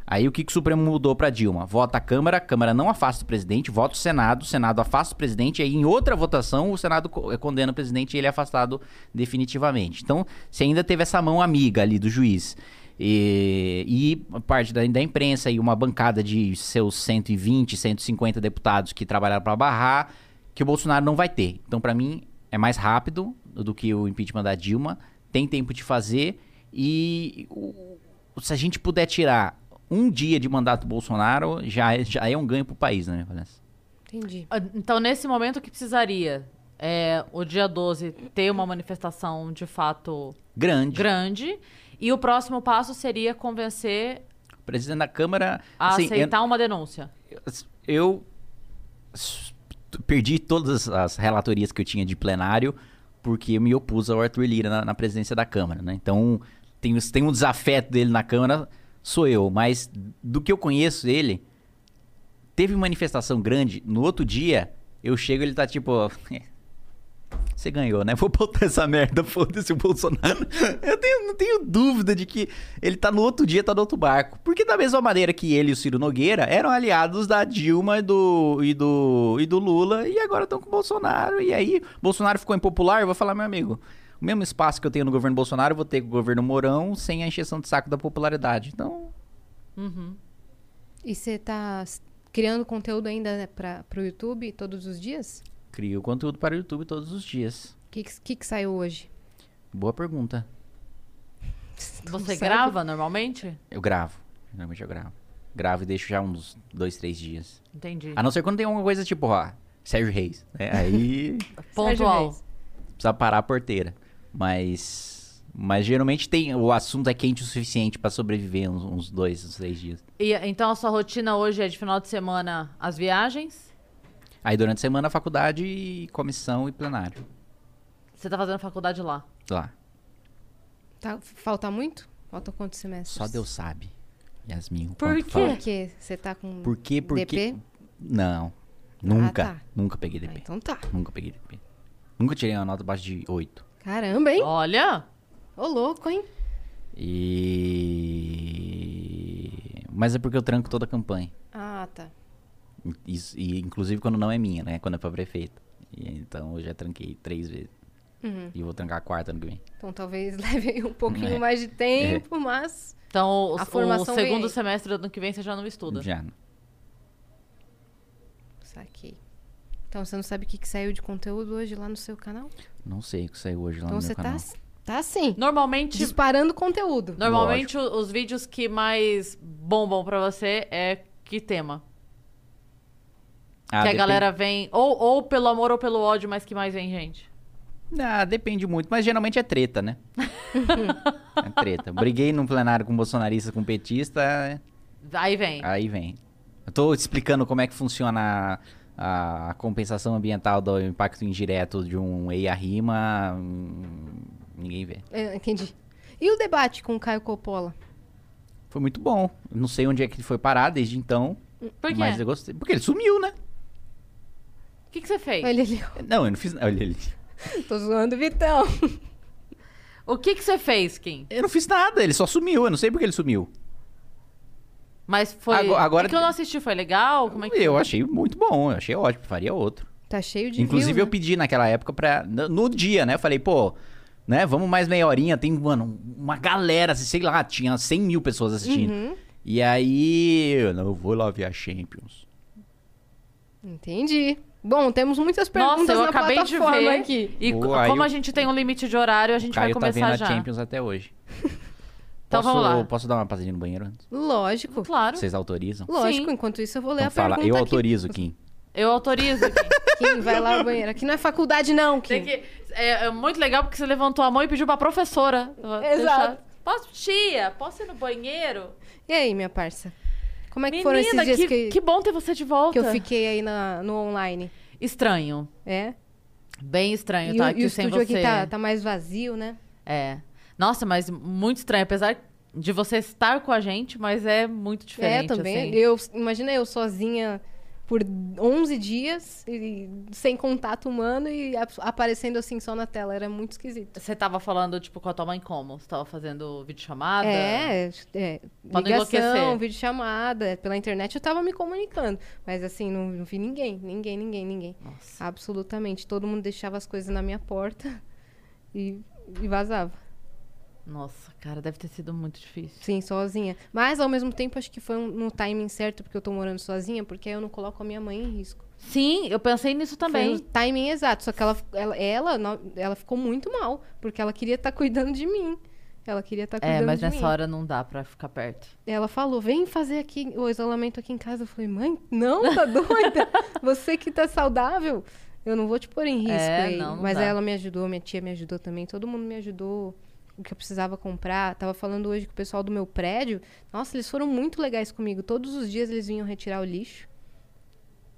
Aí o que, que o Supremo mudou para Dilma? Vota a Câmara, a Câmara não afasta o presidente, vota o Senado, o Senado afasta o presidente, aí em outra votação o Senado eh, condena o presidente e ele é afastado definitivamente. Então, você ainda teve essa mão amiga ali do juiz. E, e parte da, da imprensa e uma bancada de seus 120, 150 deputados que trabalharam para barrar, que o Bolsonaro não vai ter. Então, para mim, é mais rápido do que o impeachment da Dilma, tem tempo de fazer e o- se a gente puder tirar um dia de mandato do Bolsonaro, já é, já é um ganho pro país, né, Vanessa? Entendi. Ah, Então, nesse momento, o que precisaria? é, o dia 12 ter uma manifestação de fato Grande. grande. E o próximo passo seria convencer O presidente da Câmara. a assim, aceitar uma denúncia. eu, eu perdi todas as relatorias que eu tinha de plenário porque eu me opus ao Arthur Lira na, na presidência da Câmara, né? Então, tem, tem um desafeto dele na Câmara, sou eu. Mas do que eu conheço ele, teve manifestação grande. No outro dia, eu chego ele tá tipo. Você ganhou, né? Vou botar essa merda, foda-se o Bolsonaro. Eu tenho, não tenho dúvida de que ele tá no outro dia, tá no outro barco. Porque da mesma maneira que ele e o Ciro Nogueira eram aliados da Dilma e do, e do, e do Lula, e agora estão com o Bolsonaro. E aí, Bolsonaro ficou impopular, eu vou falar, meu amigo, o mesmo espaço que eu tenho no governo Bolsonaro, eu vou ter com o governo Mourão sem a encheção de saco da popularidade. Então, Uhum. E você tá criando conteúdo ainda né, para pro YouTube todos os dias? Crio conteúdo para o YouTube todos os dias. O que, que, que saiu hoje? Boa pergunta. Você grava normalmente? Eu gravo. Normalmente eu gravo. Gravo e deixo já uns dois, três dias. Entendi. A não ser quando tem alguma coisa tipo, ó, Sérgio Reis. né? Aí Pontual. Precisa parar a porteira. Mas. Mas geralmente tem. O assunto é quente o suficiente pra sobreviver uns, uns dois, uns três dias. E, então a sua rotina hoje é de final de semana as viagens? Aí durante a semana, faculdade, e comissão e plenário. Você tá fazendo faculdade lá. Lá. Tá, falta muito? Falta quantos semestres? Só Deus sabe. Yasmin, o Por quê? falta. Por quê? Você tá com Por quê? Porque. DP? Não. Nunca. tá. Nunca peguei Ah, DP. então tá. Nunca peguei DP. Nunca tirei uma nota abaixo de 8. Caramba, hein? Olha! Ô, louco, hein? E. Mas é porque eu tranco toda a campanha. Ah, tá. Isso- e inclusive quando não é minha, né? Quando é pra prefeito. E, então eu já tranquei três vezes. Uhum. E vou trancar a quarta ano que vem. Então talvez leve um pouquinho É. mais de tempo, mas. Então o, A o formação vem segundo aí. semestre do ano que vem você já não estuda. Já. Saquei. Então você não sabe o que, que saiu de conteúdo hoje lá no seu canal? Não sei o que saiu hoje lá então no você meu tá, canal. tá assim. Normalmente, Disparando conteúdo. normalmente o- os vídeos que mais bombam pra você é que tema? Ah, que a depen- galera vem ou, ou pelo amor ou pelo ódio, mas que mais vem gente. Ah, depende muito, mas geralmente é treta, né? é treta. Briguei no plenário com bolsonarista, com petista, é- Aí vem. aí vem. Eu tô explicando como é que funciona a, a compensação ambiental do impacto indireto de um EIA-RIMA, hum, ninguém vê. É, entendi. E o debate com o Caio Coppola? Foi muito bom. Não sei onde é que ele foi parar desde então, Por quê? mas eu gostei. Porque ele sumiu, né? O que, que você fez? Olha ali. Não, eu não fiz. Olha ele. Tô zoando o Vitão. O que, que você fez, Kim? Eu não fiz nada, ele só sumiu. Eu não sei porque ele sumiu. Mas foi. Ago- agora- É que eu não assisti, foi legal? Como é que Eu achei muito bom, eu achei ótimo, faria outro. Tá cheio de Inclusive, view, eu pedi naquela época pra. No, no dia, né? Eu falei, pô, né? Vamos mais meia horinha. Tem, mano, uma galera, sei lá, tinha 100 mil pessoas assistindo. Uhum. E aí. Eu não eu vou lá ver a Champions. Entendi. Bom, temos muitas perguntas Nossa, eu na acabei de plataforma ver. aqui. E Boa, como eu- a gente tem um limite de horário, a gente vai Caio tá começar vendo já. a Champions até hoje. Então posso, vamos lá. Posso dar uma passadinha no banheiro antes? Lógico. Claro. Vocês autorizam? Lógico, Sim. enquanto isso eu vou ler Então a fala, pergunta eu aqui. autorizo, Kim. Eu autorizo. Kim. Kim, vai lá ao banheiro. Aqui não é faculdade não, Kim. Que- é, é muito legal porque você levantou a mão e pediu pra professora. Exato. Posso, tia, posso ir no banheiro? E aí, minha parça? Como é que Menina, foram esses dias que, que, que bom ter você de volta. que eu fiquei aí na, no online? Estranho. É? Bem estranho E, tá o- aqui e o sem estúdio você. aqui tá, tá mais vazio, né? É. Nossa, mas muito estranho. Apesar de você estar com a gente, mas é muito diferente. é, também. assim. Eu, imagina eu sozinha por 11 dias, e, sem contato humano e ap- aparecendo assim só na tela. Era muito esquisito. Você tava falando, tipo, com a tua mãe como? Você tava fazendo videochamada? É, é Pra não ligação, videochamada. Pela internet eu tava me comunicando. Mas assim, não, não vi ninguém. Ninguém, ninguém, ninguém. Nossa. Absolutamente. Todo mundo deixava as coisas na minha porta e, e vazava. Nossa, cara, deve ter sido muito difícil. Sim, sozinha. Mas ao mesmo tempo acho que foi um, no timing certo, porque eu tô morando sozinha, porque aí eu não coloco a minha mãe em risco. Sim, eu pensei nisso Foi também. no timing exato. Só que ela, ela, ela, ela ficou muito mal, porque ela queria estar cuidando de mim. Ela queria estar cuidando É, mas de nessa mim. hora não dá pra ficar perto. Ela falou, vem fazer aqui o isolamento aqui em casa. Eu falei, mãe, não, tá doida? Você que tá saudável. Eu não vou te pôr em risco É, aí. não, não mas dá. ela me ajudou, minha tia me ajudou também. Todo mundo me ajudou. O que eu precisava comprar. Tava falando hoje com o pessoal do meu prédio. Nossa, eles foram muito legais comigo. Todos os dias eles vinham retirar o lixo.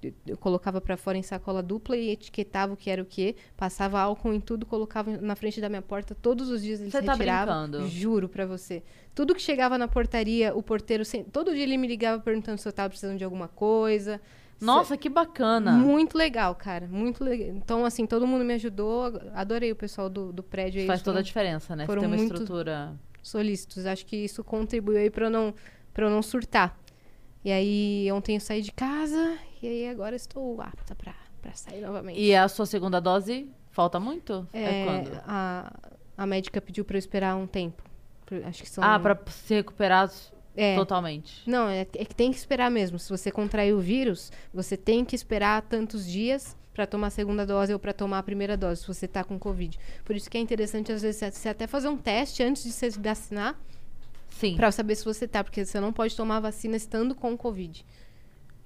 Eu- Eu colocava pra fora em sacola dupla e etiquetava o que era o que. Passava álcool em tudo, colocava na frente da minha porta. Todos os dias eles Você tá retiravam. brincando? Juro pra você. Tudo que chegava na portaria, o porteiro... Todo dia ele me ligava perguntando se eu tava precisando de alguma coisa. Nossa, que bacana. muito legal, cara. Muito legal. Então, assim, todo mundo me ajudou. Adorei o pessoal do, do prédio aí. Faz toda a diferença, né? Você foram tem uma estrutura. solícitos. Acho que isso contribuiu aí pra eu não, pra eu não surtar. E aí, ontem eu saí de casa. E aí, agora estou apta pra, pra sair novamente. E a sua segunda dose falta muito? É, quando? a, a médica pediu pra eu esperar um tempo. Acho que são... Ah, pra se recuperar É. totalmente. Não, é, é que tem que esperar mesmo. Se você contrair o vírus, você tem que esperar tantos dias pra tomar a segunda dose ou pra tomar a primeira dose, se você tá com Covid. Por isso que é interessante, às vezes, você até fazer um teste antes de você se vacinar, Sim. pra saber se você tá, porque você não pode tomar a vacina estando com Covid.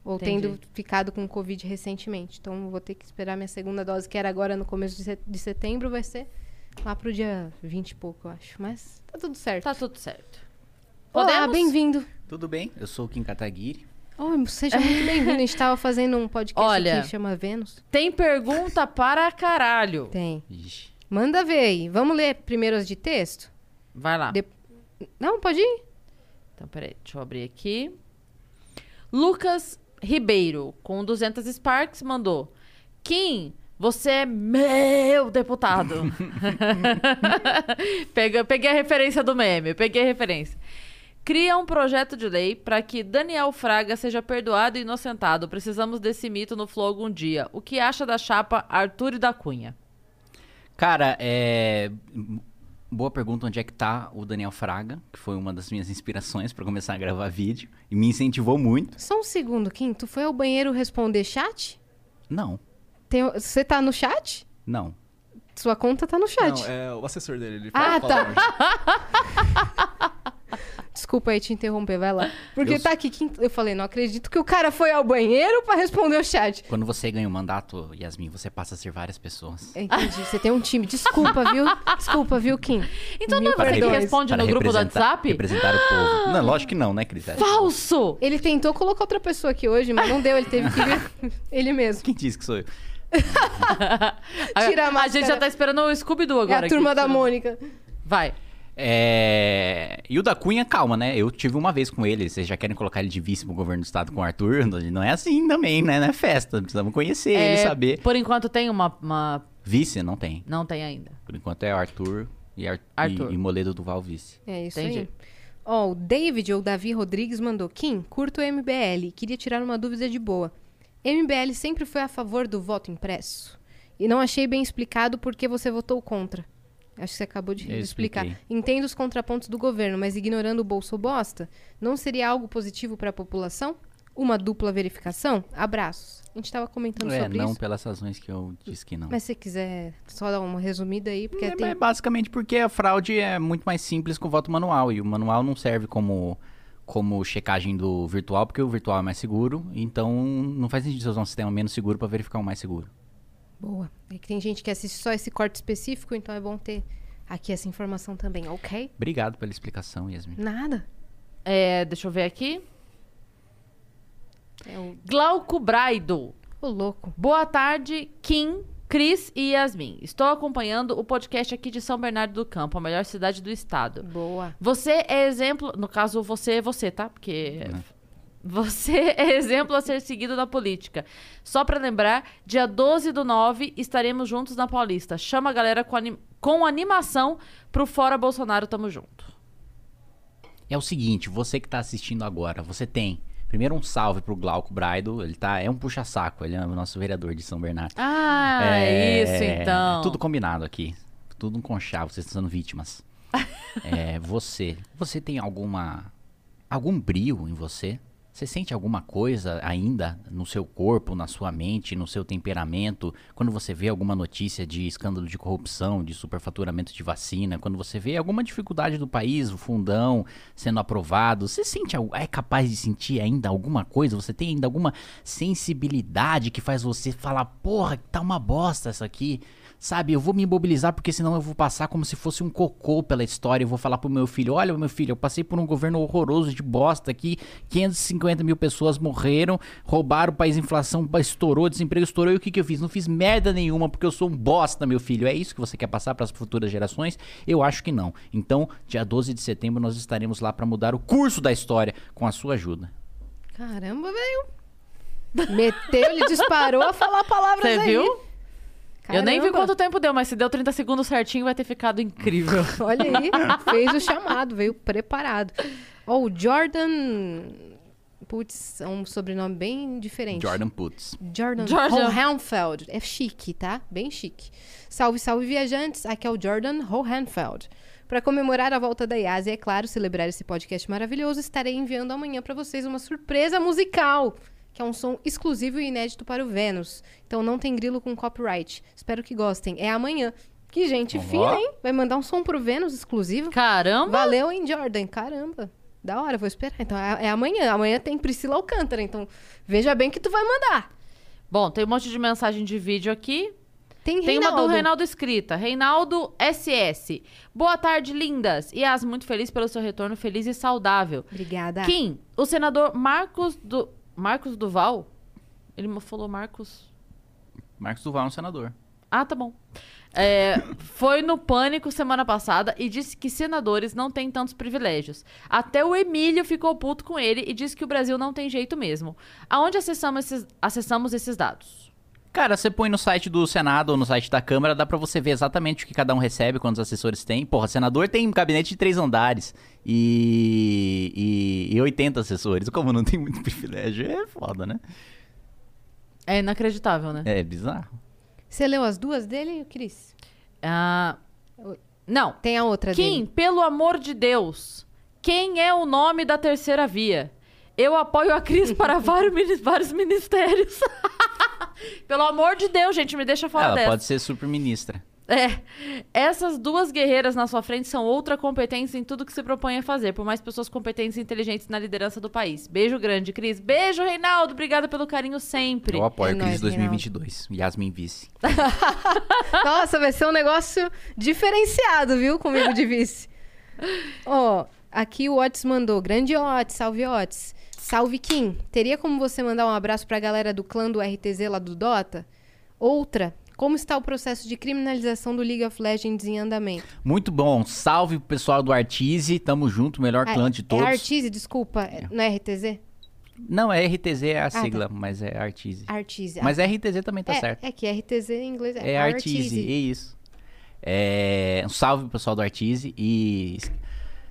Ou Entendi. tendo ficado com Covid recentemente. Então, vou ter que esperar minha segunda dose, que era agora no começo de setembro, vai ser lá pro dia 20 e pouco, eu acho. Mas tá tudo certo. Tá tudo certo. Olá, Podemos? bem-vindo. Tudo bem? Eu sou o Kim Kataguiri. Oh, seja muito bem-vindo. A gente tava fazendo um podcast Olha. aqui que chama Vênus. Tem pergunta para caralho. Tem. Ixi. Manda ver aí. Vamos ler primeiro as de texto? Vai lá. De- Não, pode ir. Então, peraí, deixa eu abrir aqui. Lucas Ribeiro, com 200 Sparks, mandou. Kim, você é meu deputado. Pega, peguei a referência do meme, peguei a referência. Cria um projeto de lei para que Daniel Fraga seja perdoado e inocentado. Precisamos desse mito no Flow algum dia. O que acha da chapa Arthur e da Cunha? Cara, é. Boa pergunta, onde é que tá o Daniel Fraga, que foi uma das minhas inspirações pra começar a gravar vídeo e me incentivou muito. Só um segundo, Kim. Tu foi ao banheiro responder chat? Não, Tem- Você tá no chat? não. Sua conta tá no chat. Não, é o assessor dele. Ele Ah, fala, tá. Desculpa aí te interromper, vai lá. Porque Eu- tá aqui. Eu falei, não acredito que o cara foi ao banheiro pra responder o chat. Quando você ganha o mandato, Yasmin, você passa a ser várias pessoas. Entendi. Você tem um time. Desculpa, viu? Desculpa, viu, Kim? Então não é você que responde Para no grupo do representar- WhatsApp? Representar o povo. Não, lógico que não, né, Cris? Falso! Ele tentou colocar outra pessoa aqui hoje, mas não deu. Ele teve que vir ele mesmo. Quem disse que sou eu? Tira a a, gente já tá esperando o Scooby-Doo É agora. a turma aqui, da tirando. Mônica. Vai. É... E o da Cunha, calma, né? Eu tive uma vez com ele. Vocês já querem colocar ele de vice pro governo do estado com o Arthur? Não é assim também, né? Não é festa. Precisamos conhecer ele, É, saber. Por enquanto tem uma, uma- Vice não tem. Não tem ainda. Por enquanto é o Arthur e, Ar... Arthur. e, e Moledo Duval vice. É isso Entendi. aí. Ó, o David ou Davi Rodrigues mandou. Kim, curto o MBL. Queria tirar uma dúvida de boa. MBL sempre foi a favor do voto impresso? E não achei bem explicado por que você votou contra. Acho que você acabou de Eu explicar. expliquei. Entendo os contrapontos do governo, mas ignorando o bolso bosta, não seria algo positivo para a população? Uma dupla verificação? Abraços. A gente estava comentando É, sobre não isso. pelas razões que eu disse que não. Mas se você quiser só dar uma resumida aí, porque É, tem... é basicamente porque a fraude é muito mais simples que o voto manual. E o manual não serve como, como checagem do virtual, porque o virtual é mais seguro. Então não faz sentido usar um sistema menos seguro para verificar um mais seguro. Boa. É que tem gente que assiste só esse corte específico, então é bom ter aqui essa informação também, ok? Obrigado pela explicação, Yasmin. Nada. É, deixa eu ver aqui. É o, Glauco Braido. o louco. Boa tarde, Kim, Cris e Yasmin. Estou acompanhando o podcast aqui de São Bernardo do Campo, a melhor cidade do estado. Boa. Você é exemplo. No caso, você é você, tá? Porque. Você é exemplo a ser seguido na política. Só pra lembrar, dia 12 do 9 estaremos juntos na Paulista. Chama a galera com, anim- com animação pro Fora Bolsonaro, tamo junto. É o seguinte, você que tá assistindo agora, você tem. Primeiro um salve pro Glauco Braido, ele tá, é um puxa-saco, ele é o nosso vereador de São Bernardo. Ah, isso então. Tudo combinado aqui. Tudo um conchavo, vocês estão sendo vítimas. é, você, você tem alguma algum brio em você? Você sente alguma coisa ainda no seu corpo, na sua mente, no seu temperamento, quando você vê alguma notícia de escândalo de corrupção, de superfaturamento de vacina, quando você vê alguma dificuldade do país, o fundão sendo aprovado, você sente, é capaz de sentir ainda alguma coisa? Você tem ainda alguma sensibilidade que faz você falar, porra, tá uma bosta isso aqui? Sabe, eu vou me imobilizar porque senão eu vou passar como se fosse um cocô pela história. Eu vou falar pro meu filho: olha, meu filho, eu passei por um governo horroroso de bosta aqui. 550 mil pessoas morreram, roubaram o país, inflação estourou, desemprego estourou. E o que, que eu fiz? Não fiz merda nenhuma porque eu sou um bosta, meu filho. É isso que você quer passar para as futuras gerações? Eu acho que não. Então, dia 12 de setembro, nós estaremos lá para mudar o curso da história com a sua ajuda. Caramba, velho. Meteu, ele disparou a falar palavras Você aí. viu? Eu nem vi Caramba. quanto tempo deu, mas se deu 30 segundos certinho, vai ter ficado incrível. Olha aí, fez o chamado, veio preparado. Ó, o Jordan. Putz, é um sobrenome bem diferente. Jordan Putz. Jordan Jordan. Hohenfeld. É chique, tá? Bem chique. Salve, salve, viajantes. Aqui é o Jordan Hohenfeld. Para comemorar a volta da Yas e, é claro, celebrar esse podcast maravilhoso, estarei enviando amanhã para vocês uma surpresa musical, que é um som exclusivo e inédito para o Vênus. Então não tem grilo com copyright. Espero que gostem. É amanhã. Que gente Ó. fina, hein? Vai mandar um som pro Vênus exclusivo. Caramba! Valeu, hein, Jordan? Caramba. Da hora, vou esperar. Então é, é amanhã. Amanhã tem Priscila Alcântara. Então veja bem que tu vai mandar. Bom, tem um monte de mensagem de vídeo aqui. Tem, Tem uma do Reinaldo. Reinaldo escrita. Reinaldo SS. Boa tarde, lindas. Yas, muito feliz pelo seu retorno feliz e saudável. Obrigada. Kim, o senador Marcos do Marcos Duval? Ele falou Marcos. Marcos Duval é um senador. Ah, tá bom. É, foi no Pânico semana passada e disse que senadores não têm tantos privilégios. Até o Emílio ficou puto com ele e disse que o Brasil não tem jeito mesmo. Aonde acessamos esses, acessamos esses dados? Cara, você põe no site do Senado ou no site da Câmara, dá pra você ver exatamente o que cada um recebe, quantos assessores tem. Porra, senador tem um gabinete de três andares e, e, e 80 assessores. Como não tem muito privilégio, é foda, né? É inacreditável, né? É bizarro. Você leu as duas dele, Cris? Ah, não. Tem a outra Kim, dele. pelo amor de Deus, quem é o nome da terceira via? Eu apoio a Cris para vários, mini- vários ministérios. pelo amor de Deus, gente, me deixa fora Ela dessa. pode ser super-ministra. É. Essas duas guerreiras na sua frente são outra competência em tudo que se propõe a fazer, por mais pessoas competentes e inteligentes na liderança do país. Beijo grande, Cris. Beijo, Reinaldo. Obrigada pelo carinho sempre. Eu apoio É a Cris nóis, 2022. Yasmin vice. Nossa, vai ser um negócio diferenciado, viu? Comigo de vice. Ó, aqui o Otis mandou. Grande Otis, salve Otis. Salve Kim. Teria como você mandar um abraço pra galera do clã do RTZ lá do Dota? Outra, como está o processo de criminalização do League of Legends em andamento? Muito bom. Salve pro pessoal do Artise. Tamo junto, melhor clã de É todos. Artise, desculpa. é- Não é RTZ? Não, é RTZ é a tá. sigla, mas é Artise. Artise. Mas RTZ também tá é, certo. É que RTZ em inglês é, É Artise, é isso. É, um salve pro pessoal do Artise e.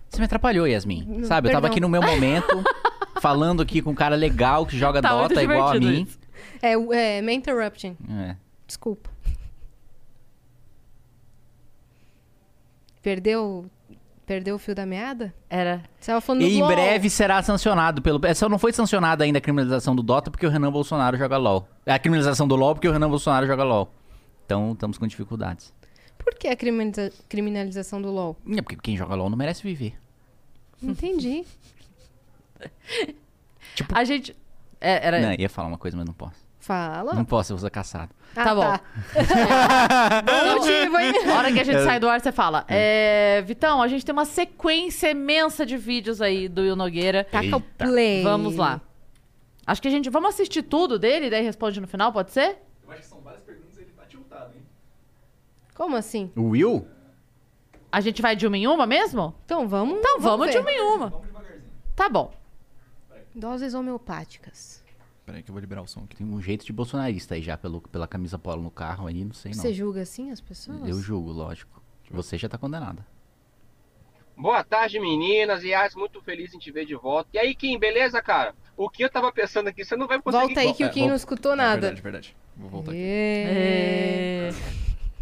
Você me atrapalhou, Yasmin. Sabe, eu tava perdão. aqui no meu momento, falando aqui com um cara legal que joga Tá Dota igual a mim. isso. É, é, My Interruption. É. Desculpa. Perdeu, perdeu o fio da meada? Era. Você tava falando E do em LOL. breve será sancionado pelo. é, Só não foi sancionada ainda a criminalização do Dota porque o Renan Bolsonaro joga LOL. É a criminalização do LOL porque o Renan Bolsonaro joga LOL. Então estamos com dificuldades. Por que a criminaliza- criminalização do LOL? É porque quem joga LOL não merece viver. Entendi. A gente. é, era. Não, ia falar uma coisa, mas não posso. Fala. Não posso, eu vou ser caçado. Ah, Tá bom. Bom motivo, hein? A hora que a gente sai do ar, você fala. É, Vitão, a gente tem uma sequência imensa de vídeos aí do Will Nogueira. Taca o Eita. play. Vamos lá. Acho que a gente. Vamos assistir tudo dele, daí responde no final, pode ser? Eu acho que são várias perguntas e ele tá tiltado, hein? Como assim? O Will? A gente vai de uma em uma mesmo? Então vamos. Então vamos de ver. uma em uma. Vamos devagarzinho. Tá bom. Doses homeopáticas. Peraí que eu vou liberar o som aqui. Tem um jeito de bolsonarista aí já pelo, pela camisa polo no carro aí, não sei não. Você julga assim as pessoas? Eu julgo, lógico. Você já tá condenada. Boa tarde, meninas. Yas, muito feliz em te ver de volta. E aí, Kim, beleza, cara? O que eu tava pensando aqui, você não vai conseguir... Volta aí que É, o Kim vou- não escutou É nada. verdade, verdade. Vou voltar aqui. É. É...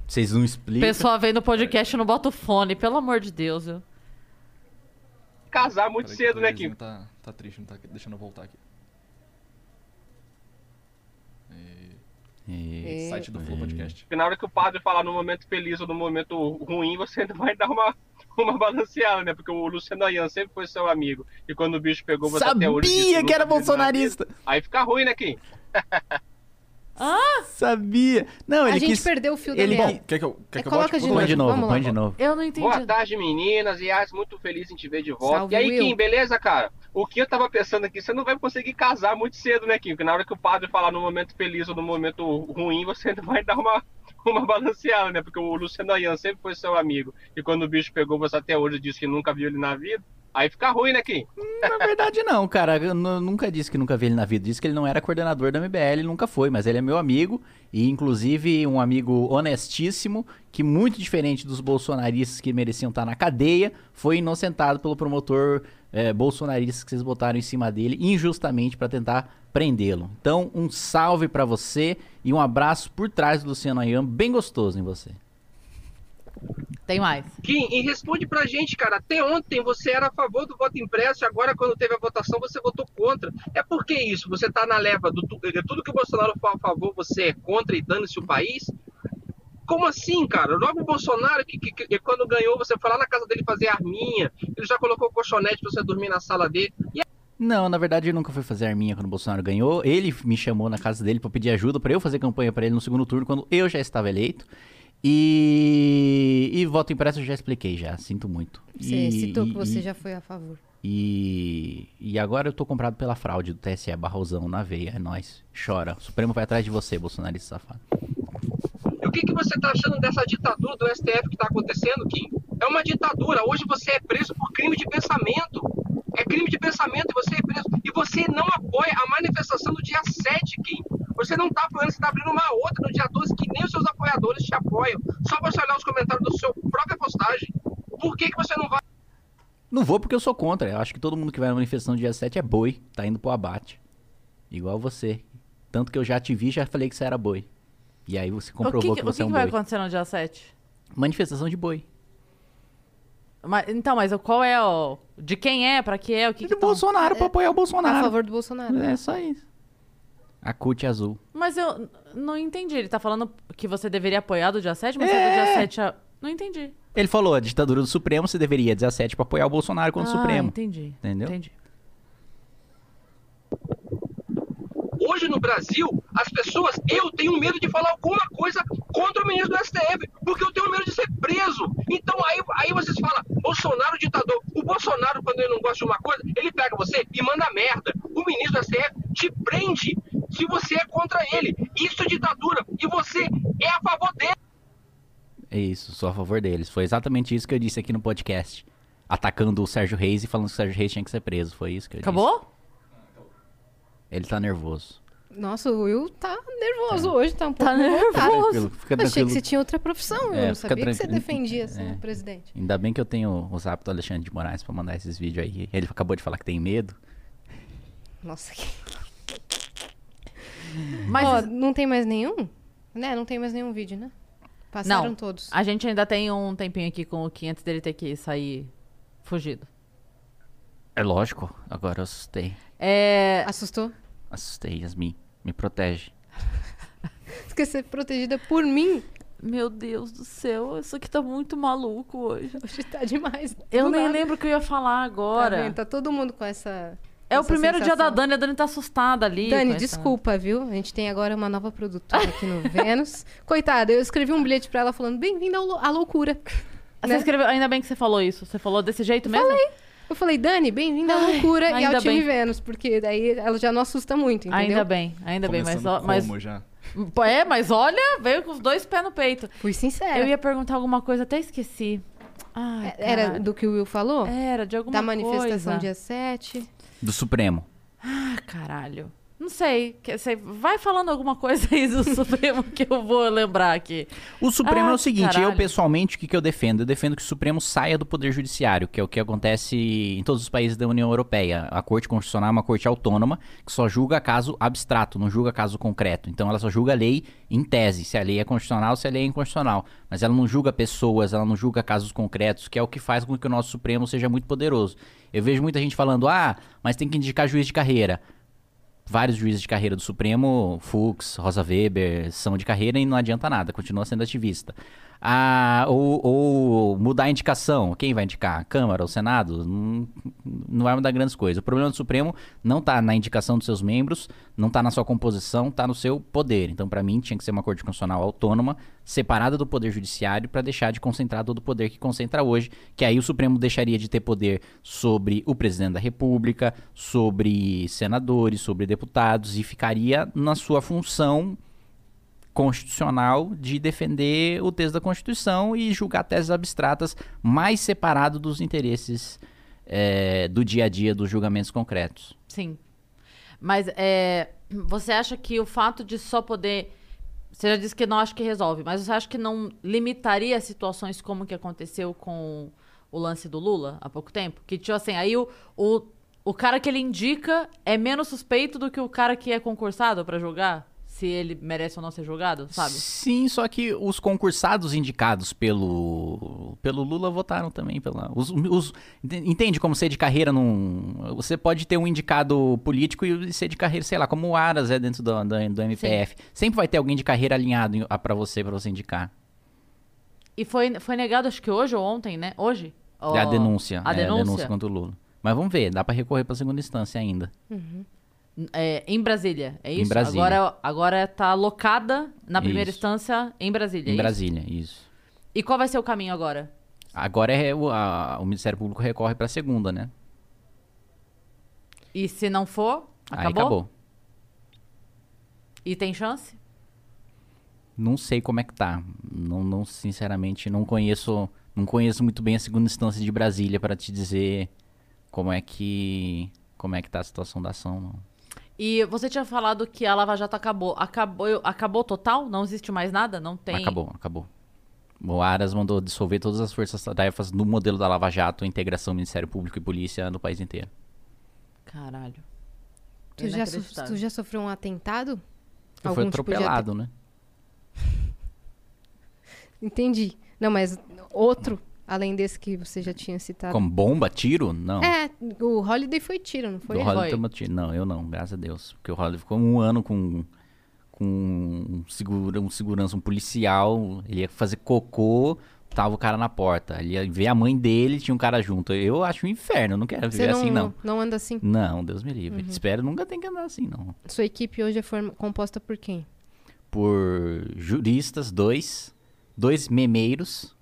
Vocês não explicam. Pessoal vendo o podcast não bota o fone, pelo amor de Deus. viu? casar muito Peraí cedo, né, Kim? Tá, Tá triste, não tá deixando eu voltar aqui. E... E... Site do Flow Podcast. E na hora que o padre falar no momento feliz ou no momento ruim, você vai dar uma, uma balanceada, né? Porque o Luciano Ayan sempre foi seu amigo. E quando o bicho pegou, você Sabia até. Sabia que era bolsonarista! Aí fica ruim, né, Kim? Ah! Sabia! Não, ele A gente quis... perdeu o fio ele... da Bom, quer que eu, quer coloca de, de novo, põe de novo. Eu não entendi. Boa tarde, meninas. E as muito feliz em te ver de volta. Salve, e aí, Will. Kim, beleza, cara? O que eu tava pensando aqui, você não vai conseguir casar muito cedo, né, Kim? Porque na hora que o padre falar no momento feliz ou no momento ruim, você não vai dar uma, uma balanceada, né? Porque o Luciano Ayan sempre foi seu amigo. E quando o bicho pegou você até hoje disse que nunca viu ele na vida. Aí fica ruim, né, Kim? Na verdade, não, cara. Eu nu- nunca disse que nunca vi ele na vida. Disse que ele não era coordenador da MBL, nunca foi. Mas ele é meu amigo. E, inclusive, um amigo honestíssimo, que, muito diferente dos bolsonaristas que mereciam estar na cadeia, foi inocentado pelo promotor eh, bolsonarista que vocês botaram em cima dele, injustamente, pra tentar prendê-lo. Então, um salve pra você e um abraço por trás do Luciano Ayam, bem gostoso em você. Tem mais. Kim, e responde pra gente, cara. Até ontem você era a favor do voto impresso e agora, quando teve a votação, você votou contra. É por que isso? Você tá na leva do tudo que o Bolsonaro for a favor, você é contra e dane-se o país? Como assim, cara? Logo o Bolsonaro, que, que- que quando ganhou, você foi lá na casa dele fazer arminha, ele já colocou colchonete pra você dormir na sala dele. E Não, na verdade eu nunca fui fazer arminha quando o Bolsonaro ganhou. Ele me chamou na casa dele pra pedir ajuda pra eu fazer campanha pra ele no segundo turno, quando eu já estava eleito. E, e voto impresso eu já expliquei já, sinto muito. Você E- citou e- que você e- já foi a favor. E, e agora eu tô comprado pela fraude do TSE, barrosão na veia, é nóis. Chora. O Supremo vai atrás de você, bolsonarista safado. E o que, que você tá achando dessa ditadura do STF que tá acontecendo, Kim? É uma ditadura. Hoje você é preso por crime de pensamento. É crime de pensamento e você é preso. E você não apoia a manifestação do dia 7, Kim. Você não tá apoiando, você tá abrindo uma outra no dia 12 que nem os seus apoiadores te apoiam. Só você olhar os comentários do seu própria postagem. Por que, que você não vai? Não vou porque eu sou contra. Eu acho que todo mundo que vai na manifestação do dia 7 é boi, tá indo pro abate. Igual você. Tanto que eu já te vi já falei que você era boi. E aí você O comprovou que, que, que, o você que é um que vai boi. acontecer no dia 7? Manifestação de boi. Mas, então, mas qual é o. De quem é? Pra que é? O que, que do tão- Bolsonaro pra apoiar o A Bolsonaro. favor do Bolsonaro. É só isso. A CUT azul. Mas eu não entendi. Ele tá falando que você deveria apoiar do dia 7, mas é do dia 7 a... Não entendi. Ele falou, a ditadura do Supremo, você deveria 17 pra apoiar o Bolsonaro contra o ah, Supremo. entendi. Entendeu? Entendi. Hoje no Brasil, as pessoas, eu tenho medo de falar alguma coisa contra o ministro do STF, porque eu tenho medo de ser preso. Então aí, aí vocês falam, Bolsonaro ditador. O Bolsonaro, quando ele não gosta de uma coisa, ele pega você e manda merda. O ministro do STF te prende se você é contra ele. Isso é ditadura. E você é a favor dele. É isso, sou a favor deles. Foi exatamente isso que eu disse aqui no podcast. Atacando o Sérgio Reis e falando que o Sérgio Reis tinha que ser preso. Foi isso que eu Acabou? disse. Ele tá nervoso. Nossa, o Will tá nervoso hoje, tá um pouco Tá revoltado. Tranquilo, fica Eu achei que tranquilo. você tinha outra profissão, eu É, não fica sabia que você tranquilo. defendia assim, É. o presidente. Ainda bem que eu tenho o zap do Alexandre de Moraes pra mandar esses vídeos aí. Ele acabou de falar que tem medo. Nossa, que... Mas Ó, não tem mais nenhum? Né, não tem mais nenhum vídeo, né? Passaram Não. todos. a gente ainda tem um tempinho aqui com o Kim antes dele ter que sair fugido. É lógico, agora eu assustei. É. Assustou? Assustei, Yasmin. Me protege. Esquecer protegida por mim. Meu Deus do céu, isso aqui tá muito maluco hoje. Hoje tá demais. Eu nem nada. lembro o que eu ia falar Tá, agora. vendo? tá todo mundo com essa. é o essa primeiro dia da sensação. Dani, a Dani tá assustada ali. Dani, com essa- desculpa, viu? A gente tem agora uma nova produtora aqui no Vênus. Coitada, eu escrevi um bilhete pra ela falando: bem-vinda à loucura. Você né? escreveu, ainda bem que você falou isso. Você falou desse jeito mesmo? Eu falei, Dani, bem-vinda à loucura e ao time bem. Vênus, porque daí ela já não assusta muito, entendeu? Ainda bem, ainda bem, mas, Começando ó- mas como já? é, mas olha, veio com os dois pés no peito. Fui sincera. Eu ia perguntar alguma coisa, até esqueci. Ai, É, Era caralho. do que o Will falou? Era de alguma da manifestação coisa. dia 7. Do Supremo. Ah, caralho. Não sei. sei- Vai falando alguma coisa aí do Supremo que eu vou lembrar aqui. O Supremo Ah, é o seguinte, eu caralho. pessoalmente, o que, que eu defendo? Eu defendo que o Supremo saia do Poder Judiciário, que é o que acontece em todos os países da União Europeia. A Corte Constitucional é uma corte autônoma que só julga caso abstrato, não julga caso concreto. Então ela só julga a lei em tese, se a lei é constitucional, se a lei é inconstitucional. Mas ela não julga pessoas, ela não julga casos concretos, que é o que faz com que o nosso Supremo seja muito poderoso. Eu vejo muita gente falando, ah, mas tem que indicar juiz de carreira. Vários juízes de carreira do Supremo, Fux, Rosa Weber, são de carreira e não adianta nada, continua sendo ativista. Ah, ou, ou mudar a indicação, quem vai indicar? A Câmara, o Senado? Não, não vai mudar grandes coisas. O problema do Supremo não está na indicação dos seus membros, não está na sua composição, está no seu poder. Então, para mim, tinha que ser uma Corte Constitucional autônoma, separada do Poder Judiciário, para deixar de concentrar todo o poder que concentra hoje, que aí o Supremo deixaria de ter poder sobre o presidente da República, sobre senadores, sobre deputados, e ficaria na sua função constitucional de defender o texto da Constituição e julgar teses abstratas mais separado dos interesses é, do dia a dia dos julgamentos concretos. Sim. Mas é, você acha que o fato de só poder. Você já disse que não acha que resolve, mas você acha que não limitaria situações como que aconteceu com o lance do Lula há pouco tempo? Que, tipo assim, aí o, o, o cara que ele indica é menos suspeito do que o cara que é concursado para julgar? Se ele merece ou não ser julgado, sabe? Sim, só que os concursados indicados pelo, pelo Lula votaram também pela. Os, os- entende como ser de carreira num. Você pode ter um indicado político e ser de carreira, sei lá, como o Aras é dentro do, do, do MPF. Sempre vai ter alguém de carreira alinhado pra você, pra você indicar. E foi, foi negado, acho que hoje ou ontem, né? Hoje? É a denúncia. A é denúncia? a denúncia contra o Lula. Mas vamos ver, dá pra recorrer pra segunda instância ainda. É, em Brasília, é Em isso? Brasília. Agora, agora tá alocada na primeira Isso. instância em Brasília. é em isso? Brasília, isso. E qual vai ser o caminho agora? Agora é o, a- o Ministério Público recorre pra segunda, né? E se não for, acabou? Aí acabou. E tem chance? Não sei como é que tá. Não, não sinceramente, não conheço, não conheço muito bem a segunda instância de Brasília para te dizer como é que como é que tá a situação da ação. Não. E você tinha falado que a Lava Jato acabou. Acabou, acabou total? Não existe mais nada? Não tem? Acabou, acabou. O Aras mandou dissolver todas as forças-tarefas no modelo da Lava Jato, integração Ministério Público e Polícia no país inteiro. Caralho. Tu já, so- tu já sofreu um atentado? Foi Algum tipo de atropelado, né? Entendi. Não, mas outro, além desse que você já tinha citado. Como bomba, tiro? Não. É, o Holiday foi tiro, não foi? Do Foi. Holliday tomou tiro. Não, eu não, graças a Deus. Porque o Holliday ficou um ano com, com um, segura, um segurança, um policial. Ele ia fazer cocô, tava o cara na porta. Ele ia ver a mãe dele, tinha um cara junto. Eu acho um inferno, eu não quero viver não, assim, não. não anda assim? Não, Deus me livre. Uhum. Espero nunca ter que andar assim, não. Sua equipe hoje é forma- composta por quem? Por juristas, dois. Dois memeiros.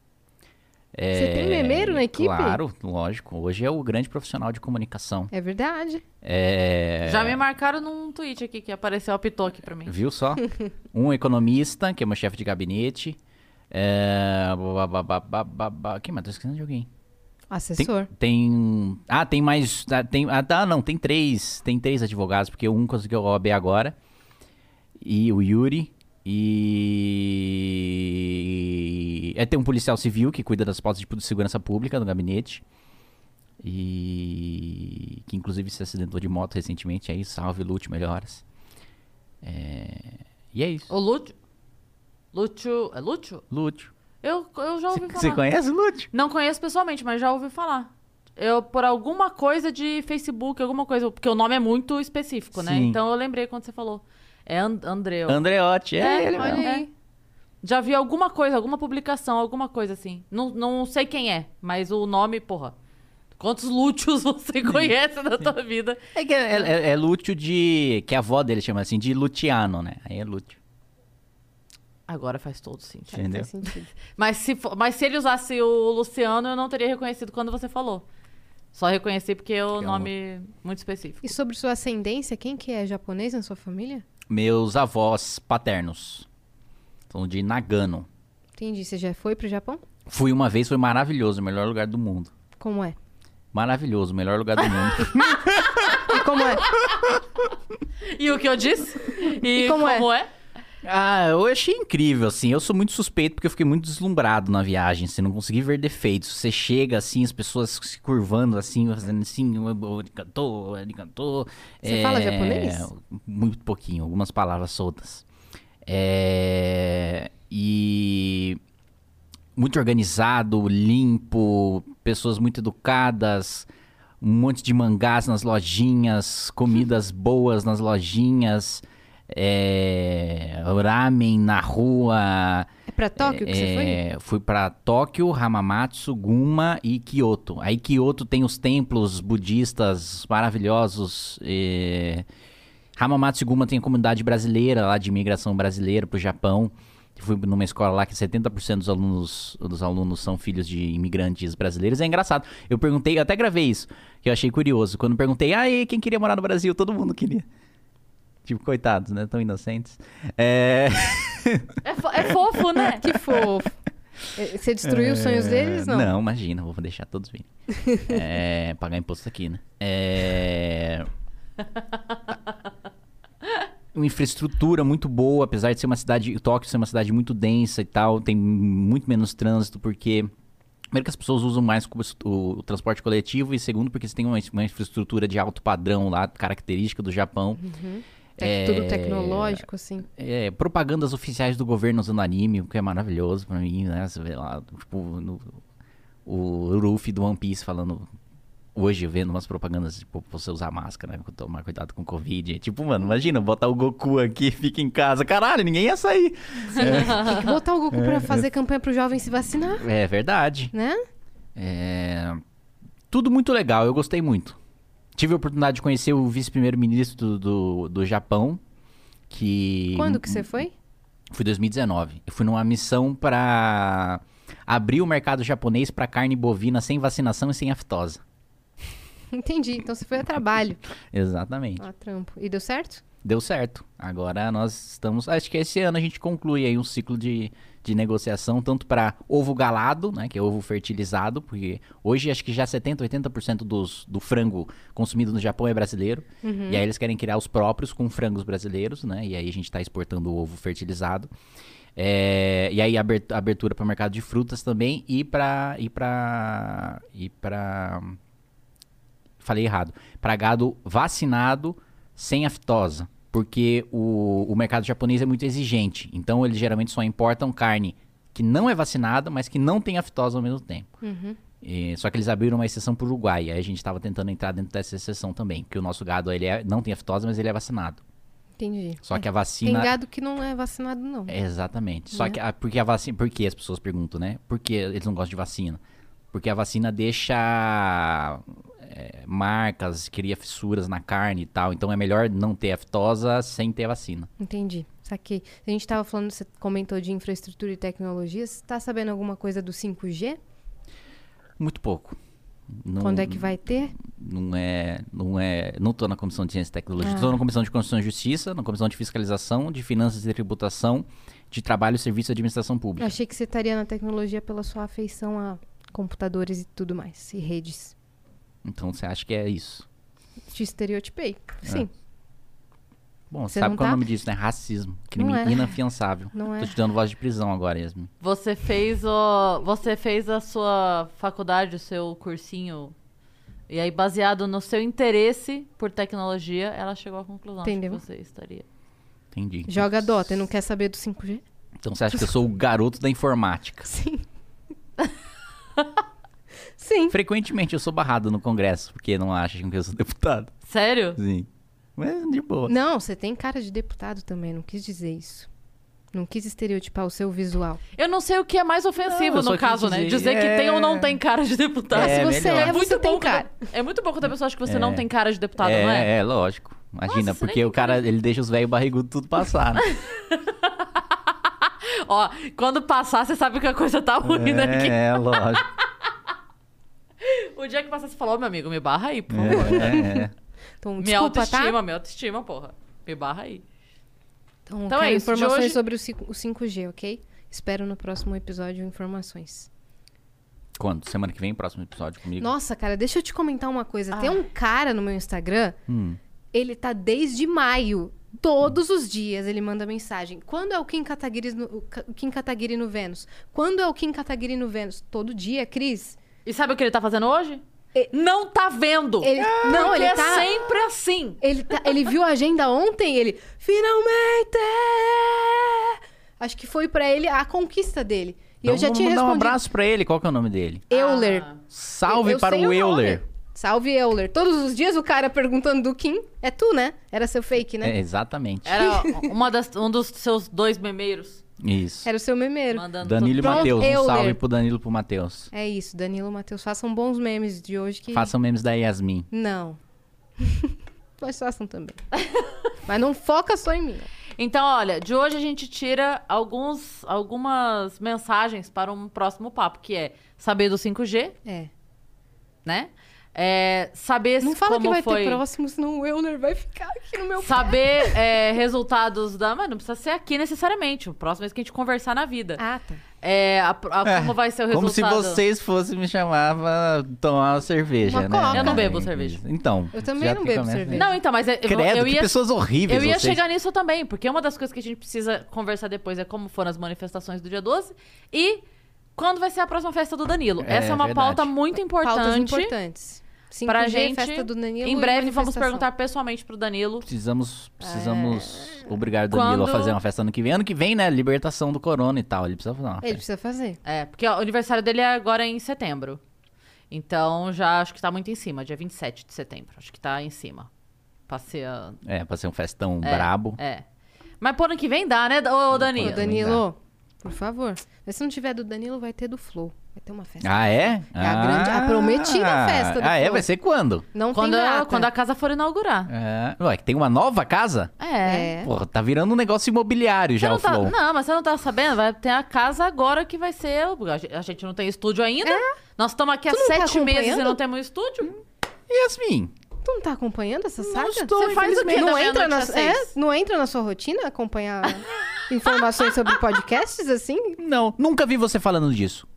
Você tem memeiro na equipe? Claro, lógico. Hoje é o grande profissional de comunicação. É verdade. É... Já me marcaram num tweet aqui que apareceu, apitou aqui pra mim. Viu só? um economista, que é meu chefe de gabinete. É... Quem mais? Tô esquecendo de alguém. Tem, Assessor. tem... Ah, tem mais... ah, Tem... Ah, tá, não. Tem três. Tem três advogados, porque um conseguiu a OAB agora. E o Yuri. E... É, tem um policial civil que cuida das pautas de segurança pública no gabinete. E... Que inclusive se acidentou de moto recentemente. Aí, salve, lute, melhoras. É... E é isso. O Lúcio. Lúcio. É Lúcio? Lúcio. Eu, eu já ouvi falar. Você conhece o Lúcio? Não conheço pessoalmente, mas já ouvi falar. Eu, por alguma coisa de Facebook, alguma coisa. Porque o nome é muito específico, né? Sim. Então eu lembrei quando você falou. É And. Andreotti, é, É, ele Olha mesmo. aí. Já vi alguma coisa, alguma publicação, alguma coisa assim. Não, não sei quem é, mas o nome, porra. Quantos Lúcios você conhece na tua vida? É que é, é, é Lúcio de... Que a avó dele chama assim, de Luciano, né? Aí é Lúcio. Agora faz todo sentido. Entendeu? Faz sentido. Mas se, mas se ele usasse o Luciano, eu não teria reconhecido quando você falou. Só reconheci porque é o Que nome muito específico. E sobre sua ascendência, quem que é japonês na sua família? Meus avós paternos. São de Nagano. Entendi. Você já foi pro Japão? Fui uma vez, foi maravilhoso, o melhor lugar do mundo. Como é? Maravilhoso, o melhor lugar do mundo. E como é? E o que eu disse? E, E como como, é? é? Ah, eu achei incrível, assim. Eu sou muito suspeito porque eu fiquei muito deslumbrado na viagem, assim, não consegui ver defeitos. Você chega, assim, as pessoas se curvando, assim, fazendo assim, arigatou, arigatou. Você fala japonês? Muito pouquinho, algumas palavras soltas. É... E... Muito organizado, limpo, pessoas muito educadas, um monte de mangás nas lojinhas, comidas boas nas lojinhas, é, ramen na rua. É pra Tóquio que você foi? É, Fui pra Tóquio, Hamamatsu, Guma e Kyoto. Aí Kyoto tem os templos budistas maravilhosos. é, Hamamatsu e Guma tem a comunidade brasileira lá de imigração brasileira pro Japão. Fui numa escola lá que 70% dos alunos, dos alunos são filhos de imigrantes brasileiros. É engraçado. Eu perguntei, eu até gravei isso, que eu achei curioso. Quando perguntei, ah, e quem queria morar no Brasil? Todo mundo queria. Tipo, coitados, né? Tão inocentes. É... É, fo- é fofo, né? Que fofo. É, Você destruiu os sonhos deles? Não. Não, imagina, vou deixar todos virem. É, pagar imposto aqui, né? É... Uma infraestrutura muito boa, apesar de ser uma cidade, Tóquio ser uma cidade muito densa e tal, tem muito menos trânsito, porque primeiro que as pessoas usam mais o, o- o transporte coletivo e segundo porque você tem uma, uma infraestrutura de alto padrão lá, característica do Japão. É tudo tecnológico, assim. É, propagandas oficiais do governo usando anime, o que é maravilhoso pra mim, né? Você vê lá, tipo, no- o Luffy do One Piece falando hoje, vendo umas propagandas, tipo, você usar máscara, né? Tomar cuidado com Covid. Tipo, mano, imagina, botar o Goku aqui, fica em casa. Caralho, ninguém ia sair. Tem que botar o Goku pra fazer campanha pro jovem se vacinar, É verdade. né? É... Tudo muito legal, eu gostei muito. Tive a oportunidade de conhecer o vice-primeiro-ministro do, do, do Japão, que... Quando que você foi? Fui 2019. Eu fui numa missão pra abrir o mercado japonês pra carne bovina sem vacinação e sem aftose. Entendi. Então você foi a trabalho. Exatamente. A trampo. E deu certo? Deu certo. Agora nós estamos. Acho que esse ano a gente conclui aí um ciclo de, de negociação, tanto para ovo galado, né? Que é ovo fertilizado, porque hoje acho que já 70%, 80% dos, do frango consumido no Japão é brasileiro. E aí eles querem criar os próprios com frangos brasileiros, né? E aí a gente está exportando o ovo fertilizado. É, e aí abert- abertura para o mercado de frutas também e para e para e para falei errado, para gado vacinado sem aftosa, porque o, o mercado japonês é muito exigente. Então eles geralmente só importam carne que não é vacinada, mas que não tem aftosa ao mesmo tempo. E- só que eles abriram uma exceção para o Uruguai, aí a gente estava tentando entrar dentro dessa exceção também, porque o nosso gado ele é- não tem aftosa, mas ele é vacinado. Entendi. Só É. que a Tem vacina gado que não é vacinado, não. Exatamente. Só Né? que a, porque a vacina, por que as pessoas perguntam, né? Por que eles não gostam de vacina? Porque a vacina deixa é, marcas, cria fissuras na carne e tal. Então é melhor não ter aftosa sem ter vacina. Entendi. Saquei. A gente tava falando, você comentou de infraestrutura e tecnologia. Você tá sabendo alguma coisa do 5G? Muito pouco. Não, Quando é que vai ter? Não é, não é, não tô na comissão de ciência e tecnologia, Ah. tô na comissão de Constituição e Justiça, na comissão de fiscalização, de finanças e tributação, de trabalho, serviço e administração Eu pública. achei que você estaria na tecnologia pela sua afeição a computadores e tudo mais. E redes. Então você acha que é isso? Te estereotipei. Sim. Bom, Você sabe qual é tá? o nome disso, né? Racismo. Crime Não é. inafiançável. Não é. Tô te dando voz de prisão agora, Yasmin. Você fez o. Você fez a sua faculdade, o seu cursinho. E aí, baseado no seu interesse por tecnologia, ela chegou à conclusão de Entendeu? que você estaria. Entendi. Joga Dota e não quer saber do 5G? Então você acha que eu sou o garoto da informática? Sim. Sim. Frequentemente eu sou barrado no Congresso, porque não acham que eu sou deputado. Sério? Sim. Mas de boa. Não, você tem cara de deputado também. Não quis dizer isso. Não quis estereotipar o seu visual. Eu não sei o que é mais ofensivo Não, no caso, né? dizer- Dizer que é. tem ou não tem cara de deputado. Ah, se É, você melhor. é, você tem cara. quando- é muito bom quando a pessoa acha que você É. não tem cara de deputado, é, não é? é, lógico. Imagina, Nossa, porque o cara, ele deixa os velhos barrigudos tudo passar, né? Ó, quando passar, você sabe que a coisa tá ruim, né? Que- é, lógico. O dia que passar, você falou, "Ô, meu amigo, me barra aí, por favor. É, é. Então, Minha desculpa, autoestima, tá? minha autoestima, porra. Me barra aí. Então, Então quero é isso, de informações hoje- sobre o 5 o 5G, ok? Espero no próximo episódio informações. Quando? Semana que vem, próximo episódio comigo? Nossa, cara, deixa eu te comentar uma coisa. Tem Ah. um cara no meu Instagram, Hum. ele tá desde maio. Todos os dias ele manda mensagem. Quando é o Kim Kataguiri no, o Kim Kataguiri no Vênus? Quando é o Kim Kataguiri no Vênus? Todo dia, Cris. E sabe o que ele tá fazendo hoje? E- Não tá vendo! Ele, não, Porque ele é tá... sempre assim. Ele, tá- ele viu a agenda ontem, ele... Finalmente! Acho que foi pra ele a conquista dele. E eu Então já vamos tinha mandar um respondido... abraço pra ele. Qual que é o nome dele? Euler. Ah. Salve Eu para o nome. Euler. Salve, Euler. Todos os dias o cara perguntando do Kim. É tu, né? Era seu fake, né? É, exatamente. Era uma das, um dos seus dois memeiros Isso. Era o seu memeiro. mandando Danilo e Matheus. Um Euler. salve pro Danilo e pro Matheus. É isso, Danilo Matheus. Façam bons memes de hoje que. Façam memes da Yasmin. Não. Mas façam também. Mas não foca só em mim. Então, olha, de hoje a gente tira alguns, algumas mensagens para um próximo papo, que é saber do 5G, É. né? É, saber Não fala como que vai foi... ter próximo, senão o Euler vai ficar aqui no meu pé. Saber é, resultados da... Mas não precisa ser aqui necessariamente. O próximo é que a gente conversar na vida. Ah, tá. É, a- a- como vai ser o Como resultado. se vocês fossem me chamar pra tomar uma cerveja, Uma né? coca. Eu não bebo cerveja. Então. Eu também não bebo cerveja. Não, então, mas é- eu, Credo, eu que ia... pessoas horríveis Eu ia vocês. chegar nisso também, porque uma das coisas que a gente precisa conversar depois é como foram as manifestações do dia 12 e quando vai ser a próxima festa do Danilo. É, Essa é uma verdade. pauta muito Pautas importante. importantes. 5G, Pra gente, festa do Danilo em breve vamos perguntar pessoalmente pro Danilo. Precisamos, precisamos obrigar o Danilo É. Quando- a fazer uma festa ano que vem. Ano que vem, né? Libertação do corona e tal. Ele precisa fazer uma Ele festa. precisa fazer. É, porque o aniversário dele é agora em setembro. Então já acho que tá muito em cima, dia 27 de setembro. Acho que tá em cima. Passei a... É, pra ser um festão É, brabo. É. Mas por ano que vem dá, né, ô Danilo? Ô, Danilo, por favor. Mas se não tiver do Danilo, vai ter do Flow. Vai ter uma festa. Ah, é? É a grande- a prometida festa do Ah, é? Flow. Vai ser quando? Não Quando, tem a, data. quando a casa for inaugurar. É. Ué, que tem uma nova casa? É. É. Porra, tá virando um negócio imobiliário Você já não o tá- Flow. Não, mas você não tá sabendo? Vai ter a casa agora que vai ser. A gente- a gente não tem estúdio ainda. Nós estamos aqui há É? Tu não tá sete meses e acompanhando? não temos estúdio. Yasmin, Tu não tá acompanhando essa saga? estou, Você faz o quê não entra, na, é, não entra na sua rotina acompanhar informações sobre podcasts assim? não, nunca vi você falando disso.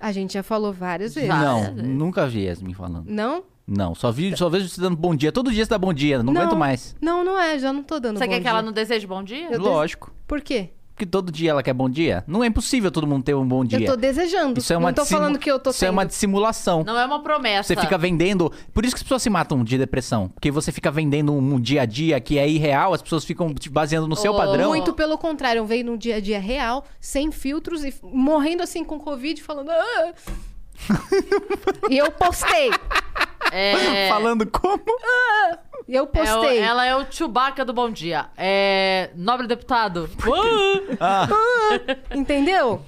A gente já falou várias vezes. Não, nunca vi Yasmin falando. Não? Não, só vi, só vejo você dando bom dia. Todo dia você dá bom dia, não, aguento mais. Não, não é. Já não tô dando Você bom quer que ela não deseje bom dia? Eu Lógico. Por quê? Porque todo dia ela quer bom dia. Não é impossível todo mundo ter um bom dia. Eu tô desejando. Isso é uma não tô falando que eu tô Isso é uma tendo. dissimulação. Não é uma promessa. Você fica vendendo. Por isso que as pessoas se matam de depressão. Porque você fica vendendo um dia a dia que é irreal, as pessoas ficam te baseando no seu Oh. padrão. Muito pelo contrário, eu venho num dia a dia real, sem filtros e morrendo assim com Covid, falando. "Ah". e eu postei. É, Falando como? E eu é o- postei. ela é o Chewbacca do bom dia. É. Nobre deputado. Entendeu?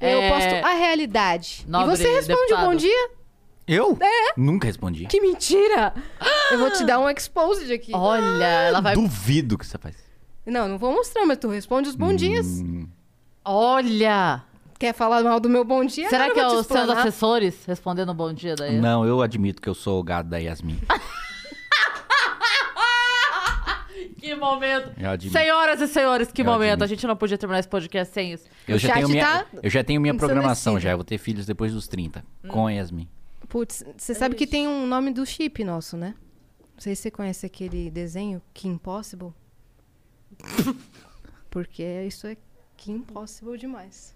Eu É, posto a realidade. E nobre você responde o deputado. bom dia? Eu? Nunca respondi. Que mentira! Eu vou te dar um exposed aqui. Olha, ela vai. Duvido que você faz. Não, não vou mostrar, mas tu responde os bom dias. Hum, Olha! Quer falar mal do meu bom dia? Será que é os seus assessores respondendo bom dia daí? Não, eu admito que eu sou o gado da Yasmin. Que momento! Senhoras e senhores, que Eu momento! admito. A gente não podia terminar esse podcast sem isso. Eu já, tenho minha, tá eu já tenho minha programação, já. Eu vou ter filhos depois dos 30. Com a Yasmin. Putz, você sabe que tem um nome do chip nosso, né? Não sei se você conhece aquele desenho, Que Impossible. Porque isso é Que Impossible demais.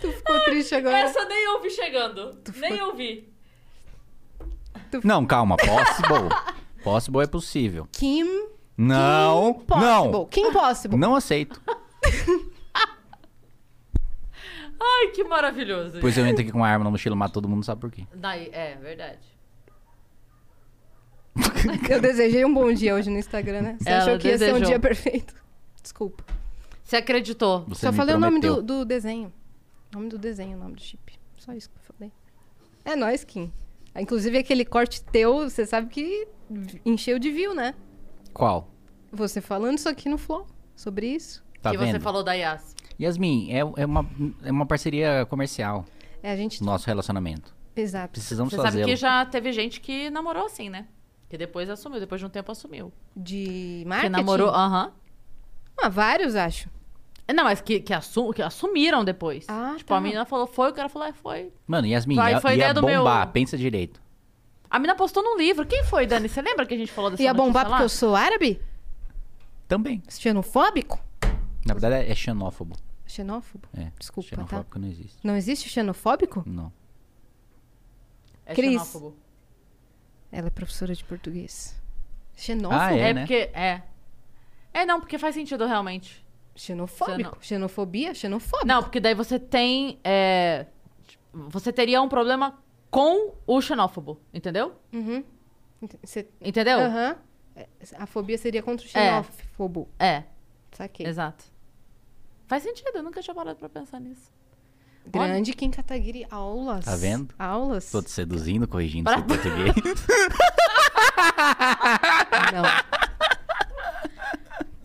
Tu ficou triste agora. Essa nem ouvi chegando. Nem ouvi. Não, calma. Possible. Possible é possível. Kim Não. Possible. Não. Que Impossible. Não aceito. Ai, que maravilhoso. Depois eu entro aqui com uma arma na mochila e mato todo mundo, sabe por quê? Daí, é, verdade. Eu desejei um bom dia hoje no Instagram, né? Você Ela achou que ia ser um desejou. dia perfeito. Desculpa. Você acreditou. Você Só me falei o nome prometeu. do, do desenho. O nome do desenho, o nome do chip. Só isso que eu falei. É nóis, Kim. Ah, Inclusive, aquele corte teu, você sabe que encheu de view, né? Qual? Você falando isso aqui no Flow, sobre isso. Tá que vendo? você falou da Yas. Yasmin, é, é, uma, é uma parceria comercial. É, a gente... Nosso relacionamento. Exato. Precisamos Você sabe que já teve gente que namorou assim, né? Que depois assumiu, depois de um tempo assumiu. De Que marketing? namorou, aham. Ah, vários, acho. Não, mas que, que, assu- que assumiram depois. Ah, tipo, tá. a menina falou, foi, o cara falou, é, foi. Mano, Yasmin, Vai, ia, foi ia ideia do bombar. meu- Pensa direito. A menina postou num livro. Quem foi, Dani? Você lembra que a gente falou dessa Ia bombar notícia porque lá? eu sou árabe? Também. Xenofóbico? Na verdade, é xenófobo. Xenófobo? É. Desculpa, tá? Xenofóbico não existe. Não existe xenofóbico? Não. É Cris. xenófobo. Ela é professora de português. Xenófobo? Ah, é, É, né? porque, é. É, não, porque faz sentido realmente. Xenofóbico. Xenofobia, xenofóbico. Não, porque daí você tem. é, Você teria um problema com o xenófobo, entendeu? Uhum. Você- Entendeu? Aham. É, A fobia seria contra o xenófobo. É, Saquei. exato. Faz sentido, eu nunca tinha parado pra pensar nisso. Grande Kim Kataguiri. Aulas. Tá vendo? Aulas. Tô te seduzindo, corrigindo Pra- seu português. Não.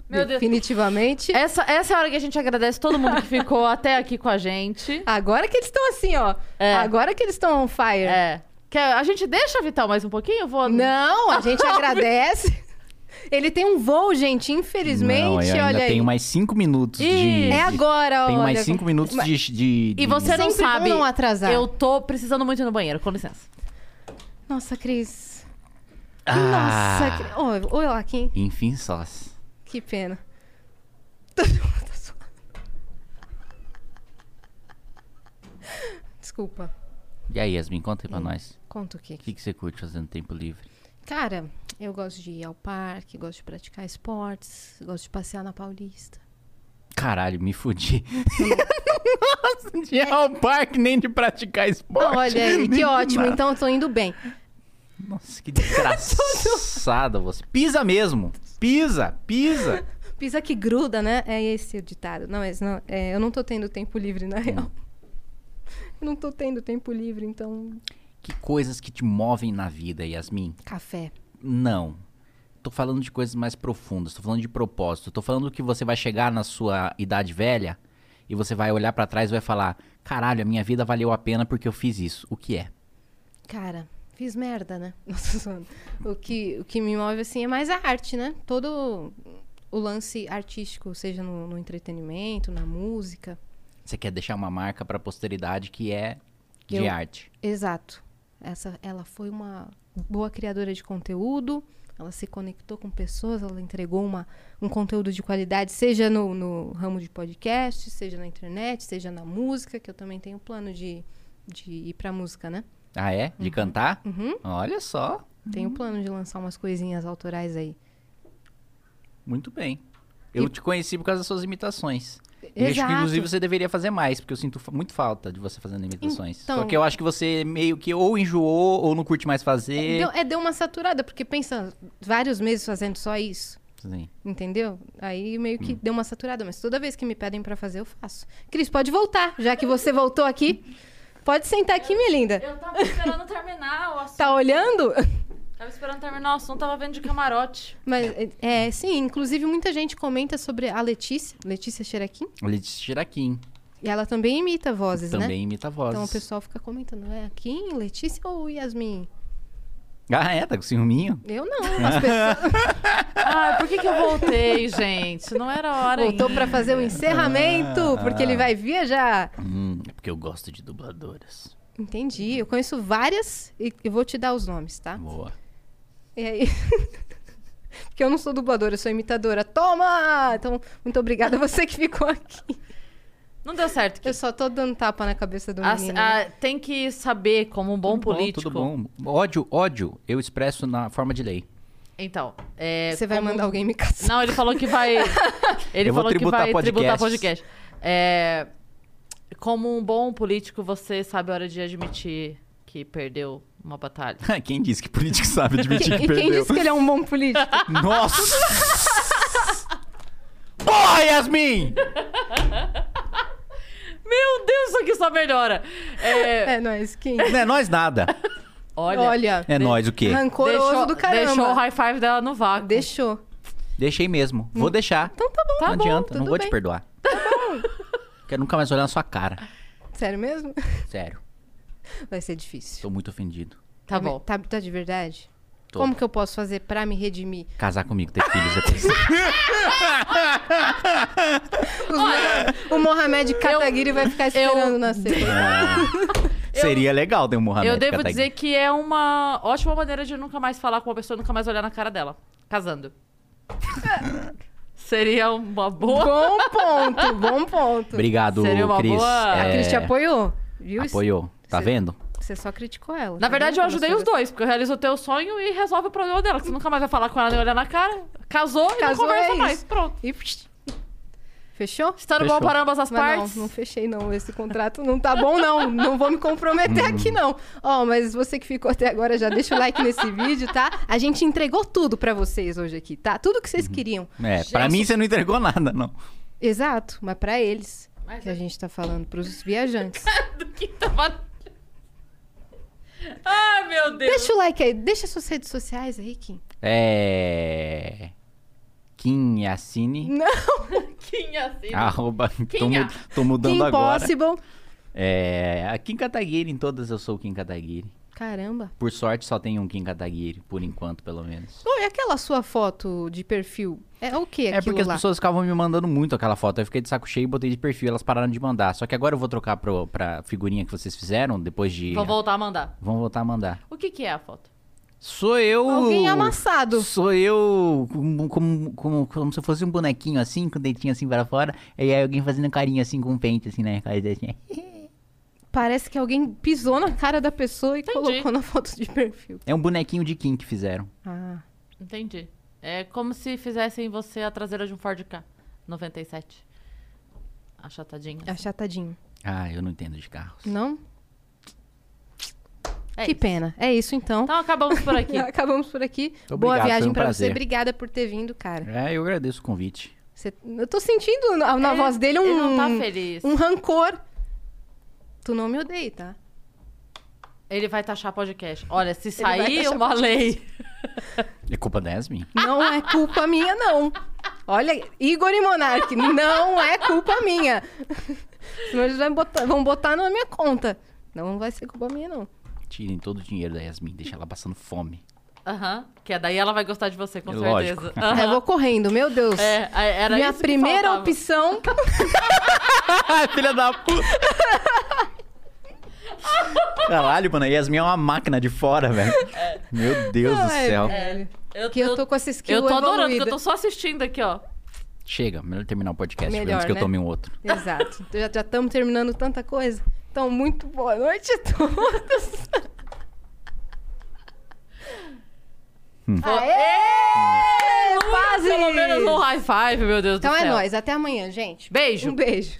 Meu Deus. Definitivamente. Essa, essa é a hora que a gente agradece todo mundo que ficou até aqui com a gente. Agora que eles estão assim, ó. É. Agora que eles estão on fire. É. Quer, a gente deixa, Vital, mais um pouquinho? Eu vou. Não, a gente agradece. Ele tem um voo, gente, infelizmente. Não, eu ainda olha aí. tenho mais cinco minutos de... Ih, É agora, Tenho olha. mais cinco minutos de, de, de- E você não Sempre sabe. não atrasar. Eu tô precisando muito ir no banheiro, com licença. Nossa, Cris. Ah, Nossa, Cris. Oi, oi, Joaquim. Enfim, sós. Que pena. Suando. Desculpa. E aí, Yasmin, conta aí pra nós. Conta o quê? O que, que você curte fazendo tempo livre? Cara, eu gosto de ir ao parque, gosto de praticar esportes, gosto de passear na Paulista. Caralho, me fudi. Nossa, de ir ao parque nem de praticar esporte. Olha aí, que ótimo. Então eu tô indo bem. Nossa, que desgraçada você. Pisa mesmo. Pisa, pisa. Pisa que gruda, né? É esse o ditado. Não, mas não, é, eu não tô tendo tempo livre, na real. Eu não tô tendo tempo livre, então. Que coisas que te movem na vida, Yasmin? Café. Não. Tô falando de coisas mais profundas, tô falando de propósito. Tô falando que você vai chegar na sua idade velha e você vai olhar pra trás e vai falar: caralho, a minha vida valeu a pena porque eu fiz isso. O que é? Cara, fiz merda, né? Nossa, o que, o que me move, assim, é mais a arte, né? Todo o lance artístico, seja no, no entretenimento, na música. Você quer deixar uma marca pra posteridade que é de Eu- arte. Exato. Essa, ela foi uma boa criadora de conteúdo, ela se conectou com pessoas, ela entregou uma, um conteúdo de qualidade, seja no, no ramo de podcast, seja na internet, seja na música, que eu também tenho plano de, de ir pra música, né? Ah, é? De cantar? Uhum. Olha só. Tenho plano de lançar umas coisinhas autorais aí. Muito bem. Eu E- te conheci por causa das suas imitações. E acho que, Exato. inclusive, você deveria fazer mais, porque eu sinto muito falta de você fazendo imitações. Então- Só que eu acho que você meio que ou enjoou ou não curte mais fazer. Deu, é, deu uma saturada, porque pensa, vários meses fazendo só isso. Sim. Entendeu? Aí meio Hum. que deu uma saturada, mas toda vez que me pedem pra fazer, eu faço. Cris, pode voltar, já que você voltou aqui. Pode sentar aqui, minha linda. Eu tava esperando terminar o assunto. Tá olhando? Tava esperando terminar o assunto, tava vendo de camarote. Mas, é, sim, inclusive muita gente comenta sobre a Letícia, Letícia Xeraquim, Letícia Chiraquim e ela também imita vozes, né? também imita vozes. Então o pessoal fica comentando, é Kim, Letícia ou Yasmin? Ah, é? Tá com ciúminho? Eu não, as pessoas Ai, por que que eu voltei, gente? Não era hora voltou ainda. pra fazer o encerramento, porque ele vai viajar. Hum, é porque eu gosto de dubladoras. Entendi, eu conheço várias e eu vou te dar os nomes, tá? Boa. E aí? Porque eu não sou dubladora, eu sou imitadora. Toma! Então, muito obrigada a você que ficou aqui. Não deu certo. Eu só tô dando tapa na cabeça do As- menino. né? ah, tem que saber, como um bom Tudo político. tudo bom. Ódio, ódio, eu expresso na forma de lei. Então, é, Você vai como- mandar alguém me caçar. Não, ele falou que vai. Ele Eu falou que tributar vai tributar podcasts. podcast. É, como um bom político, você sabe a hora de admitir que perdeu uma batalha. Quem disse que político sabe admitir que e quem perdeu? disse que ele é um bom político? Nossa! Porra, Yasmin! Meu Deus, isso aqui só melhora. É, é, nós, quem? Não é nós nada. olha, Olha, É nós o quê? rancoroso deixou, do caramba. deixou o high five dela no vácuo. Deixou. Deixei mesmo. Vou deixar. Então tá bom. não tá bom, adianta, não tudo vou te bem. perdoar. Quero nunca mais olhar na sua cara. Sério mesmo? Sério. Vai ser difícil. Tô muito ofendido. Tá bom. Tá, tá de verdade? Tô. Como que eu posso fazer pra me redimir? Casar comigo, ter filhos depois. O Mohamed Kataguiri vai ficar esperando nascer. Seria legal ter um Mohamed Eu devo Kataguiri. dizer que é uma ótima maneira de nunca mais falar com uma pessoa, nunca mais olhar na cara dela. Casando. Seria uma boa. Bom ponto, bom ponto. Obrigado, Seria uma Cris. boa- A É, Cris te apoiou, viu? Apoiou. Tá Você- vendo? Você só criticou ela. Na tá verdade, vendo eu ajudei os dois, porque eu realizo o teu sonho e resolve o problema dela, que você nunca mais vai falar com ela nem olhar na cara. Casou e Casou, não conversa é mais. Pronto. E... Fechou? Estando bom para ambas as Mas partes. não, não fechei não. Esse contrato não tá bom não. Não vou me comprometer aqui não. Ó, mas você que ficou até agora já deixa o like nesse vídeo, tá? A gente entregou tudo pra vocês hoje aqui, tá? Tudo que vocês queriam. É, pra mim você não entregou nada, não. Exato, mas pra eles Mas que é. a gente tá falando pros viajantes. Do que tava... Ai, meu Deus. deixa o like aí, deixa suas redes sociais aí, Kim. É. Kim Yassine. Não, Quem assim? Arroba. Tô, Quinha. mu- tô mudando Kim agora. Possible. É. A Kim Kataguiri, em todas eu sou o Kim Kataguiri. Caramba. Por sorte só tem um Kim Kataguiri, por enquanto, pelo menos. Ô, e aquela sua foto de perfil? É o que É porque as lá? pessoas ficavam me mandando muito aquela foto. Eu fiquei de saco cheio e botei de perfil. Elas pararam de mandar. Só que agora eu vou trocar pro, pra figurinha que vocês fizeram, depois de. Vou voltar a mandar. Vão voltar a mandar. O que que é a foto? Sou eu. Alguém amassado. Sou eu como, como, como, como se fosse um bonequinho assim, com o dentinho assim para fora. E aí alguém fazendo carinho assim com o pente, assim, né? Assim. Parece que alguém pisou na cara da pessoa e Entendi. colocou na foto de perfil. É um bonequinho de Kim que fizeram. Ah. Entendi. É como se fizessem você a traseira de um Ford K 97. Achatadinha. Achatadinho. Ah, eu não entendo de carros. Não? É que isso. pena. É isso então. Então acabamos por aqui. Acabamos por aqui. Obrigado, Boa viagem um pra você. Obrigada por ter vindo, cara. É, eu agradeço o convite. Você- Eu tô sentindo na, na É, voz dele um, Ele não tá feliz. um rancor. Tu não me odeia, tá? Ele vai taxar podcast. Olha, se sair taxar uma lei. É culpa da Yasmin? Não é culpa minha, não. Olha, Igor e Monark, não é culpa minha. Senão eles vão botar, vão botar na minha conta. Não vai ser culpa minha, não. Tirem todo o dinheiro da Yasmin, deixa ela passando fome. Aham. Que daí ela vai gostar de você, com Lógico. certeza. É, eu vou correndo, meu Deus. É, era minha primeira opção. Filha da puta! Caralho, mano, a Yasmin é uma máquina de fora, velho. Meu Deus do Ai, céu. velho. Eu, Que eu tô com essa skill Eu tô adorando, porque evoluída. eu tô só assistindo aqui, ó. Chega, melhor terminar o podcast Melhor, antes que eu né? tome um outro. Exato. Já estamos terminando tanta coisa. Então, muito boa noite a todos. Hum. Aê! Quase! Pelo menos um high five, meu Deus Então do é céu. nóis. Até amanhã, gente. Beijo. Um beijo.